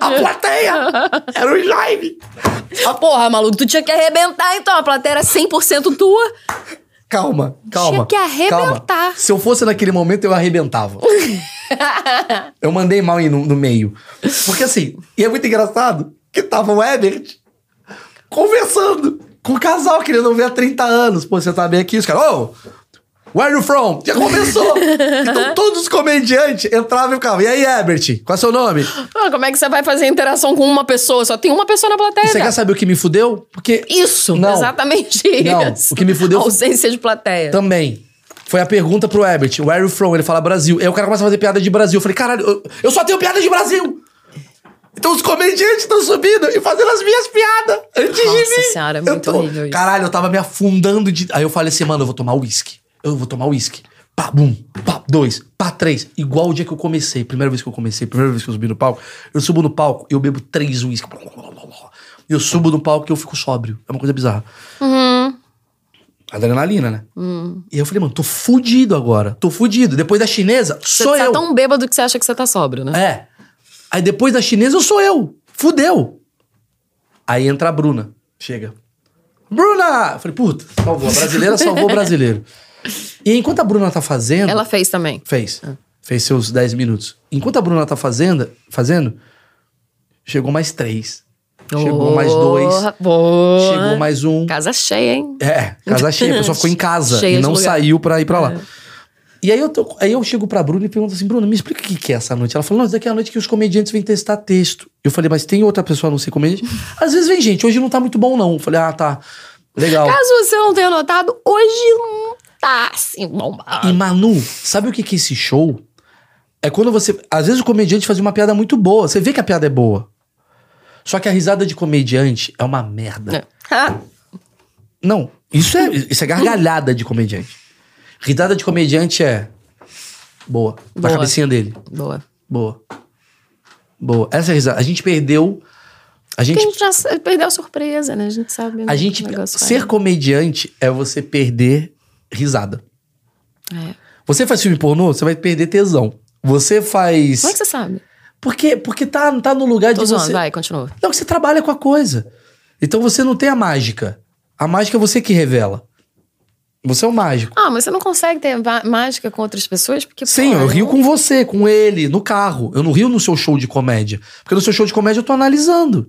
[SPEAKER 1] a plateia! Era o Jaime!
[SPEAKER 2] Ah, porra, maluco, tu tinha que arrebentar então. A plateia era 100% tua.
[SPEAKER 1] Calma, calma.
[SPEAKER 2] Tinha que arrebentar.
[SPEAKER 1] calma. Se eu fosse naquele momento, eu arrebentava. *laughs* eu mandei mal no, no meio. Porque assim, e é muito engraçado que tava o Ebert conversando com o casal, querendo ver há 30 anos. Pô, você tá bem aqui? Os caras, ô, where you from? Já começou. *laughs* então todos os comediantes entravam e ficavam, e aí, Ebert, qual é seu nome?
[SPEAKER 2] Ah, como é que você vai fazer interação com uma pessoa? Só tem uma pessoa na plateia.
[SPEAKER 1] E você quer saber o que me fudeu? Porque
[SPEAKER 2] Isso,
[SPEAKER 1] Não.
[SPEAKER 2] exatamente
[SPEAKER 1] Não,
[SPEAKER 2] isso.
[SPEAKER 1] o que me fudeu
[SPEAKER 2] A ausência de plateia.
[SPEAKER 1] Também. Foi a pergunta pro Herbert, where you from? Ele fala Brasil. Aí o cara começa a fazer piada de Brasil. Eu falei, caralho, eu, eu só tenho piada de Brasil. Então os comediantes estão subindo e fazendo as minhas piadas antes de
[SPEAKER 2] Nossa
[SPEAKER 1] mim.
[SPEAKER 2] senhora, é muito horrível isso.
[SPEAKER 1] Caralho, eu tava me afundando de... Aí eu falei assim, mano, eu vou tomar uísque. Eu vou tomar uísque. Pá, bum, pá, dois, pá, três. Igual o dia que eu comecei. Primeira vez que eu comecei, primeira vez que eu subi no palco. Eu subo no palco e eu bebo três uísques. Eu subo no palco e eu fico sóbrio. É uma coisa bizarra. Adrenalina, né? E aí eu falei, mano, tô fudido agora. Tô fudido. Depois da chinesa,
[SPEAKER 2] Você
[SPEAKER 1] sou
[SPEAKER 2] tá
[SPEAKER 1] eu.
[SPEAKER 2] tão bêbado que você acha que você tá sóbrio, né?
[SPEAKER 1] É. Aí depois da chinesa, eu sou eu. Fudeu. Aí entra a Bruna. Chega. Bruna! Eu falei, puta, salvou. A brasileira salvou o brasileiro. *laughs* E enquanto a Bruna tá fazendo.
[SPEAKER 2] Ela fez também.
[SPEAKER 1] Fez. Fez seus 10 minutos. Enquanto a Bruna tá fazendo, fazendo chegou mais três. Chegou mais dois.
[SPEAKER 2] Boa.
[SPEAKER 1] Chegou mais um.
[SPEAKER 2] Casa cheia, hein?
[SPEAKER 1] É, casa cheia. A pessoa ficou em casa
[SPEAKER 2] Cheia
[SPEAKER 1] e não saiu pra ir pra lá. E aí eu, tô- aí eu chego pra Bruna e pergunto assim, Bruna, me explica o que que é essa noite. Ela falou, não, isso daqui é a noite que os comediantes vêm testar texto. Eu falei, mas tem outra pessoa a não ser comediante? *laughs* Às vezes vem gente, hoje não tá muito bom não. Eu falei, ah, tá, legal.
[SPEAKER 2] Caso você não tenha notado, hoje não tá assim bombado.
[SPEAKER 1] E Manu, sabe o que que é esse show? É quando você... Às vezes o comediante faz uma piada muito boa. Você vê que a piada é boa. Só que a risada de comediante é uma merda.
[SPEAKER 2] É. Ah,
[SPEAKER 1] Não, isso é, isso é gargalhada de comediante. Risada de comediante é boa.
[SPEAKER 2] Boa.
[SPEAKER 1] cabecinha dele.
[SPEAKER 2] boa.
[SPEAKER 1] Boa. Boa. Essa é a risada. A gente perdeu. A
[SPEAKER 2] Porque
[SPEAKER 1] gente.
[SPEAKER 2] a gente já perdeu a surpresa, né? A gente sabe.
[SPEAKER 1] A gente.
[SPEAKER 2] o negócio
[SPEAKER 1] Ser comediante é você perder risada.
[SPEAKER 2] É.
[SPEAKER 1] Você faz filme pornô, você vai perder tesão. Você faz.
[SPEAKER 2] Como é que você sabe?
[SPEAKER 1] Porque, porque tá, tá no lugar
[SPEAKER 2] Tô
[SPEAKER 1] de
[SPEAKER 2] zoando,
[SPEAKER 1] você.
[SPEAKER 2] vai, continua.
[SPEAKER 1] Não, que você trabalha com a coisa. Então você não tem a mágica. A mágica é você que revela. Você é o mágico.
[SPEAKER 2] Ah, mas você não consegue ter mágica com outras pessoas? Porque,
[SPEAKER 1] Sim,
[SPEAKER 2] pô,
[SPEAKER 1] eu rio com você, com ele, no carro. Eu não rio no seu show de comédia. Porque no seu show de comédia eu tô analisando.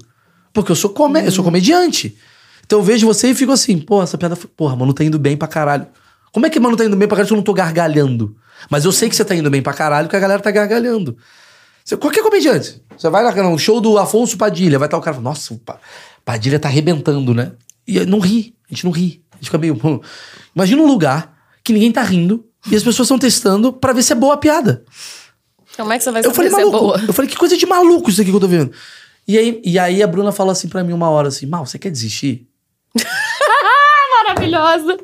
[SPEAKER 1] Porque eu sou, comé eu sou comediante. Então eu vejo você e fico assim, pô, essa piada. Porra, mano, tá indo bem pra caralho. Como é que mano tá indo bem pra caralho se eu não tô gargalhando? Mas eu sei que você tá indo bem pra caralho porque a galera tá gargalhando. Você, qualquer comediante. Você vai lá no show do Afonso Padilha, vai estar o cara falando, nossa, o Pa- Padilha tá arrebentando, né? E não ri, a gente não ri. A gente fica meio. Imagina um lugar que ninguém tá rindo e as pessoas estão testando pra ver se é boa a piada.
[SPEAKER 2] Como é que você vai
[SPEAKER 1] Eu
[SPEAKER 2] saber
[SPEAKER 1] falei,
[SPEAKER 2] se é boa?
[SPEAKER 1] Eu falei, que coisa de maluco isso aqui que eu tô vendo. E aí, e aí a Bruna falou assim pra mim uma hora assim: Mal, você quer desistir? *laughs*
[SPEAKER 2] Maravilhosa.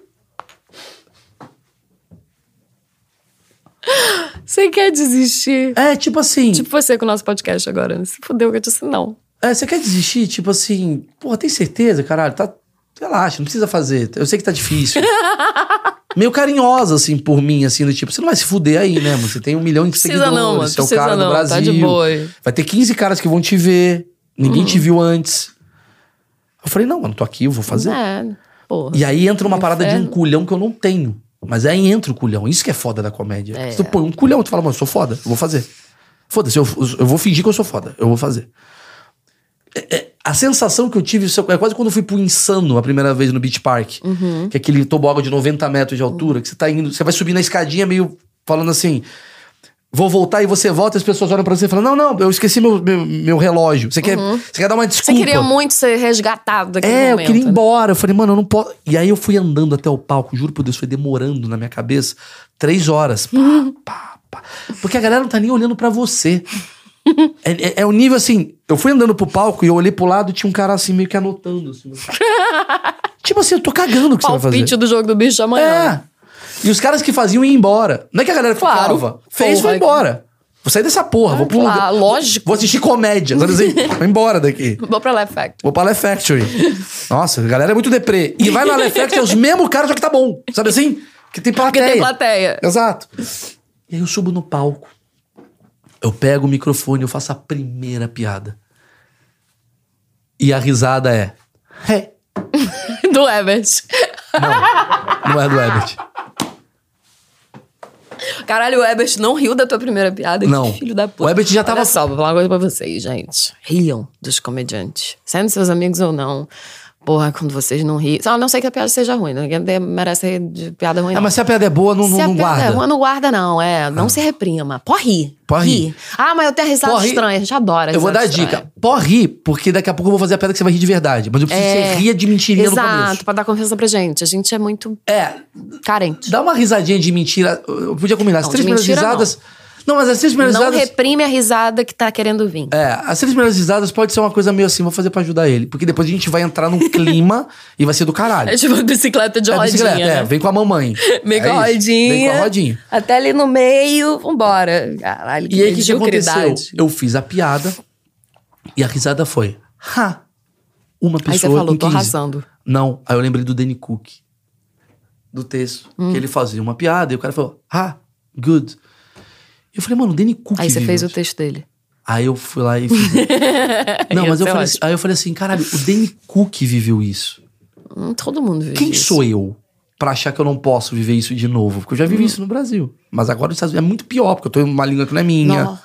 [SPEAKER 2] Você quer desistir?
[SPEAKER 1] É, tipo assim.
[SPEAKER 2] Tipo você com o nosso podcast agora. né? Se fudeu que eu disse não.
[SPEAKER 1] É, você quer desistir? Tipo assim, porra, tem certeza, caralho? Tá, relaxa, não precisa fazer. Eu sei que tá difícil. *laughs* Meio carinhosa, assim, por mim, assim, do tipo, você não vai se fuder aí, né, mano? Você tem um milhão de seguidores,
[SPEAKER 2] não, mano,
[SPEAKER 1] você é o cara
[SPEAKER 2] não,
[SPEAKER 1] do
[SPEAKER 2] tá
[SPEAKER 1] Brasil.
[SPEAKER 2] de boa aí.
[SPEAKER 1] Vai ter 15 caras que vão te ver. Ninguém
[SPEAKER 2] Uhum.
[SPEAKER 1] te viu antes. Eu falei, não, mano, tô aqui, eu vou fazer.
[SPEAKER 2] É, porra.
[SPEAKER 1] E aí entra uma parada de um
[SPEAKER 2] Inferno.
[SPEAKER 1] culhão que eu não tenho. Mas aí entra o culhão. Isso que é foda da comédia.
[SPEAKER 2] É.
[SPEAKER 1] Tu põe um culhão, tu fala, mano, eu sou foda, eu vou fazer. Foda-se, eu, eu vou fingir que eu sou foda, eu vou fazer. É- é- a sensação que eu tive é quase quando eu fui pro Insano a primeira vez no Beach Park.
[SPEAKER 2] Uhum.
[SPEAKER 1] Que é aquele toboágua de 90 metros de altura, que você tá indo, você vai subir na escadinha meio falando assim. Vou voltar e você volta e as pessoas olham pra você e falam: Não, não, eu esqueci meu, meu, meu relógio. Você, quer, você quer dar uma
[SPEAKER 2] Uhum. Você
[SPEAKER 1] desculpa?
[SPEAKER 2] queria muito ser resgatado daquele
[SPEAKER 1] É,
[SPEAKER 2] momento.
[SPEAKER 1] eu queria ir
[SPEAKER 2] né?
[SPEAKER 1] embora. Eu falei, mano, eu não posso. E aí eu fui andando até o palco, juro por Deus, foi demorando na minha cabeça três horas. Pá, *laughs* pá, pá. Porque a galera não tá nem olhando pra você. É, é- é o nível assim. Eu fui andando pro palco e eu olhei pro lado e tinha um cara assim meio que anotando. Assim, *laughs* tipo assim, eu tô cagando o que você vai fazer.
[SPEAKER 2] Palpite do jogo do bicho de amanhã.
[SPEAKER 1] É. E os caras que faziam ir embora. Não é que a galera
[SPEAKER 2] Claro.
[SPEAKER 1] ficava. Fez, foi embora. Vou sair dessa porra, vou pra um
[SPEAKER 2] claro,
[SPEAKER 1] lugar.
[SPEAKER 2] lógico.
[SPEAKER 1] Vou assistir comédia. Assim? *laughs* Vou embora daqui.
[SPEAKER 2] Vou pra Left Factory.
[SPEAKER 1] Vou pra Left Factory. Nossa, a galera é muito deprê. E vai na Left Factory, é os mesmos caras, só que tá bom. Sabe assim? Que tem plateia.
[SPEAKER 2] tem plateia.
[SPEAKER 1] Exato. E aí eu subo no palco. Eu pego o microfone, eu faço a primeira piada. E a risada é. É. *laughs*
[SPEAKER 2] do Ebert.
[SPEAKER 1] Não é do Ebert.
[SPEAKER 2] Caralho, o Ebert não riu da tua primeira piada. que
[SPEAKER 1] Não.
[SPEAKER 2] filho da puta.
[SPEAKER 1] O Ebert já tava-
[SPEAKER 2] Olha só, vou falar uma coisa pra vocês, gente. Riam dos comediantes. Sendo seus amigos ou não. Porra, quando vocês não riem. Só a não sei que a piada seja ruim. Ninguém merece rir de piada ruim.
[SPEAKER 1] É,
[SPEAKER 2] não.
[SPEAKER 1] mas se a piada é boa, não,
[SPEAKER 2] Se
[SPEAKER 1] não,
[SPEAKER 2] a
[SPEAKER 1] não
[SPEAKER 2] piada
[SPEAKER 1] guarda.
[SPEAKER 2] é ruim, não guarda, não. É, não se reprima. Pode rir.
[SPEAKER 1] Pode
[SPEAKER 2] Ri.
[SPEAKER 1] rir.
[SPEAKER 2] Ah, mas eu tenho risada
[SPEAKER 1] Pode rir.
[SPEAKER 2] estranha. A gente adora
[SPEAKER 1] Eu vou dar a dica. Pode rir, porque daqui a pouco eu vou fazer a piada que você vai rir de verdade. Mas eu preciso que você ria de mentirinha no
[SPEAKER 2] Exato,
[SPEAKER 1] começo.
[SPEAKER 2] pra dar confiança pra gente. A gente é muito
[SPEAKER 1] É,
[SPEAKER 2] carente.
[SPEAKER 1] dá uma risadinha de mentira. Eu podia combinar. As três primeiras risadas. Não. Mas as três primeiras
[SPEAKER 2] Não
[SPEAKER 1] risadas.
[SPEAKER 2] reprime a risada que tá querendo vir.
[SPEAKER 1] É, as três primeiras risadas pode ser uma coisa meio assim, vou fazer pra ajudar ele. Porque depois a gente vai entrar num clima e vai ser do caralho.
[SPEAKER 2] É tipo bicicleta de
[SPEAKER 1] É,
[SPEAKER 2] rodinha,
[SPEAKER 1] bicicleta,
[SPEAKER 2] né?
[SPEAKER 1] é, vem com a mamãe. *laughs*
[SPEAKER 2] Vem com
[SPEAKER 1] É
[SPEAKER 2] a
[SPEAKER 1] isso,
[SPEAKER 2] rodinha.
[SPEAKER 1] Vem com a rodinha.
[SPEAKER 2] Até ali no meio, vambora. Caralho,
[SPEAKER 1] E aí, que, que aconteceu? Eu fiz a piada e a risada foi. Ha! Uma pessoa
[SPEAKER 2] Aí você falou, tô
[SPEAKER 1] 15.
[SPEAKER 2] arrasando.
[SPEAKER 1] Não, aí eu lembrei do Danny Cook. Do texto.
[SPEAKER 2] Hum.
[SPEAKER 1] Que ele fazia uma piada e o cara falou, ah, good. Eu falei, mano, o Danny Cook
[SPEAKER 2] Aí você fez o texto dele.
[SPEAKER 1] Aí eu fui lá e fiz. *laughs* Não, mas eu falei, assim, aí eu falei assim, caralho, o Danny Cook viveu isso.
[SPEAKER 2] Hum, todo mundo vive
[SPEAKER 1] Quem
[SPEAKER 2] isso.
[SPEAKER 1] sou eu pra achar que eu não posso viver isso de novo? Porque eu já
[SPEAKER 2] Hum.
[SPEAKER 1] vivi isso no Brasil. Mas agora nos Estados Unidos é muito pior, porque eu tô em uma língua que não é minha.
[SPEAKER 2] Nossa.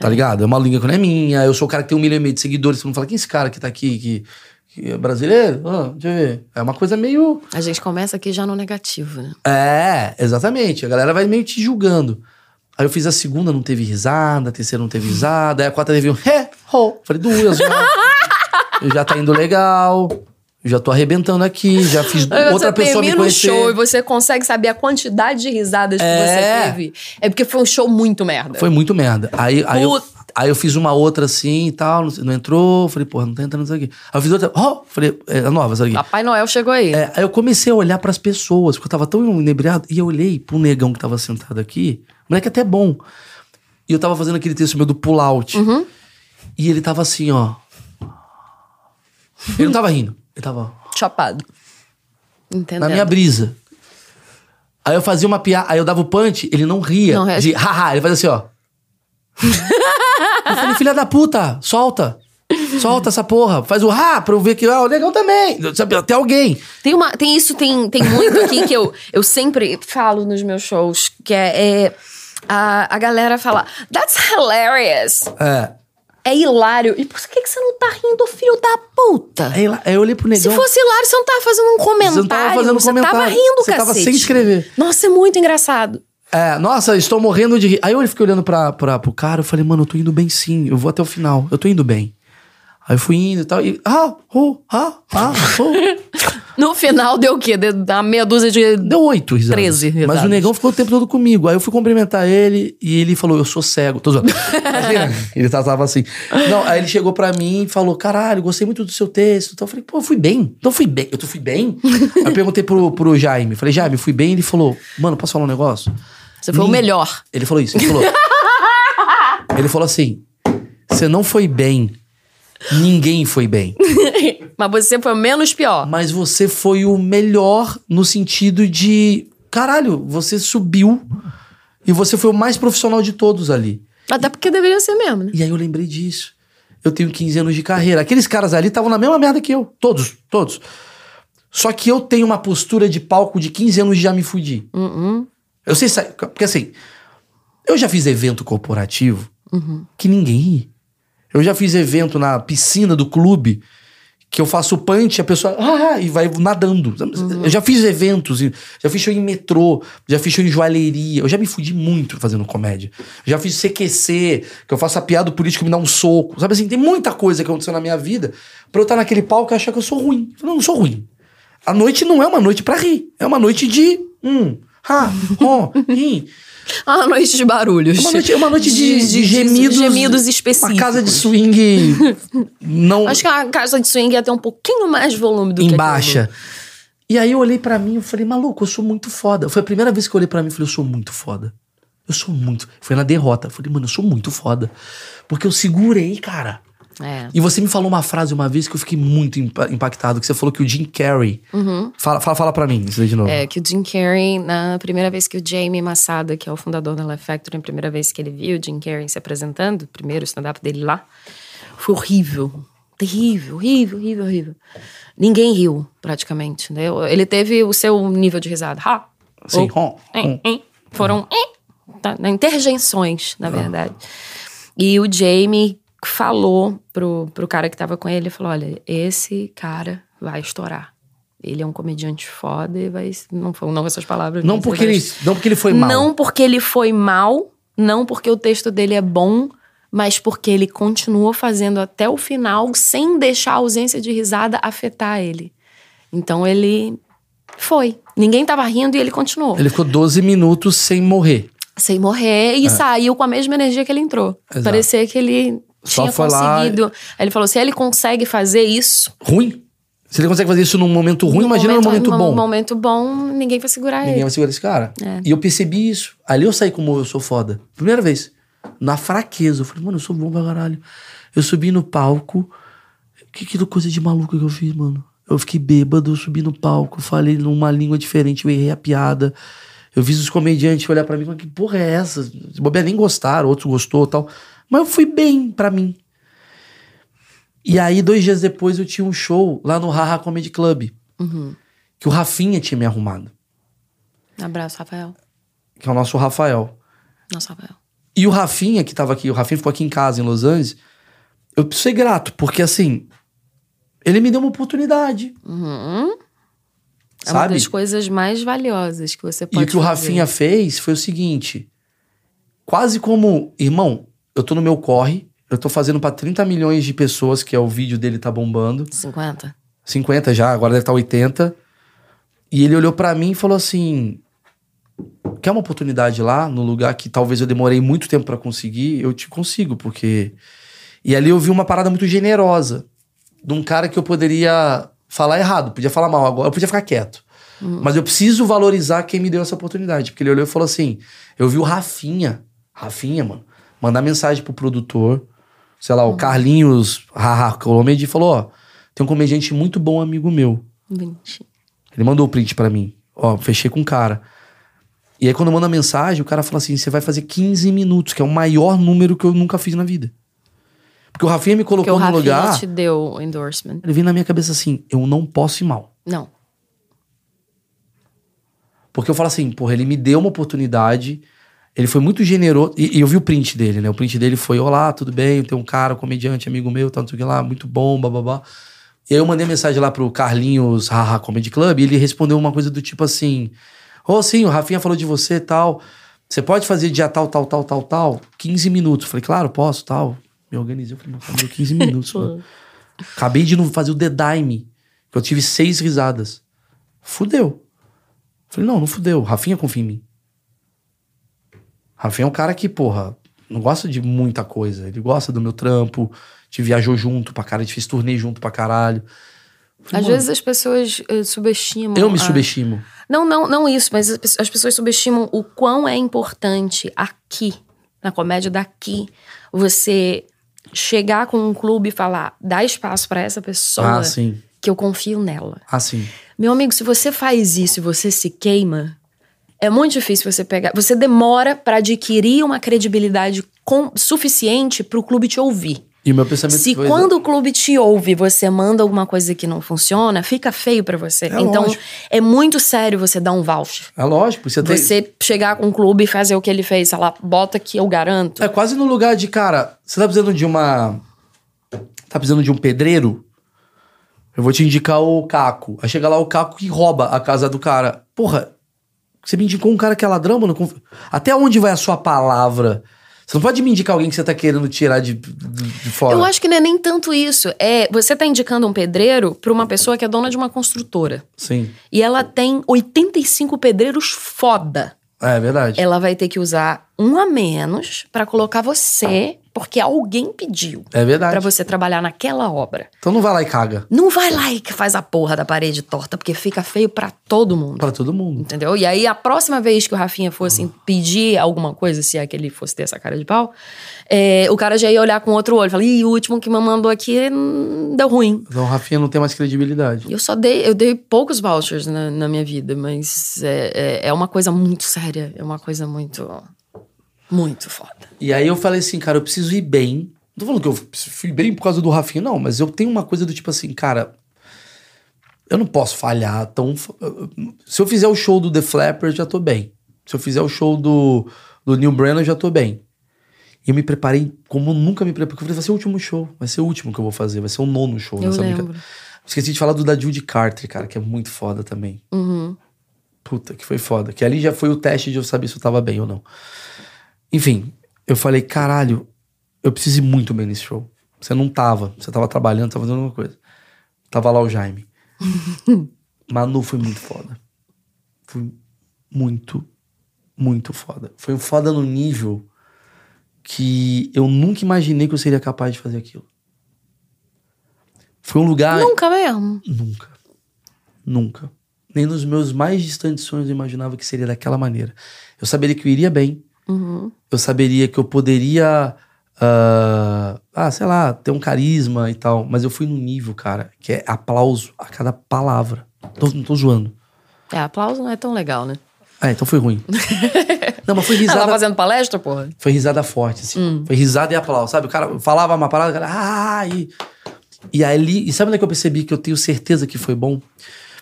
[SPEAKER 1] Tá ligado? É uma língua que não é minha. Eu sou o cara que tem um milhão e meio de seguidores. Todo mundo fala, quem é esse cara que tá aqui, que, que é brasileiro? Ah, deixa eu ver. É uma coisa meio.
[SPEAKER 2] A gente começa aqui já no negativo, né?
[SPEAKER 1] É, exatamente. A galera vai meio te julgando. Aí eu fiz a segunda, não teve risada, a terceira não teve risada, aí a quarta teve um he, ho. Falei, duas já. *laughs* eu já tá indo legal. Eu já tô arrebentando aqui, já fiz
[SPEAKER 2] Aí
[SPEAKER 1] outra
[SPEAKER 2] você
[SPEAKER 1] pessoa me
[SPEAKER 2] termina o
[SPEAKER 1] conhecer.
[SPEAKER 2] show e você consegue saber a quantidade de risadas que
[SPEAKER 1] É.
[SPEAKER 2] você teve. É porque foi um show muito merda.
[SPEAKER 1] Foi muito merda. Aí, aí, eu,
[SPEAKER 2] Puta.
[SPEAKER 1] aí eu fiz uma outra assim e tal, não, não entrou. Falei, porra, não tá entrando isso aqui. Aí eu fiz outra, oh, falei, é a nova, essa aqui.
[SPEAKER 2] Papai Noel chegou aí.
[SPEAKER 1] É, aí eu comecei a olhar pras pessoas, porque eu tava tão inebriado, e eu olhei pro negão que tava sentado aqui, moleque até bom. E eu tava fazendo aquele texto meu do pull out.
[SPEAKER 2] Uhum.
[SPEAKER 1] E ele tava assim, ó. Ele não tava rindo, ele tava
[SPEAKER 2] Chapado. Entendeu?
[SPEAKER 1] na minha brisa. Aí eu fazia uma piada, aí eu dava o punch, ele não ria.
[SPEAKER 2] Não ria.
[SPEAKER 1] de haha, ele fazia assim, ó. eu falei, filha da puta, solta. Solta essa porra. Faz o ha pra eu ver que, ah, o negão também. Sabe, até alguém.
[SPEAKER 2] Tem, uma, tem isso, tem, tem muito aqui que eu, eu sempre falo nos meus shows, que é, é a, a galera fala, that's hilarious.
[SPEAKER 1] É.
[SPEAKER 2] É hilário. E por que, que você não tá rindo, filho da puta?
[SPEAKER 1] Aí eu olhei pro negão.
[SPEAKER 2] Se fosse hilário, você não tava fazendo um comentário.
[SPEAKER 1] Você não tava fazendo um
[SPEAKER 2] Você tava
[SPEAKER 1] comentário.
[SPEAKER 2] rindo,
[SPEAKER 1] Você tava
[SPEAKER 2] cacete.
[SPEAKER 1] sem escrever.
[SPEAKER 2] Nossa, é muito engraçado.
[SPEAKER 1] É, nossa, estou morrendo de rir. Aí eu fiquei olhando pra, pra, pro cara, eu falei, mano, eu tô indo bem sim, eu vou até o final, eu tô indo bem. Aí eu fui indo e tal, e. Ah, oh, ah, ah, oh. *laughs*
[SPEAKER 2] No final deu o quê? Deu uma meia dúzia de.
[SPEAKER 1] Deu oito risadas.
[SPEAKER 2] 13
[SPEAKER 1] Mas
[SPEAKER 2] risadas.
[SPEAKER 1] o negão ficou o tempo todo comigo. Aí eu fui cumprimentar ele e ele falou, eu sou cego. Tô zoando. Imagina, *laughs* ele tava assim. Não, aí ele chegou pra mim e falou, caralho, gostei muito do seu texto. Então eu falei, pô, eu fui bem. Então eu fui bem. Eu fui bem? *laughs* aí eu perguntei pro, pro Jaime. Falei, Jaime, fui bem? Ele falou, mano, posso falar um negócio?
[SPEAKER 2] Você foi o
[SPEAKER 1] Nin-
[SPEAKER 2] melhor.
[SPEAKER 1] Ele falou isso, ele falou. ele falou assim: você não foi bem Ninguém foi bem. *laughs*
[SPEAKER 2] Mas você foi o menos pior.
[SPEAKER 1] Mas você foi o melhor no sentido de. Caralho, você subiu e você foi o mais profissional de todos ali.
[SPEAKER 2] Até porque deveria ser mesmo, né?
[SPEAKER 1] E aí eu lembrei disso. Eu tenho 15 anos de carreira. Aqueles caras ali estavam na mesma merda que eu. Todos, todos. Só que eu tenho uma postura de palco de 15 anos de já me fudi.
[SPEAKER 2] Uhum.
[SPEAKER 1] Eu sei, porque assim, eu já fiz evento corporativo que ninguém ri. Eu já fiz evento na piscina do clube que eu faço punch, a pessoa ah, e vai nadando. Eu já fiz eventos, já fiz show em metrô, já fiz show em joalheria. Eu já me fudi muito fazendo comédia. Já fiz CQC, que eu faço a piada do político me dá um soco. Sabe assim, tem muita coisa que aconteceu na minha vida pra eu estar naquele palco e achar que eu sou ruim. Eu não, não sou ruim. A noite não é uma noite pra rir. É uma noite de hum, ha, ho, rim.
[SPEAKER 2] Uma noite de barulhos.
[SPEAKER 1] Uma noite, uma noite de, de, gemidos.
[SPEAKER 2] gemidos específicos.
[SPEAKER 1] Uma casa de swing *laughs* não
[SPEAKER 2] Acho que a casa de swing ia ter um pouquinho mais de volume do que
[SPEAKER 1] em
[SPEAKER 2] aquilo.
[SPEAKER 1] baixa. E aí eu olhei pra mim e falei, maluco, eu sou muito foda. Foi a primeira vez que eu olhei pra mim e falei, eu sou muito foda. Eu sou muito. Foi na derrota. Eu falei, mano, eu sou muito foda. Porque eu segurei, cara.
[SPEAKER 2] É.
[SPEAKER 1] E você me falou uma frase uma vez que eu fiquei muito impa- impactado, que você falou que o Jim Carrey. Fala, fala, fala pra mim, isso daí de novo.
[SPEAKER 2] Uhum. É, que o Jim Carrey, na primeira vez que o Jamie Massada, que é o fundador da Life Factory, a primeira vez que ele viu o Jim Carrey se apresentando, o primeiro stand-up dele lá, foi horrível. Terrível, horrível, horrível, horrível. Ninguém riu, praticamente. Né? Ele teve o seu nível de risada. Ha!
[SPEAKER 1] Sim,
[SPEAKER 2] Ou- hein, hein. Foram tá, né, interjeições, na verdade. E o Jamie falou pro, pro cara que tava com ele, falou, olha, esse cara vai estourar. Ele é um comediante foda e vai... Não foram não essas palavras.
[SPEAKER 1] Não porque,
[SPEAKER 2] vai-
[SPEAKER 1] ele, não porque ele foi mal.
[SPEAKER 2] Não porque ele foi mal, não porque o texto dele é bom, mas porque ele continuou fazendo até o final sem deixar a ausência de risada afetar ele. Então ele foi. Ninguém tava rindo e ele continuou.
[SPEAKER 1] Ele ficou 12 minutos sem morrer.
[SPEAKER 2] Sem morrer e saiu com a mesma energia que ele entrou.
[SPEAKER 1] Exato.
[SPEAKER 2] Parecia que ele
[SPEAKER 1] Só
[SPEAKER 2] tinha
[SPEAKER 1] foi lá-
[SPEAKER 2] conseguido. Aí ele falou: se ele consegue fazer isso.
[SPEAKER 1] Ruim. Se ele consegue fazer isso num momento ruim,
[SPEAKER 2] no
[SPEAKER 1] imagina num momento
[SPEAKER 2] num
[SPEAKER 1] bom.
[SPEAKER 2] momento bom, ninguém vai segurar
[SPEAKER 1] Ninguém
[SPEAKER 2] ele.
[SPEAKER 1] vai segurar esse cara.
[SPEAKER 2] É.
[SPEAKER 1] E eu percebi isso. Ali eu saí como eu sou foda. Primeira vez. Na fraqueza. Eu falei, mano, eu sou bom pra caralho. Eu subi no palco. Que, que coisa de maluco que eu fiz, mano? Eu fiquei bêbado, eu subi no palco, falei numa língua diferente, eu errei a piada. Eu vi os comediantes olhar pra mim e falar, que porra é essa? Se bobear, nem gostaram, outros gostou e tal. Mas eu fui bem pra mim. E aí, dois dias depois, eu tinha um show lá no Haha Comedy Club. Que o Rafinha tinha me arrumado.
[SPEAKER 2] Abraço, Rafael.
[SPEAKER 1] Que é o nosso Rafael.
[SPEAKER 2] Nossa, Rafael.
[SPEAKER 1] E o Rafinha, que tava aqui, o Rafinha ficou aqui em casa, em Los Angeles. Eu preciso ser grato, porque assim. Ele me deu uma oportunidade.
[SPEAKER 2] Uhum. É uma das coisas mais valiosas que você
[SPEAKER 1] E
[SPEAKER 2] pode
[SPEAKER 1] o que o
[SPEAKER 2] fazer.
[SPEAKER 1] Rafinha fez foi o seguinte: quase como, irmão, eu tô no meu corre, eu tô fazendo pra 30 milhões de pessoas, que é o vídeo dele tá bombando.
[SPEAKER 2] 50?
[SPEAKER 1] 50 já, agora deve estar 80. E ele olhou pra mim e falou assim: Quer uma oportunidade lá, no lugar que talvez eu demorei muito tempo pra conseguir? Eu te consigo, porque. E ali eu vi uma parada muito generosa de um cara que eu poderia falar errado, podia falar mal agora, eu podia ficar quieto. Mas eu preciso valorizar quem me deu essa oportunidade. Porque ele olhou e falou assim: Eu vi o Rafinha, Rafinha, mano, mandar mensagem pro produtor, sei lá, o Carlinhos Haha Comedy, e falou: Ó, tem um comediante muito bom, amigo meu.
[SPEAKER 2] Bonitinho.
[SPEAKER 1] Ele mandou o print pra mim. Ó, fechei com o cara. E aí, quando manda a mensagem, o cara fala assim: você vai fazer 15 minutos, que é o maior número que eu nunca fiz na vida. Porque o Rafinha me
[SPEAKER 2] Porque
[SPEAKER 1] colocou no
[SPEAKER 2] Rafinha
[SPEAKER 1] lugar.
[SPEAKER 2] te deu o endorsement.
[SPEAKER 1] Ele veio na minha cabeça assim: eu não posso ir mal.
[SPEAKER 2] Não.
[SPEAKER 1] Porque eu falo assim, porra, ele me deu uma oportunidade. Ele foi muito generoso. E, e eu vi o print dele, né? O print dele foi: Olá, tudo bem? Tem um cara, um comediante, amigo meu, tá, não sei o que lá, muito bom, bababá. E aí eu mandei mensagem lá pro Carlinhos Haha Comedy Club e ele respondeu uma coisa do tipo assim: Ô, oh, sim, o Rafinha falou de você e tal. Você pode fazer dia tal, tal, tal, tal, tal? 15 minutos. Falei, claro, posso, tal. Me organizei. Eu falei, não, deu 15 minutos. mano. Acabei de não fazer o The Dime, que eu tive seis risadas. Fudeu. Eu falei, não, não fudeu. Rafinha confia em mim. Rafinha é um cara que, porra, não gosta de muita coisa. Ele gosta do meu trampo. Gente viajou junto pra caralho, gente fez turnê junto pra caralho. Falei,
[SPEAKER 2] Às
[SPEAKER 1] mano,
[SPEAKER 2] vezes as pessoas eh, subestimam.
[SPEAKER 1] eu me
[SPEAKER 2] a-
[SPEAKER 1] subestimo.
[SPEAKER 2] Não, não, não isso, mas as pe- as pessoas subestimam o quão é importante aqui, na comédia daqui, você chegar com um clube e falar, dá espaço pra essa pessoa
[SPEAKER 1] Ah, sim.
[SPEAKER 2] que eu confio nela.
[SPEAKER 1] Ah, sim.
[SPEAKER 2] Meu amigo, se você faz isso e você se queima, é muito difícil você pegar. Você demora pra adquirir uma credibilidade com- suficiente pro clube te ouvir.
[SPEAKER 1] E o meu pensamento
[SPEAKER 2] Se
[SPEAKER 1] foi-
[SPEAKER 2] quando o clube te ouve, você manda alguma coisa que não funciona, fica feio pra você.
[SPEAKER 1] É
[SPEAKER 2] então,
[SPEAKER 1] lógico.
[SPEAKER 2] é muito sério você dar um voucher.
[SPEAKER 1] É lógico, você tem.
[SPEAKER 2] Você chegar com um clube e fazer o que ele fez, sei lá, bota que eu garanto.
[SPEAKER 1] É quase no lugar de, cara, você tá precisando de uma. Tá precisando de um pedreiro? Eu vou te indicar o Caco. Aí chega lá o Caco que rouba a casa do cara. Porra, você me indicou um cara que é ladrão, mano. Conf- Até onde vai a sua palavra? Você não pode me indicar alguém que você tá querendo tirar de, de, fora.
[SPEAKER 2] Eu acho que não é nem tanto isso. É, você tá indicando um pedreiro pra uma pessoa que é dona de uma construtora.
[SPEAKER 1] Sim.
[SPEAKER 2] E ela tem 85 pedreiros foda.
[SPEAKER 1] É verdade.
[SPEAKER 2] Ela vai ter que usar um a menos pra colocar você, porque alguém pediu
[SPEAKER 1] É verdade.
[SPEAKER 2] pra você trabalhar naquela obra.
[SPEAKER 1] Então não vai lá e caga.
[SPEAKER 2] Não vai lá e que faz a porra da parede torta, porque fica feio pra todo mundo.
[SPEAKER 1] Pra todo mundo.
[SPEAKER 2] Entendeu? E aí, a próxima vez que o Rafinha fosse pedir alguma coisa, se é que ele fosse ter essa cara de pau, é, o cara já ia olhar com outro olho. Falar, ih, o último que me mandou aqui hum, deu ruim.
[SPEAKER 1] Então o Rafinha não tem mais credibilidade.
[SPEAKER 2] Eu só dei, eu dei poucos vouchers na, na minha vida, mas é, é, é uma coisa muito séria. É uma coisa muito, muito foda.
[SPEAKER 1] E aí eu falei assim, cara, eu preciso ir bem. Não tô falando que eu fui bem por causa do Rafinha, não, mas eu tenho uma coisa do tipo assim, cara. Eu não posso falhar tão. Se eu fizer o show do The Flapper, já tô bem. Se eu fizer o show do, do Neil Brennan, já tô bem. E eu me preparei como nunca me preparei. Porque eu falei, vai ser o último show. Vai ser o último que eu vou fazer. Vai ser o nono show.
[SPEAKER 2] Eu
[SPEAKER 1] nessa
[SPEAKER 2] lembro.
[SPEAKER 1] brinca- Esqueci de falar do da Judy Carter, cara, que é muito foda também.
[SPEAKER 2] Uhum.
[SPEAKER 1] Puta, que foi foda. Que ali já foi o teste de eu saber se eu tava bem ou não. Enfim, eu falei, caralho, eu preciso ir muito bem nesse show. Você não tava, você tava trabalhando, tava fazendo alguma coisa. Tava lá o Jaime. *laughs* Manu foi muito foda. Foi muito, muito foda. Foi um foda no nível que eu nunca imaginei que eu seria capaz de fazer aquilo. Foi um lugar.
[SPEAKER 2] Nunca mesmo.
[SPEAKER 1] Nunca. Nunca. Nem nos meus mais distantes sonhos eu imaginava que seria daquela maneira. Eu saberia que eu iria bem.
[SPEAKER 2] Uhum.
[SPEAKER 1] Eu saberia que eu poderia. ah, ah, sei lá, ter um carisma e tal. Mas eu fui num nível, cara, que é aplauso a cada palavra. Tô- não tô zoando.
[SPEAKER 2] É, aplauso não é tão legal, né?
[SPEAKER 1] Ah, então foi ruim. *laughs* não, mas foi
[SPEAKER 2] Ela
[SPEAKER 1] risada.
[SPEAKER 2] tá fazendo palestra, porra?
[SPEAKER 1] Foi risada forte, assim. Foi risada e aplauso, sabe? O cara falava uma parada, o cara. Ah, e, e ali. E sabe onde é que eu percebi que eu tenho certeza que foi bom?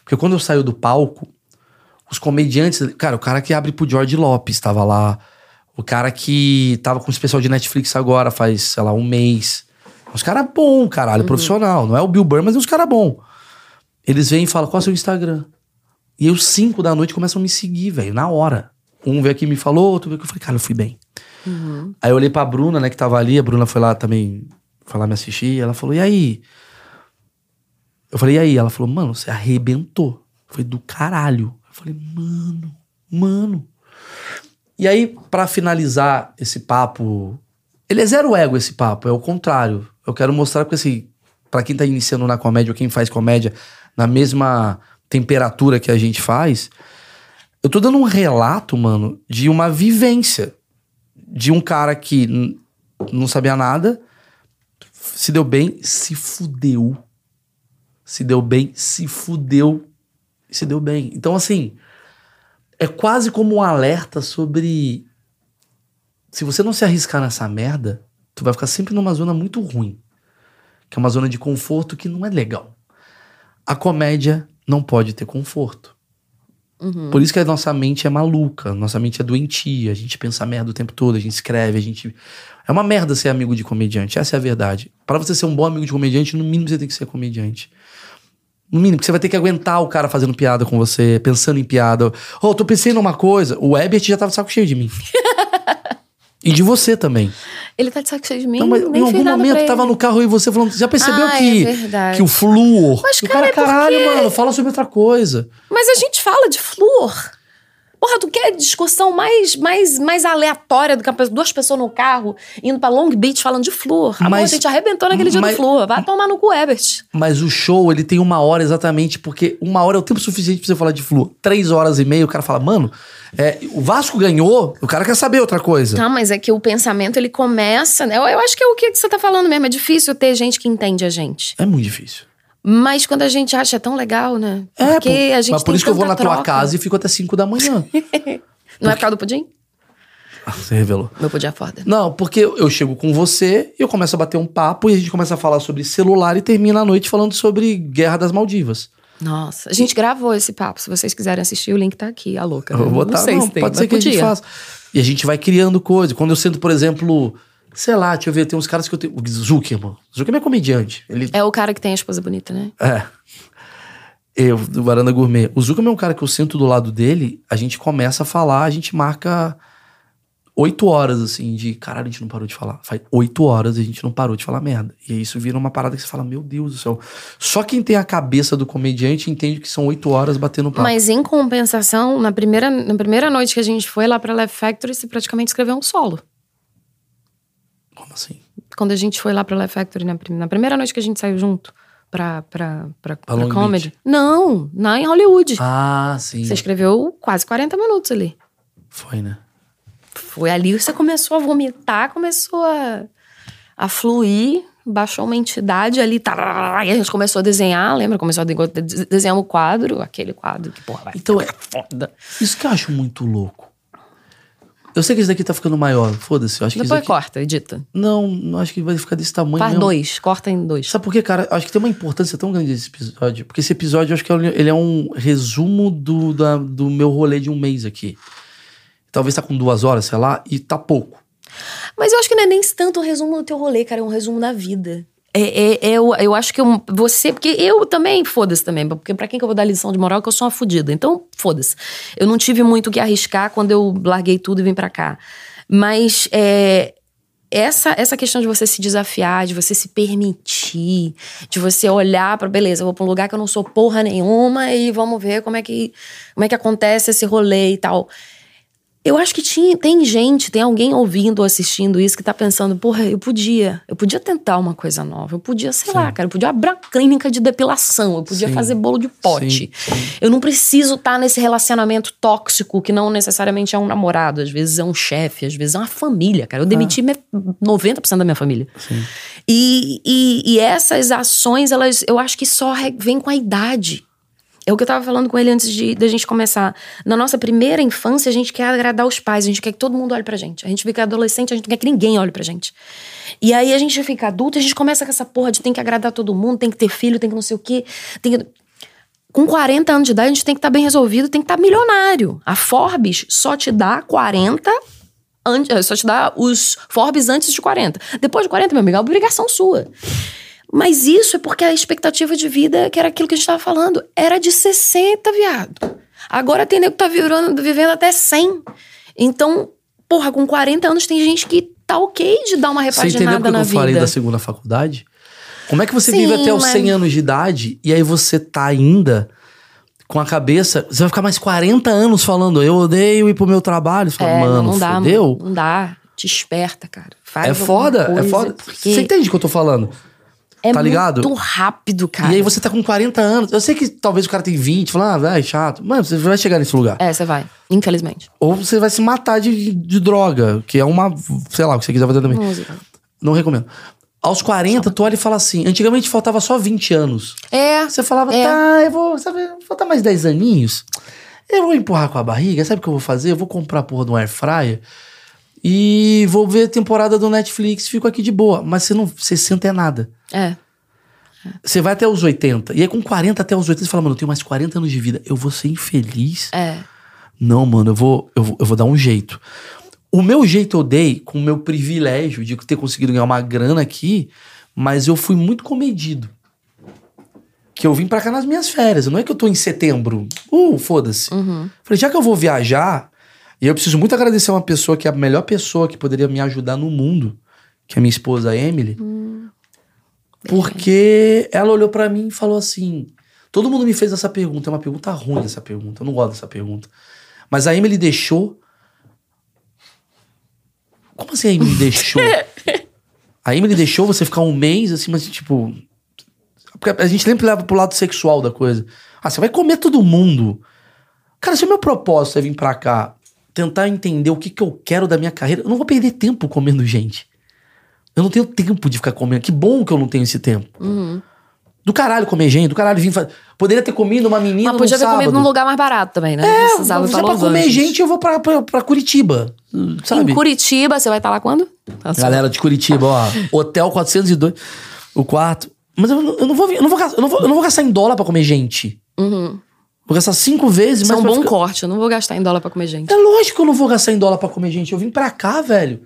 [SPEAKER 1] Porque quando eu saio do palco, os comediantes. Cara, o cara que abre pro George Lopes tava lá. O cara que tava com o especial de Netflix agora, faz, sei lá, um mês. Os caras bom, caralho, profissional. Não é o Bill Burr, mas é uns caras bom. Eles vêm e falam, qual é o seu Instagram? E os cinco da noite começam a me seguir, velho, na hora. Um veio aqui e me falou, outro veio aqui. Eu falei, cara, eu fui bem. Aí eu olhei pra Bruna, né, que tava ali. A Bruna foi lá também, foi lá me assistir. Ela falou, e aí? Eu falei, e aí? Ela falou, mano, você arrebentou. Foi do caralho. Eu falei, mano, mano. E aí, pra finalizar esse papo, ele é zero ego esse papo, é o contrário. Eu quero mostrar, porque assim, pra quem tá iniciando na comédia, ou quem faz comédia na mesma temperatura que a gente faz, eu tô dando um relato, mano, de uma vivência. De um cara que não sabia nada, se deu bem, se fudeu. Se deu bem, se fudeu, se deu bem. Então, assim, é quase como um alerta sobre. Se você não se arriscar nessa merda, tu vai ficar sempre numa zona muito ruim. Que é uma zona de conforto que não é legal. A comédia não pode ter conforto. Por isso que a nossa mente é maluca, nossa mente é doentia, a gente pensa merda o tempo todo, a gente escreve, a gente. É uma merda ser amigo de comediante, essa é a verdade. Para você ser um bom amigo de comediante, no mínimo você tem que ser comediante. No mínimo, porque você vai ter que aguentar o cara fazendo piada com você, pensando em piada. Oh, tô pensando numa coisa. O Ebert já tava de saco cheio de mim. *laughs* e de você também.
[SPEAKER 2] Ele tá de saco cheio de mim,
[SPEAKER 1] Não, mas em algum momento tava no carro e você falando. Já percebeu
[SPEAKER 2] Ah,
[SPEAKER 1] que,
[SPEAKER 2] é
[SPEAKER 1] que o flúor.
[SPEAKER 2] Mas,
[SPEAKER 1] o
[SPEAKER 2] cara,
[SPEAKER 1] cara,
[SPEAKER 2] é porque-
[SPEAKER 1] caralho, mano, fala sobre outra coisa.
[SPEAKER 2] Mas a gente fala de flúor. Porra, tu quer discussão mais, mais, mais aleatória do que duas pessoas no carro indo pra Long Beach falando de flor. Amor, a gente arrebentou naquele dia
[SPEAKER 1] mas,
[SPEAKER 2] do flor. Vai tomar no cu, Ebert.
[SPEAKER 1] Mas o show, ele tem uma hora exatamente, porque uma hora é o tempo suficiente pra você falar de flor. Três horas e meia, o cara fala, mano, é, o Vasco ganhou, o cara quer saber outra coisa.
[SPEAKER 2] Tá, mas é que o pensamento, ele começa... Né? Eu, eu acho que é o que você tá falando mesmo. É difícil ter gente que entende a gente.
[SPEAKER 1] É muito difícil.
[SPEAKER 2] Mas quando a gente acha é tão legal, né?
[SPEAKER 1] É,
[SPEAKER 2] Porque
[SPEAKER 1] pô,
[SPEAKER 2] a gente
[SPEAKER 1] mas por isso que eu vou na
[SPEAKER 2] tanta
[SPEAKER 1] tua
[SPEAKER 2] troca.
[SPEAKER 1] casa e fico até cinco da manhã. *laughs*
[SPEAKER 2] Não é por causa do pudim?
[SPEAKER 1] Ah, Você revelou.
[SPEAKER 2] Meu pudim é foda.
[SPEAKER 1] Não, porque eu chego com você, eu começo a bater um papo e a gente começa a falar sobre celular e termina a noite falando sobre Guerra das Maldivas.
[SPEAKER 2] Nossa, a gente gravou esse papo. Se vocês quiserem assistir, o link tá aqui, a louca.
[SPEAKER 1] Eu vou botar,
[SPEAKER 2] não sei
[SPEAKER 1] não,
[SPEAKER 2] se tem,
[SPEAKER 1] pode ser que a gente
[SPEAKER 2] podia.
[SPEAKER 1] faça. E a gente vai criando coisas. Quando eu sento, por exemplo, sei lá, deixa eu ver, tem uns caras que eu tenho. O Zuckerman. O Zuckerman é comediante. Ele
[SPEAKER 2] É o cara que tem a esposa bonita, né?
[SPEAKER 1] É. Eu, do Varanda Gourmet. O Zuckerman é um cara que eu sento do lado dele, a gente começa a falar, a gente marca oito horas, assim, de caralho, a gente não parou de falar. Faz oito horas e a gente não parou de falar merda. E aí isso vira uma parada que você fala, meu Deus do céu. Só quem tem a cabeça do comediante entende que são oito horas batendo papo.
[SPEAKER 2] Mas em compensação, na primeira, na primeira noite que a gente foi lá pra Left Factory, você praticamente escreveu um solo.
[SPEAKER 1] Como assim?
[SPEAKER 2] Quando a gente foi lá pra Left Factory, na, na primeira noite que a gente saiu junto pra, pra, pra, pra
[SPEAKER 1] Long
[SPEAKER 2] comedy. Não, lá em Hollywood.
[SPEAKER 1] Ah, sim.
[SPEAKER 2] Você escreveu quase 40 minutos ali.
[SPEAKER 1] Foi, né?
[SPEAKER 2] Foi ali que você começou a vomitar, começou a, a fluir, baixou uma entidade ali, tá, e a gente começou a desenhar, lembra? Começou a de- desenhar um quadro, aquele quadro que, porra, vai
[SPEAKER 1] Então,
[SPEAKER 2] ficar foda.
[SPEAKER 1] Isso que eu acho muito louco. Eu sei que esse daqui tá ficando maior. Foda-se. Acho que
[SPEAKER 2] Depois
[SPEAKER 1] esse daqui...
[SPEAKER 2] corta, edita.
[SPEAKER 1] Não, não acho que vai ficar desse tamanho.
[SPEAKER 2] Faz
[SPEAKER 1] mesmo.
[SPEAKER 2] dois, corta em dois.
[SPEAKER 1] Sabe por quê, cara? Acho que tem uma importância tão grande esse episódio. Porque esse episódio, eu acho que ele é um resumo do, da- do meu rolê de um mês aqui. Talvez tá com duas horas, sei lá, e tá pouco.
[SPEAKER 2] Mas eu acho que não é nem tanto o resumo do teu rolê, cara, é um resumo da vida. É, é, é, eu, eu acho que eu- você. Porque eu também, foda-se também. Porque pra quem que eu vou dar lição de moral que eu sou uma fodida? Então, foda-se. Eu não tive muito o que arriscar quando eu larguei tudo e vim pra cá. Mas é, essa, essa questão de você se desafiar, de você se permitir, de você olhar pra beleza, eu vou pra um lugar que eu não sou porra nenhuma e vamos ver como é que, como é que acontece esse rolê e tal. Eu acho que tinha, tem gente, tem alguém ouvindo ou assistindo isso que tá pensando, porra, eu podia, eu podia tentar uma coisa nova, eu podia, sei lá, cara, eu podia abrir uma clínica de depilação, eu podia
[SPEAKER 1] Sim.
[SPEAKER 2] fazer bolo de pote.
[SPEAKER 1] Sim, sim.
[SPEAKER 2] Eu não preciso estar nesse relacionamento tóxico que não necessariamente é um namorado, às vezes é um chefe, às vezes é uma família, cara. Eu demiti me- 90% da minha família. E, e, e essas ações, elas, eu acho que só vêm com a idade. É o que eu tava falando com ele antes de da gente começar. Na nossa primeira infância, a gente quer agradar os pais, a gente quer que todo mundo olhe pra gente. A gente fica adolescente, a gente não quer que ninguém olhe pra gente. E aí a gente fica adulto, a gente começa com essa porra de tem que agradar todo mundo, tem que ter filho, tem que não sei o quê. Tem que... Com 40 anos de idade, a gente tem que estar bem resolvido, tem que estar milionário. A Forbes só te dá 40 an- eh, só te dá os Forbes antes de 40. Depois de 40, meu amigo, é obrigação sua. Mas isso é porque a expectativa de vida, que era aquilo que a gente tava falando, era de 60, viado. Agora tem nego que tá virando, vivendo até 100. Então, porra, com 40 anos tem gente que tá ok de dar uma
[SPEAKER 1] Você entendeu
[SPEAKER 2] repaginada
[SPEAKER 1] porque
[SPEAKER 2] na
[SPEAKER 1] eu falei
[SPEAKER 2] vida.
[SPEAKER 1] da segunda faculdade? Como é que você
[SPEAKER 2] Sim,
[SPEAKER 1] vive até os
[SPEAKER 2] mas-
[SPEAKER 1] 100 anos de idade e aí você tá ainda com a cabeça. Você vai ficar mais 40 anos falando, eu odeio ir pro meu trabalho. Você fala,
[SPEAKER 2] É,
[SPEAKER 1] mano,
[SPEAKER 2] não dá, não dá. Te esperta, cara. Faz
[SPEAKER 1] É foda, é
[SPEAKER 2] coisa,
[SPEAKER 1] foda.
[SPEAKER 2] porque
[SPEAKER 1] Você entende o que eu tô falando?
[SPEAKER 2] É
[SPEAKER 1] tá ligado?
[SPEAKER 2] muito rápido, cara.
[SPEAKER 1] E aí você tá com 40 anos. Eu sei que talvez o cara tem 20, fala, ah, velho, chato. Mano, você vai chegar nesse lugar.
[SPEAKER 2] É, você vai. Infelizmente.
[SPEAKER 1] Ou você vai se matar de, de droga, que é uma. Sei lá, o que você quiser fazer também.
[SPEAKER 2] Música.
[SPEAKER 1] Não recomendo. Aos 40, tu olha e fala assim: antigamente faltava só 20 anos.
[SPEAKER 2] É.
[SPEAKER 1] Você falava,
[SPEAKER 2] É.
[SPEAKER 1] tá, eu vou, sabe, faltar mais 10 aninhos. Eu vou empurrar com a barriga, sabe o que eu vou fazer? Eu vou comprar a porra de um air fryer e vou ver a temporada do Netflix, fico aqui de boa. Mas você não, 60 é nada.
[SPEAKER 2] É.
[SPEAKER 1] Você vai até os 80. E aí com 40 até os 80, você fala, mano, eu tenho mais 40 anos de vida. Eu vou ser infeliz?
[SPEAKER 2] É.
[SPEAKER 1] Não, mano, eu vou, eu vou, eu vou dar um jeito. O meu jeito eu dei com o meu privilégio de ter conseguido ganhar uma grana aqui, mas eu fui muito comedido. Que eu vim pra cá nas minhas férias. Não é que eu tô em setembro. Uh, foda-se. Falei, já que eu vou viajar, e eu preciso muito agradecer uma pessoa que é a melhor pessoa que poderia me ajudar no mundo, que é minha esposa Emily. Porque ela olhou pra mim e falou assim: todo mundo me fez essa pergunta. É uma pergunta ruim essa pergunta. Eu não gosto dessa pergunta. Mas a Emily deixou. Como assim a Emily *laughs* deixou? a Emily deixou você ficar um mês, assim, mas tipo. A gente sempre leva pro lado sexual da coisa. Ah, você vai comer todo mundo. Cara, se o meu propósito é vir pra cá tentar entender o que, que eu quero da minha carreira, eu não vou perder tempo comendo gente. Eu não tenho tempo de ficar comendo. Que bom que eu não tenho esse tempo.
[SPEAKER 2] Uhum.
[SPEAKER 1] Do caralho comer gente, do caralho vir fazer. Poderia ter comido uma menina
[SPEAKER 2] Mas podia ter
[SPEAKER 1] sábado.
[SPEAKER 2] comido num lugar mais barato também, né?
[SPEAKER 1] É,
[SPEAKER 2] precisava
[SPEAKER 1] se
[SPEAKER 2] pra
[SPEAKER 1] é comer gente, eu vou pra, pra, pra Curitiba. Sabe?
[SPEAKER 2] Em Curitiba, você vai estar lá quando? Tá só-
[SPEAKER 1] Galera de Curitiba, ó. Hotel 402, o quarto. Mas eu, não- eu não vou, eu não vou, gastar- eu não vou, eu não vou gastar em dólar pra comer gente. Vou gastar cinco vezes,
[SPEAKER 2] Isso é
[SPEAKER 1] mas
[SPEAKER 2] um
[SPEAKER 1] pra
[SPEAKER 2] bom
[SPEAKER 1] ficar-
[SPEAKER 2] corte, eu não vou gastar em dólar pra comer gente.
[SPEAKER 1] É lógico que eu não vou gastar em dólar pra comer gente. Eu vim pra cá, velho.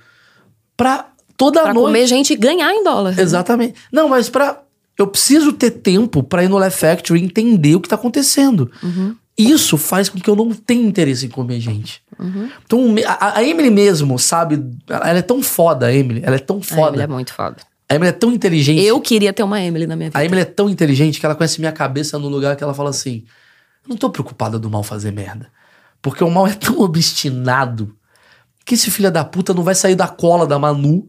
[SPEAKER 1] Pra toda
[SPEAKER 2] Pra
[SPEAKER 1] noite.
[SPEAKER 2] comer gente e ganhar em dólar.
[SPEAKER 1] Exatamente. Não, mas pra. Eu preciso ter tempo pra ir no Laugh Factory e entender o que tá acontecendo. Isso faz com que eu não tenha interesse em comer gente. Então, me- a, a Emily mesmo, sabe? Ela é tão foda, a Emily. Ela é tão
[SPEAKER 2] A
[SPEAKER 1] foda.
[SPEAKER 2] Emily é muito foda.
[SPEAKER 1] A Emily é tão inteligente.
[SPEAKER 2] Eu queria ter uma Emily na minha vida.
[SPEAKER 1] A Emily é tão inteligente que ela conhece minha cabeça no lugar que ela fala assim: Eu não tô preocupada do mal fazer merda. Porque o mal é tão obstinado que esse filho da puta não vai sair da cola da Manu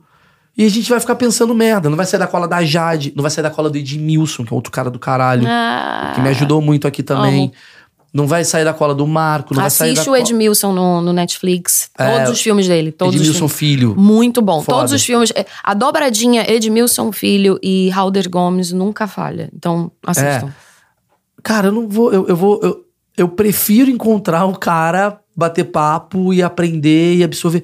[SPEAKER 1] e a gente vai ficar pensando merda. Não vai sair da cola da Jade, não vai sair da cola do Edmilson, que é outro cara do caralho,
[SPEAKER 2] Ah,
[SPEAKER 1] que me ajudou muito aqui também.
[SPEAKER 2] amo.
[SPEAKER 1] Não vai sair da cola do Marco, não vai sair da
[SPEAKER 2] Assiste o
[SPEAKER 1] cola.
[SPEAKER 2] Edmilson no, no Netflix.
[SPEAKER 1] É,
[SPEAKER 2] Todos os filmes dele. Todos os
[SPEAKER 1] Edmilson
[SPEAKER 2] filmes.
[SPEAKER 1] Filho.
[SPEAKER 2] Muito bom.
[SPEAKER 1] Foda.
[SPEAKER 2] Todos os filmes. é, A dobradinha Edmilson Filho e Halder Gomes nunca falha. Então, assistam.
[SPEAKER 1] Cara, eu não vou. Eu, eu vou. Eu, eu prefiro encontrar um cara, bater papo e aprender e absorver.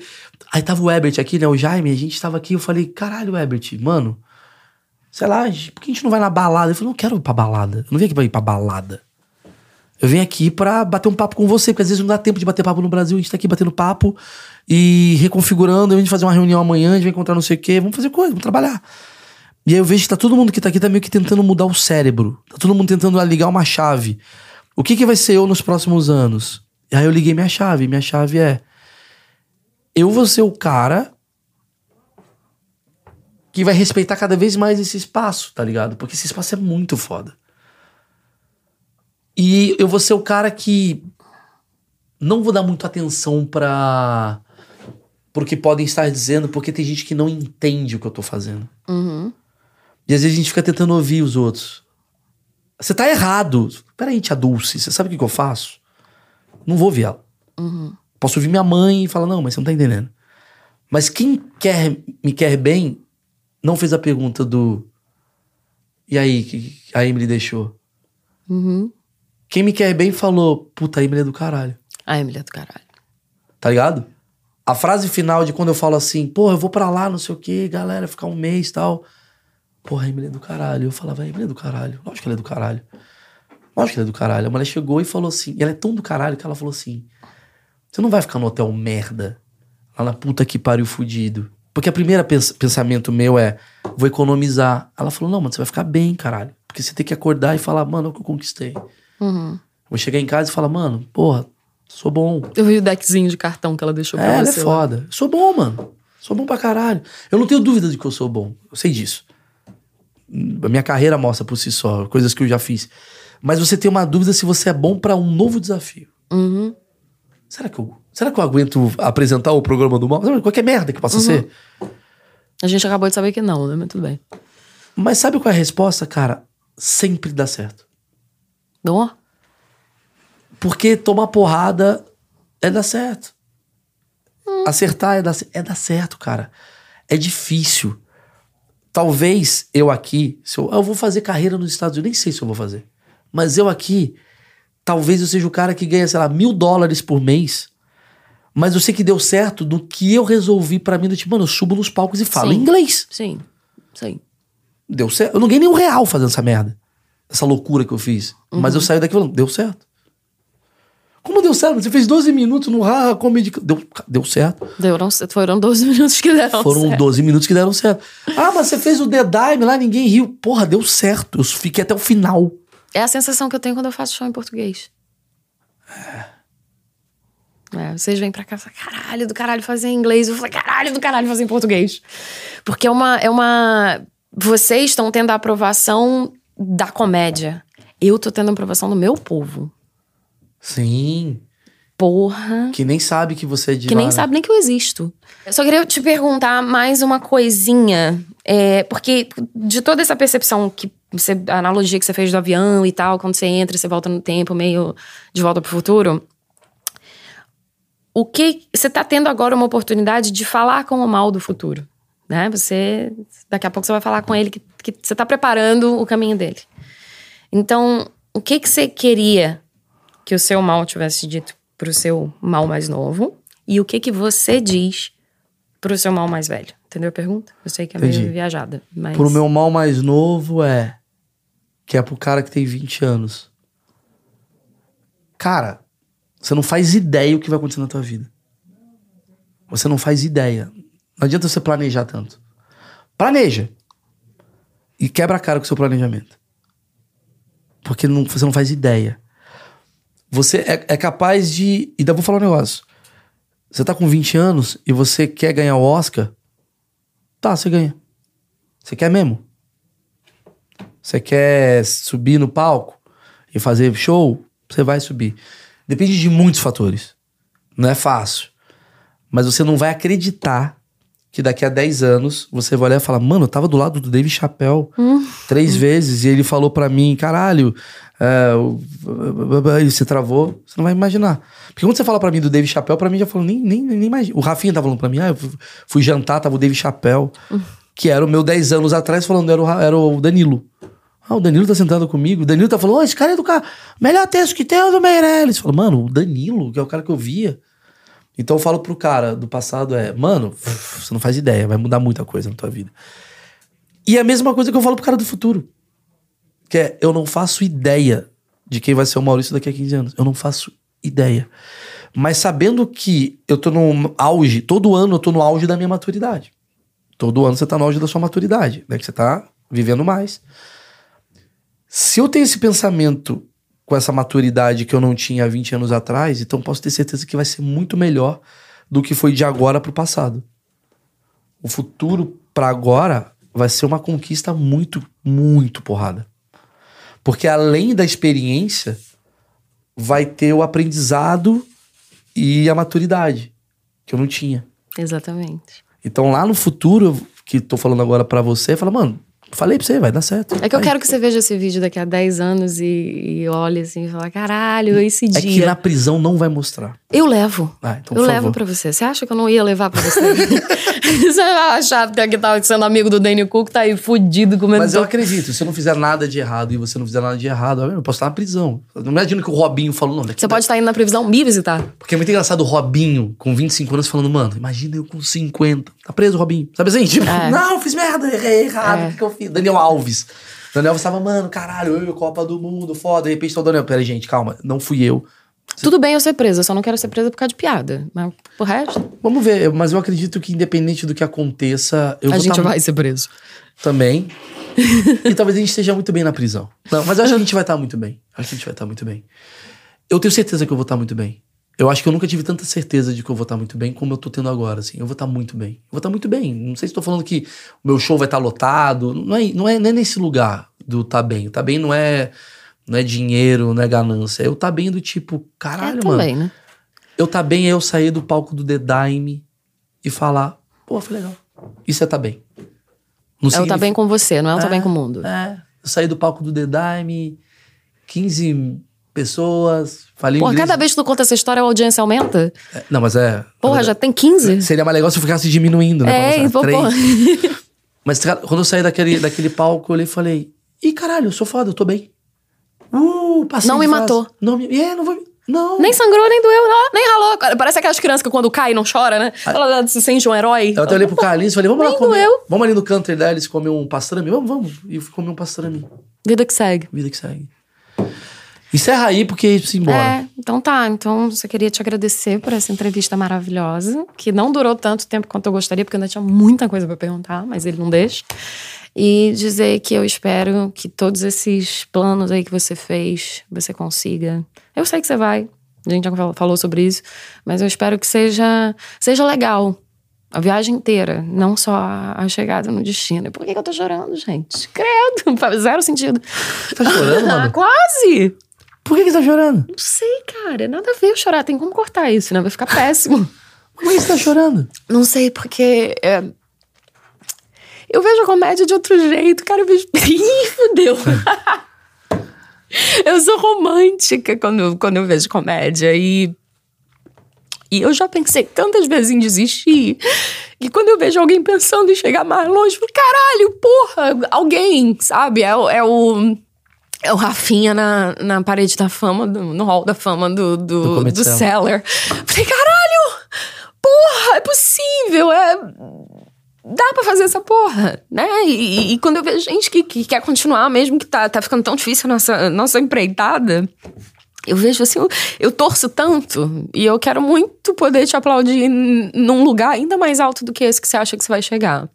[SPEAKER 1] Aí tava o Ebert aqui, né? O Jaime, a gente tava aqui, eu falei, caralho, Ebert, mano. Sei lá, por que a gente não vai na balada? Ele falou, não quero ir pra balada. Eu não vim aqui pra ir pra balada. Eu venho aqui pra bater um papo com você, porque às vezes não dá tempo de bater papo no Brasil. A gente tá aqui batendo papo e reconfigurando. A gente fazer uma reunião amanhã, a gente vai encontrar não sei o quê. Vamos fazer coisa, vamos trabalhar. E aí eu vejo que tá todo mundo que tá aqui tá meio que tentando mudar o cérebro. Tá todo mundo tentando ligar uma chave. O que que vai ser eu nos próximos anos? E aí eu liguei minha chave. Minha chave é... Eu vou ser o cara que vai respeitar cada vez mais esse espaço, tá ligado? Porque esse espaço é muito foda. E eu vou ser o cara que não vou dar muito atenção pra pro que podem estar dizendo, porque tem gente que não entende o que eu tô fazendo.
[SPEAKER 2] Uhum.
[SPEAKER 1] E às vezes a gente fica tentando ouvir os outros. Você tá errado. Peraí, tia Dulce, você sabe o que, que eu faço? Não vou ouvir ela. Posso ouvir minha mãe e falar, não, mas você não tá entendendo. Mas quem quer me quer bem não fez a pergunta do. E aí, que a Emily deixou?
[SPEAKER 2] Uhum.
[SPEAKER 1] Quem me quer bem falou, puta, a Emily é do caralho.
[SPEAKER 2] A Emily é do caralho.
[SPEAKER 1] Tá ligado? A frase final de quando eu falo assim, porra, eu vou pra lá, não sei o que, galera, ficar um mês e tal. Porra, a Emily é do caralho. Eu falava, a Emily é do caralho. Lógico que ela é do caralho. Lógico que ela é do caralho. A mulher chegou e falou assim, e ela é tão do caralho que ela falou assim: Você não vai ficar no hotel merda, lá na puta que pariu fudido. Porque a primeira pens pensamento meu é, vou economizar. Ela falou, não, mano, você vai ficar bem, caralho. Porque você tem que acordar e falar, mano, é o que eu conquistei.
[SPEAKER 2] Uhum.
[SPEAKER 1] Vou chegar em casa e falar, mano, porra, sou bom.
[SPEAKER 2] Eu vi o deckzinho de cartão que ela deixou pra
[SPEAKER 1] É, ela é
[SPEAKER 2] você. lá.
[SPEAKER 1] foda. Eu sou bom, mano. Sou bom pra caralho. Eu não tenho dúvida de que eu sou bom. Eu sei disso. A minha carreira mostra por si só, coisas que eu já fiz. Mas você tem uma dúvida se você é bom pra um novo desafio.
[SPEAKER 2] Uhum.
[SPEAKER 1] Será que eu, será que eu aguento apresentar o programa do mal? Qualquer merda que
[SPEAKER 2] Uhum.
[SPEAKER 1] possa ser.
[SPEAKER 2] A gente acabou de saber que não, né? Mas tudo bem.
[SPEAKER 1] Mas sabe qual é a resposta, cara? Sempre dá certo.
[SPEAKER 2] Dom?
[SPEAKER 1] Porque tomar porrada é dar certo. Acertar é dar, é dar certo, cara. É difícil. Talvez eu aqui, se eu, eu vou fazer carreira nos Estados Unidos, nem sei se eu vou fazer. Mas eu aqui, talvez eu seja o cara que ganha, sei lá, mil dólares por mês. Mas eu sei que deu certo do que eu resolvi pra mim. Do tipo, mano, eu subo nos palcos e falo
[SPEAKER 2] Sim.
[SPEAKER 1] inglês.
[SPEAKER 2] Sim. Sim.
[SPEAKER 1] Deu certo. Eu não ganhei nenhum real fazendo essa merda. Essa loucura que eu fiz. Mas eu saí daqui falando, deu certo. Como deu certo? Você fez 12 minutos no Haha Comedy. Deu, deu certo.
[SPEAKER 2] Deu, foram 12 minutos que deram
[SPEAKER 1] Foram
[SPEAKER 2] certo.
[SPEAKER 1] 12 minutos que deram certo. Ah, mas você fez o The Dime lá, ninguém riu. Porra, deu certo. Eu fiquei até o final.
[SPEAKER 2] É a sensação que eu tenho quando eu faço show em português. É, vocês vêm pra cá e falam, caralho do caralho fazer em inglês. Eu falo, caralho do caralho fazer em português. Porque é uma. É uma vocês estão tendo a aprovação da comédia. Eu tô tendo a aprovação do meu povo.
[SPEAKER 1] Sim.
[SPEAKER 2] Porra.
[SPEAKER 1] Que nem sabe que você é de
[SPEAKER 2] Que nem
[SPEAKER 1] né?
[SPEAKER 2] sabe nem que eu existo. Eu só queria te perguntar mais uma coisinha. é, porque de toda essa percepção que você. A analogia que você fez do avião e tal, quando você entra você volta no tempo, meio de volta pro futuro. O que. Você tá tendo agora uma oportunidade de falar com o mal do futuro. Né? Você. Daqui a pouco você vai falar com ele que, que você tá preparando o caminho dele. Então, o que que você queria que o seu mal tivesse dito pro seu mal mais novo? E o que que você diz pro seu mal mais velho? Entendeu a pergunta? Eu sei que é
[SPEAKER 1] Entendi.
[SPEAKER 2] meio viajada, mas...
[SPEAKER 1] Pro meu mal mais novo é. Que é pro cara que tem 20 anos. Cara, você não faz ideia o que vai acontecer na tua vida. Você não faz ideia. Não adianta você planejar tanto. Planeja. E quebra a cara com o seu planejamento. Porque não- você não faz ideia. Você é, é capaz de. E ainda vou falar um negócio. Você tá com 20 anos e você quer ganhar o Oscar? Tá, você ganha. Você quer mesmo? Você quer subir no palco e fazer show? Você vai subir. Depende de muitos fatores. Não é fácil. Mas você não vai acreditar que daqui a 10 anos você vai olhar e falar: Mano, eu tava do lado do Dave Chappelle três vezes e ele falou pra mim: Caralho, é, você travou. Você não vai imaginar. Porque quando você fala pra mim do Dave Chappelle, pra mim já falou: Nem, nem, nem imagina. O Rafinha tá falando pra mim: Ah, eu fui- jantar, tava o Dave Chappelle, que era o meu 10 anos atrás, falando: Era o, Ra- era o Danilo. Ah, o Danilo tá sentado comigo. O Danilo tá falando: "Ô, esse cara é do cara. Melhor texto que tem é o do Meirelles. Fala, mano, o Danilo, que é o cara que eu via. Então eu falo pro cara do passado é, mano, você não faz ideia, vai mudar muita coisa na tua vida. E é a mesma coisa que eu falo pro cara do futuro. Que é, eu não faço ideia de quem vai ser o Maurício daqui a 15 anos. Eu não faço ideia. Mas sabendo que eu tô no auge, todo ano eu tô no auge da minha maturidade. Todo ano você tá no auge da sua maturidade, né? Que você tá vivendo mais. Se eu tenho esse pensamento com essa maturidade que eu não tinha há 20 anos atrás, então posso ter certeza que vai ser muito melhor do que foi de agora pro passado. O futuro pra agora vai ser uma conquista muito, muito porrada. Porque além da experiência, vai ter o aprendizado e a maturidade que eu não tinha.
[SPEAKER 2] Exatamente.
[SPEAKER 1] Então lá no futuro, que tô falando agora pra você, fala, mano, falei pra você, vai dar certo.
[SPEAKER 2] É que eu quero que você veja esse vídeo daqui a 10 anos e, e olhe assim e fala: caralho, esse
[SPEAKER 1] É que
[SPEAKER 2] dia.
[SPEAKER 1] na prisão não vai mostrar.
[SPEAKER 2] Eu levo.
[SPEAKER 1] Ah, então,
[SPEAKER 2] eu levo pra você. Você acha que eu não ia levar pra você? *laughs* você vai achar que tava sendo amigo do Daniel Cook, tá aí fudido comendo.
[SPEAKER 1] Mas eu acredito, se eu não fizer nada de errado e você não fizer nada de errado, eu posso estar na prisão. Não imagino que o Robinho falou, não. Daqui
[SPEAKER 2] Você pode estar indo na previsão me visitar.
[SPEAKER 1] Porque é muito engraçado o Robinho, com 25 anos, falando, mano, imagina eu com 50. Tá preso, Robinho. Sabe assim? Tipo,
[SPEAKER 2] É.
[SPEAKER 1] não, fiz merda, errei errado,
[SPEAKER 2] É.
[SPEAKER 1] o que, que eu fiz? Daniel Alves. Daniel Alves tava, mano, caralho, eu, Copa do Mundo, foda. De repente tá o Daniel. Pera aí, gente, calma, não fui eu.
[SPEAKER 2] Tudo bem eu ser presa, eu só não quero ser presa por causa de piada. Mas por resto,
[SPEAKER 1] Vamos ver, mas eu acredito que independente do que aconteça, eu
[SPEAKER 2] a gente
[SPEAKER 1] tá
[SPEAKER 2] vai ser preso.
[SPEAKER 1] também. *laughs* e talvez a gente esteja muito bem na prisão. Não, mas eu acho que a gente vai estar muito bem. Acho que a gente vai estar muito bem. Eu tenho certeza que eu vou estar muito bem. Eu acho que eu nunca tive tanta certeza de que eu vou estar muito bem como eu tô tendo agora, assim. Eu vou estar muito bem. Eu vou estar muito bem. Não sei se tô falando que o meu show vai estar lotado. Não é, não é, não é nesse lugar do tá bem. O tá bem não é, não é dinheiro, não é ganância. Eu tá bem do tipo, caralho,
[SPEAKER 2] é
[SPEAKER 1] mano.
[SPEAKER 2] também, né?
[SPEAKER 1] Eu tá bem é eu sair do palco do The Dime e falar, pô, foi legal. Isso é tá bem. Não
[SPEAKER 2] É o tá
[SPEAKER 1] significa-
[SPEAKER 2] bem com você, não é o tá
[SPEAKER 1] É,
[SPEAKER 2] bem com o mundo.
[SPEAKER 1] É, eu saí do palco do The Dime, 15 pessoas, falei
[SPEAKER 2] Porra,
[SPEAKER 1] inglês.
[SPEAKER 2] cada vez que tu conta essa história, a audiência aumenta.
[SPEAKER 1] É, Não, mas é...
[SPEAKER 2] Porra, já tem 15?
[SPEAKER 1] Seria mais legal se eu ficasse diminuindo, né?
[SPEAKER 2] É, pô, porra. *laughs*
[SPEAKER 1] Mas cara, quando eu saí daquele, daquele palco, eu olhei e falei, ih, caralho, eu sou foda, eu tô bem. Uh, passei
[SPEAKER 2] Não me
[SPEAKER 1] fase.
[SPEAKER 2] matou.
[SPEAKER 1] Não me... É, não vou... Não.
[SPEAKER 2] Nem sangrou, nem doeu, não, nem ralou. Parece aquelas crianças que quando cai não chora, né? Ela se sente um herói.
[SPEAKER 1] Eu até olhei pro Carlinhos e falei, vamos lá
[SPEAKER 2] Nem
[SPEAKER 1] comer.
[SPEAKER 2] doeu.
[SPEAKER 1] Vamos ali no country da eles comer um pastrame? Vamos, vamos. E eu fui comer um pastrame.
[SPEAKER 2] Vida que segue.
[SPEAKER 1] Vida que segue. Encerra aí, porque isso embora.
[SPEAKER 2] É, então tá. Então, só queria te agradecer por essa entrevista maravilhosa, que não durou tanto tempo quanto eu gostaria, porque eu ainda tinha muita coisa pra perguntar, mas ele não deixa. E dizer que eu espero que todos esses planos aí que você fez, você consiga. Eu sei que você vai, a gente já fal- falou sobre isso, mas eu espero que seja, seja legal. A viagem inteira, não só a a chegada no destino. Por que, que eu tô chorando, gente? Credo, *laughs* faz zero sentido.
[SPEAKER 1] Tá chorando, *laughs* mano?
[SPEAKER 2] quase!
[SPEAKER 1] Por que, que você tá chorando?
[SPEAKER 2] Não sei, cara. Nada a ver eu chorar. Tem como cortar isso, né? Vai ficar péssimo. *laughs*
[SPEAKER 1] Por que você tá chorando?
[SPEAKER 2] Não sei, porque. é, Eu vejo a comédia de outro jeito, cara. Eu vejo. *laughs* Ih, fudeu. *laughs* eu sou romântica quando, eu- quando eu vejo comédia. E. E eu já pensei tantas vezes em desistir. E quando eu vejo alguém pensando em chegar mais longe, eu falo, caralho, porra, alguém, sabe? É, é o. É o Rafinha na, na parede da fama, do- no hall da fama do, do,
[SPEAKER 1] Do
[SPEAKER 2] do, Cellar. Falei, caralho! Porra, é possível, é. Dá pra fazer essa porra, né? E, e- quando eu vejo gente que, que quer continuar, mesmo que tá, tá ficando tão difícil a nossa, nossa empreitada, eu vejo assim, eu, eu torço tanto e eu quero muito poder te aplaudir num lugar ainda mais alto do que esse que você acha que você vai chegar.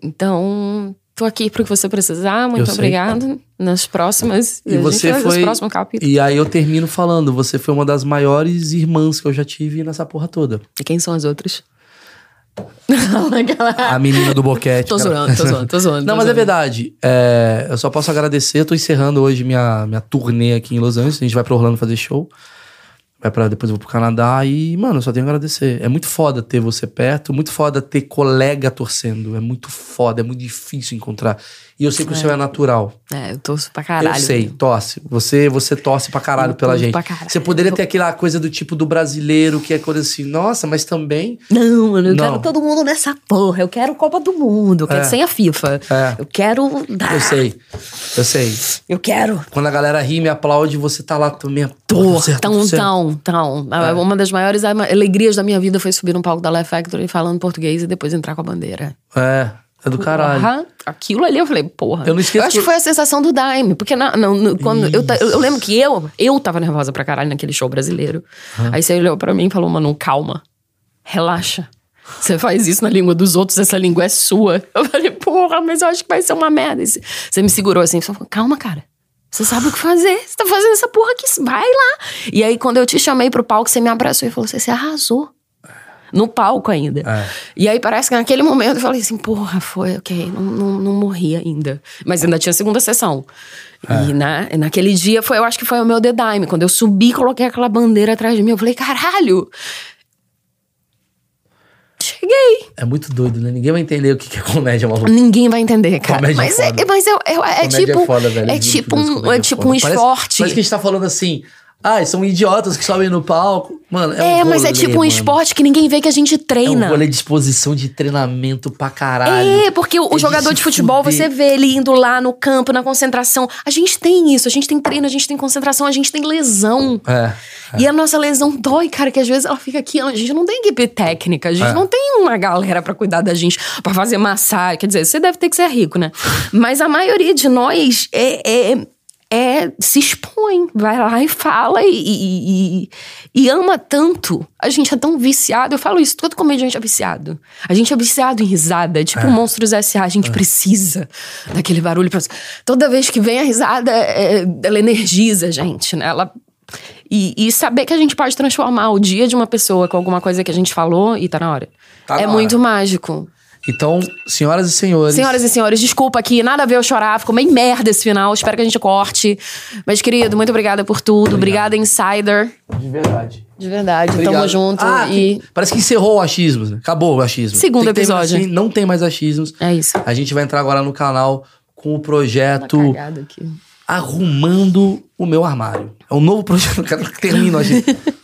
[SPEAKER 2] Então, tô aqui pro que você precisar, muito
[SPEAKER 1] Eu sei.
[SPEAKER 2] obrigada. Nas próximas.
[SPEAKER 1] E você foi.
[SPEAKER 2] próximos capítulos.
[SPEAKER 1] E aí eu termino falando, você foi uma das maiores irmãs que eu já tive nessa porra toda.
[SPEAKER 2] E quem são as outras? *laughs*
[SPEAKER 1] A menina do boquete.
[SPEAKER 2] Tô
[SPEAKER 1] cara.
[SPEAKER 2] zoando, tô zoando, tô zoando. *laughs*
[SPEAKER 1] Não,
[SPEAKER 2] tô
[SPEAKER 1] mas é
[SPEAKER 2] zoando.
[SPEAKER 1] verdade. É, eu só posso agradecer. Eu tô encerrando hoje minha, minha turnê aqui em Los Angeles. A gente vai pra Orlando fazer show. Vai pra, depois eu vou pro Canadá. E, mano, eu só tenho a agradecer. É muito foda ter você perto. Muito foda ter colega torcendo. É muito foda. É muito difícil encontrar. E eu sei que o seu é natural.
[SPEAKER 2] É, eu torço pra caralho.
[SPEAKER 1] Eu sei, torce. Você, você torce pra caralho
[SPEAKER 2] Eu
[SPEAKER 1] pela gente.
[SPEAKER 2] pra caralho.
[SPEAKER 1] Você poderia ter aquela coisa do tipo do brasileiro, que é coisa assim, nossa, mas também.
[SPEAKER 2] Não, mano, eu
[SPEAKER 1] Não.
[SPEAKER 2] quero todo mundo nessa porra. Eu quero Copa do Mundo. Eu quero
[SPEAKER 1] É.
[SPEAKER 2] sem a FIFA.
[SPEAKER 1] É.
[SPEAKER 2] Eu quero. dar.
[SPEAKER 1] Eu sei. Eu sei.
[SPEAKER 2] Eu quero.
[SPEAKER 1] Quando a galera ri e me aplaude, você tá lá também.
[SPEAKER 2] Tô, tão, tão, tão.
[SPEAKER 1] É.
[SPEAKER 2] Uma das maiores alegrias da minha vida foi subir no palco da Life Factory falando português e depois entrar com a bandeira.
[SPEAKER 1] É, é do caralho.
[SPEAKER 2] Porra, aquilo ali eu falei, porra.
[SPEAKER 1] Eu não esqueço
[SPEAKER 2] acho que foi a sensação do Daime. Porque na, na- quando eu, eu, eu lembro que eu, eu tava nervosa pra caralho naquele show brasileiro. Aí você olhou pra mim e falou, mano, calma. Relaxa. Você faz isso na língua dos outros, essa língua é sua. Eu falei, porra, mas eu acho que vai ser uma merda. Você me segurou assim, você falou, calma, cara. Você sabe o que fazer. Você tá fazendo essa porra aqui, vai lá. E aí, quando eu te chamei pro palco, você me abraçou e falou, você, você arrasou. No palco ainda.
[SPEAKER 1] É.
[SPEAKER 2] E aí parece que naquele momento eu falei assim, porra, foi, ok, não, não, não morri ainda. Mas ainda tinha segunda sessão.
[SPEAKER 1] É.
[SPEAKER 2] E na, naquele dia foi, eu acho que foi o meu The Dime. Quando eu subi, coloquei aquela bandeira atrás de mim, eu falei, caralho! Cheguei.
[SPEAKER 1] É muito doido, né? Ninguém vai entender o que é comédia, maluco.
[SPEAKER 2] Ninguém vai entender, cara.
[SPEAKER 1] Comédia
[SPEAKER 2] mas
[SPEAKER 1] é
[SPEAKER 2] é,
[SPEAKER 1] foda.
[SPEAKER 2] mas é, é, é
[SPEAKER 1] Comédia
[SPEAKER 2] tipo.
[SPEAKER 1] é foda, velho.
[SPEAKER 2] É tipo um,
[SPEAKER 1] comédia
[SPEAKER 2] é tipo um
[SPEAKER 1] Parece-
[SPEAKER 2] esporte.
[SPEAKER 1] Parece que a gente tá falando assim. Ah, são idiotas que sobem no palco. Mano, é um
[SPEAKER 2] É, mas é tipo um
[SPEAKER 1] mano.
[SPEAKER 2] esporte que ninguém vê que a gente
[SPEAKER 1] É um
[SPEAKER 2] treina.
[SPEAKER 1] rolê de exposição de treinamento pra caralho.
[SPEAKER 2] É, porque o,
[SPEAKER 1] É de
[SPEAKER 2] jogador
[SPEAKER 1] se
[SPEAKER 2] de futebol,
[SPEAKER 1] fuder.
[SPEAKER 2] você vê ele indo lá no campo, na concentração. A gente tem isso, a gente tem treino, a gente tem concentração, a gente tem lesão.
[SPEAKER 1] É.
[SPEAKER 2] E a nossa lesão dói, cara, que às vezes ela fica aqui. A gente não tem equipe técnica, a gente
[SPEAKER 1] É.
[SPEAKER 2] não tem uma galera pra cuidar da gente, pra fazer massagem. Quer dizer, você deve ter que ser rico, né? Mas a maioria de nós é. É é, se expõe, vai lá e fala e, e- e- ama tanto. A gente é tão viciado. Eu falo isso, todo comediante é viciado. A gente é viciado em risada, é tipo Monstros S.A. A gente precisa daquele barulho. Pra... Toda vez que vem a risada, é- ela energiza a gente, né? Ela e, e saber que a gente pode transformar o dia de uma pessoa com alguma coisa que a gente falou e tá na hora.
[SPEAKER 1] Tá
[SPEAKER 2] é
[SPEAKER 1] na
[SPEAKER 2] muito
[SPEAKER 1] hora.
[SPEAKER 2] mágico.
[SPEAKER 1] Então, senhoras e senhores.
[SPEAKER 2] Senhoras e senhores, desculpa aqui, nada a ver eu chorar, ficou meio merda esse final, espero que a gente corte. Mas, querido, muito obrigada por tudo. Obrigada, Insider.
[SPEAKER 1] De verdade.
[SPEAKER 2] De verdade,
[SPEAKER 1] Obrigado.
[SPEAKER 2] tamo junto.
[SPEAKER 1] Ah,
[SPEAKER 2] e
[SPEAKER 1] Parece que encerrou o achismo. né? Acabou o achismo.
[SPEAKER 2] Segundo episódio.
[SPEAKER 1] assim, não tem mais achismos.
[SPEAKER 2] é isso.
[SPEAKER 1] A gente vai entrar agora no canal com o projeto. Arrumando o Meu Armário. É um novo projeto. *laughs* Que o achismo. *laughs*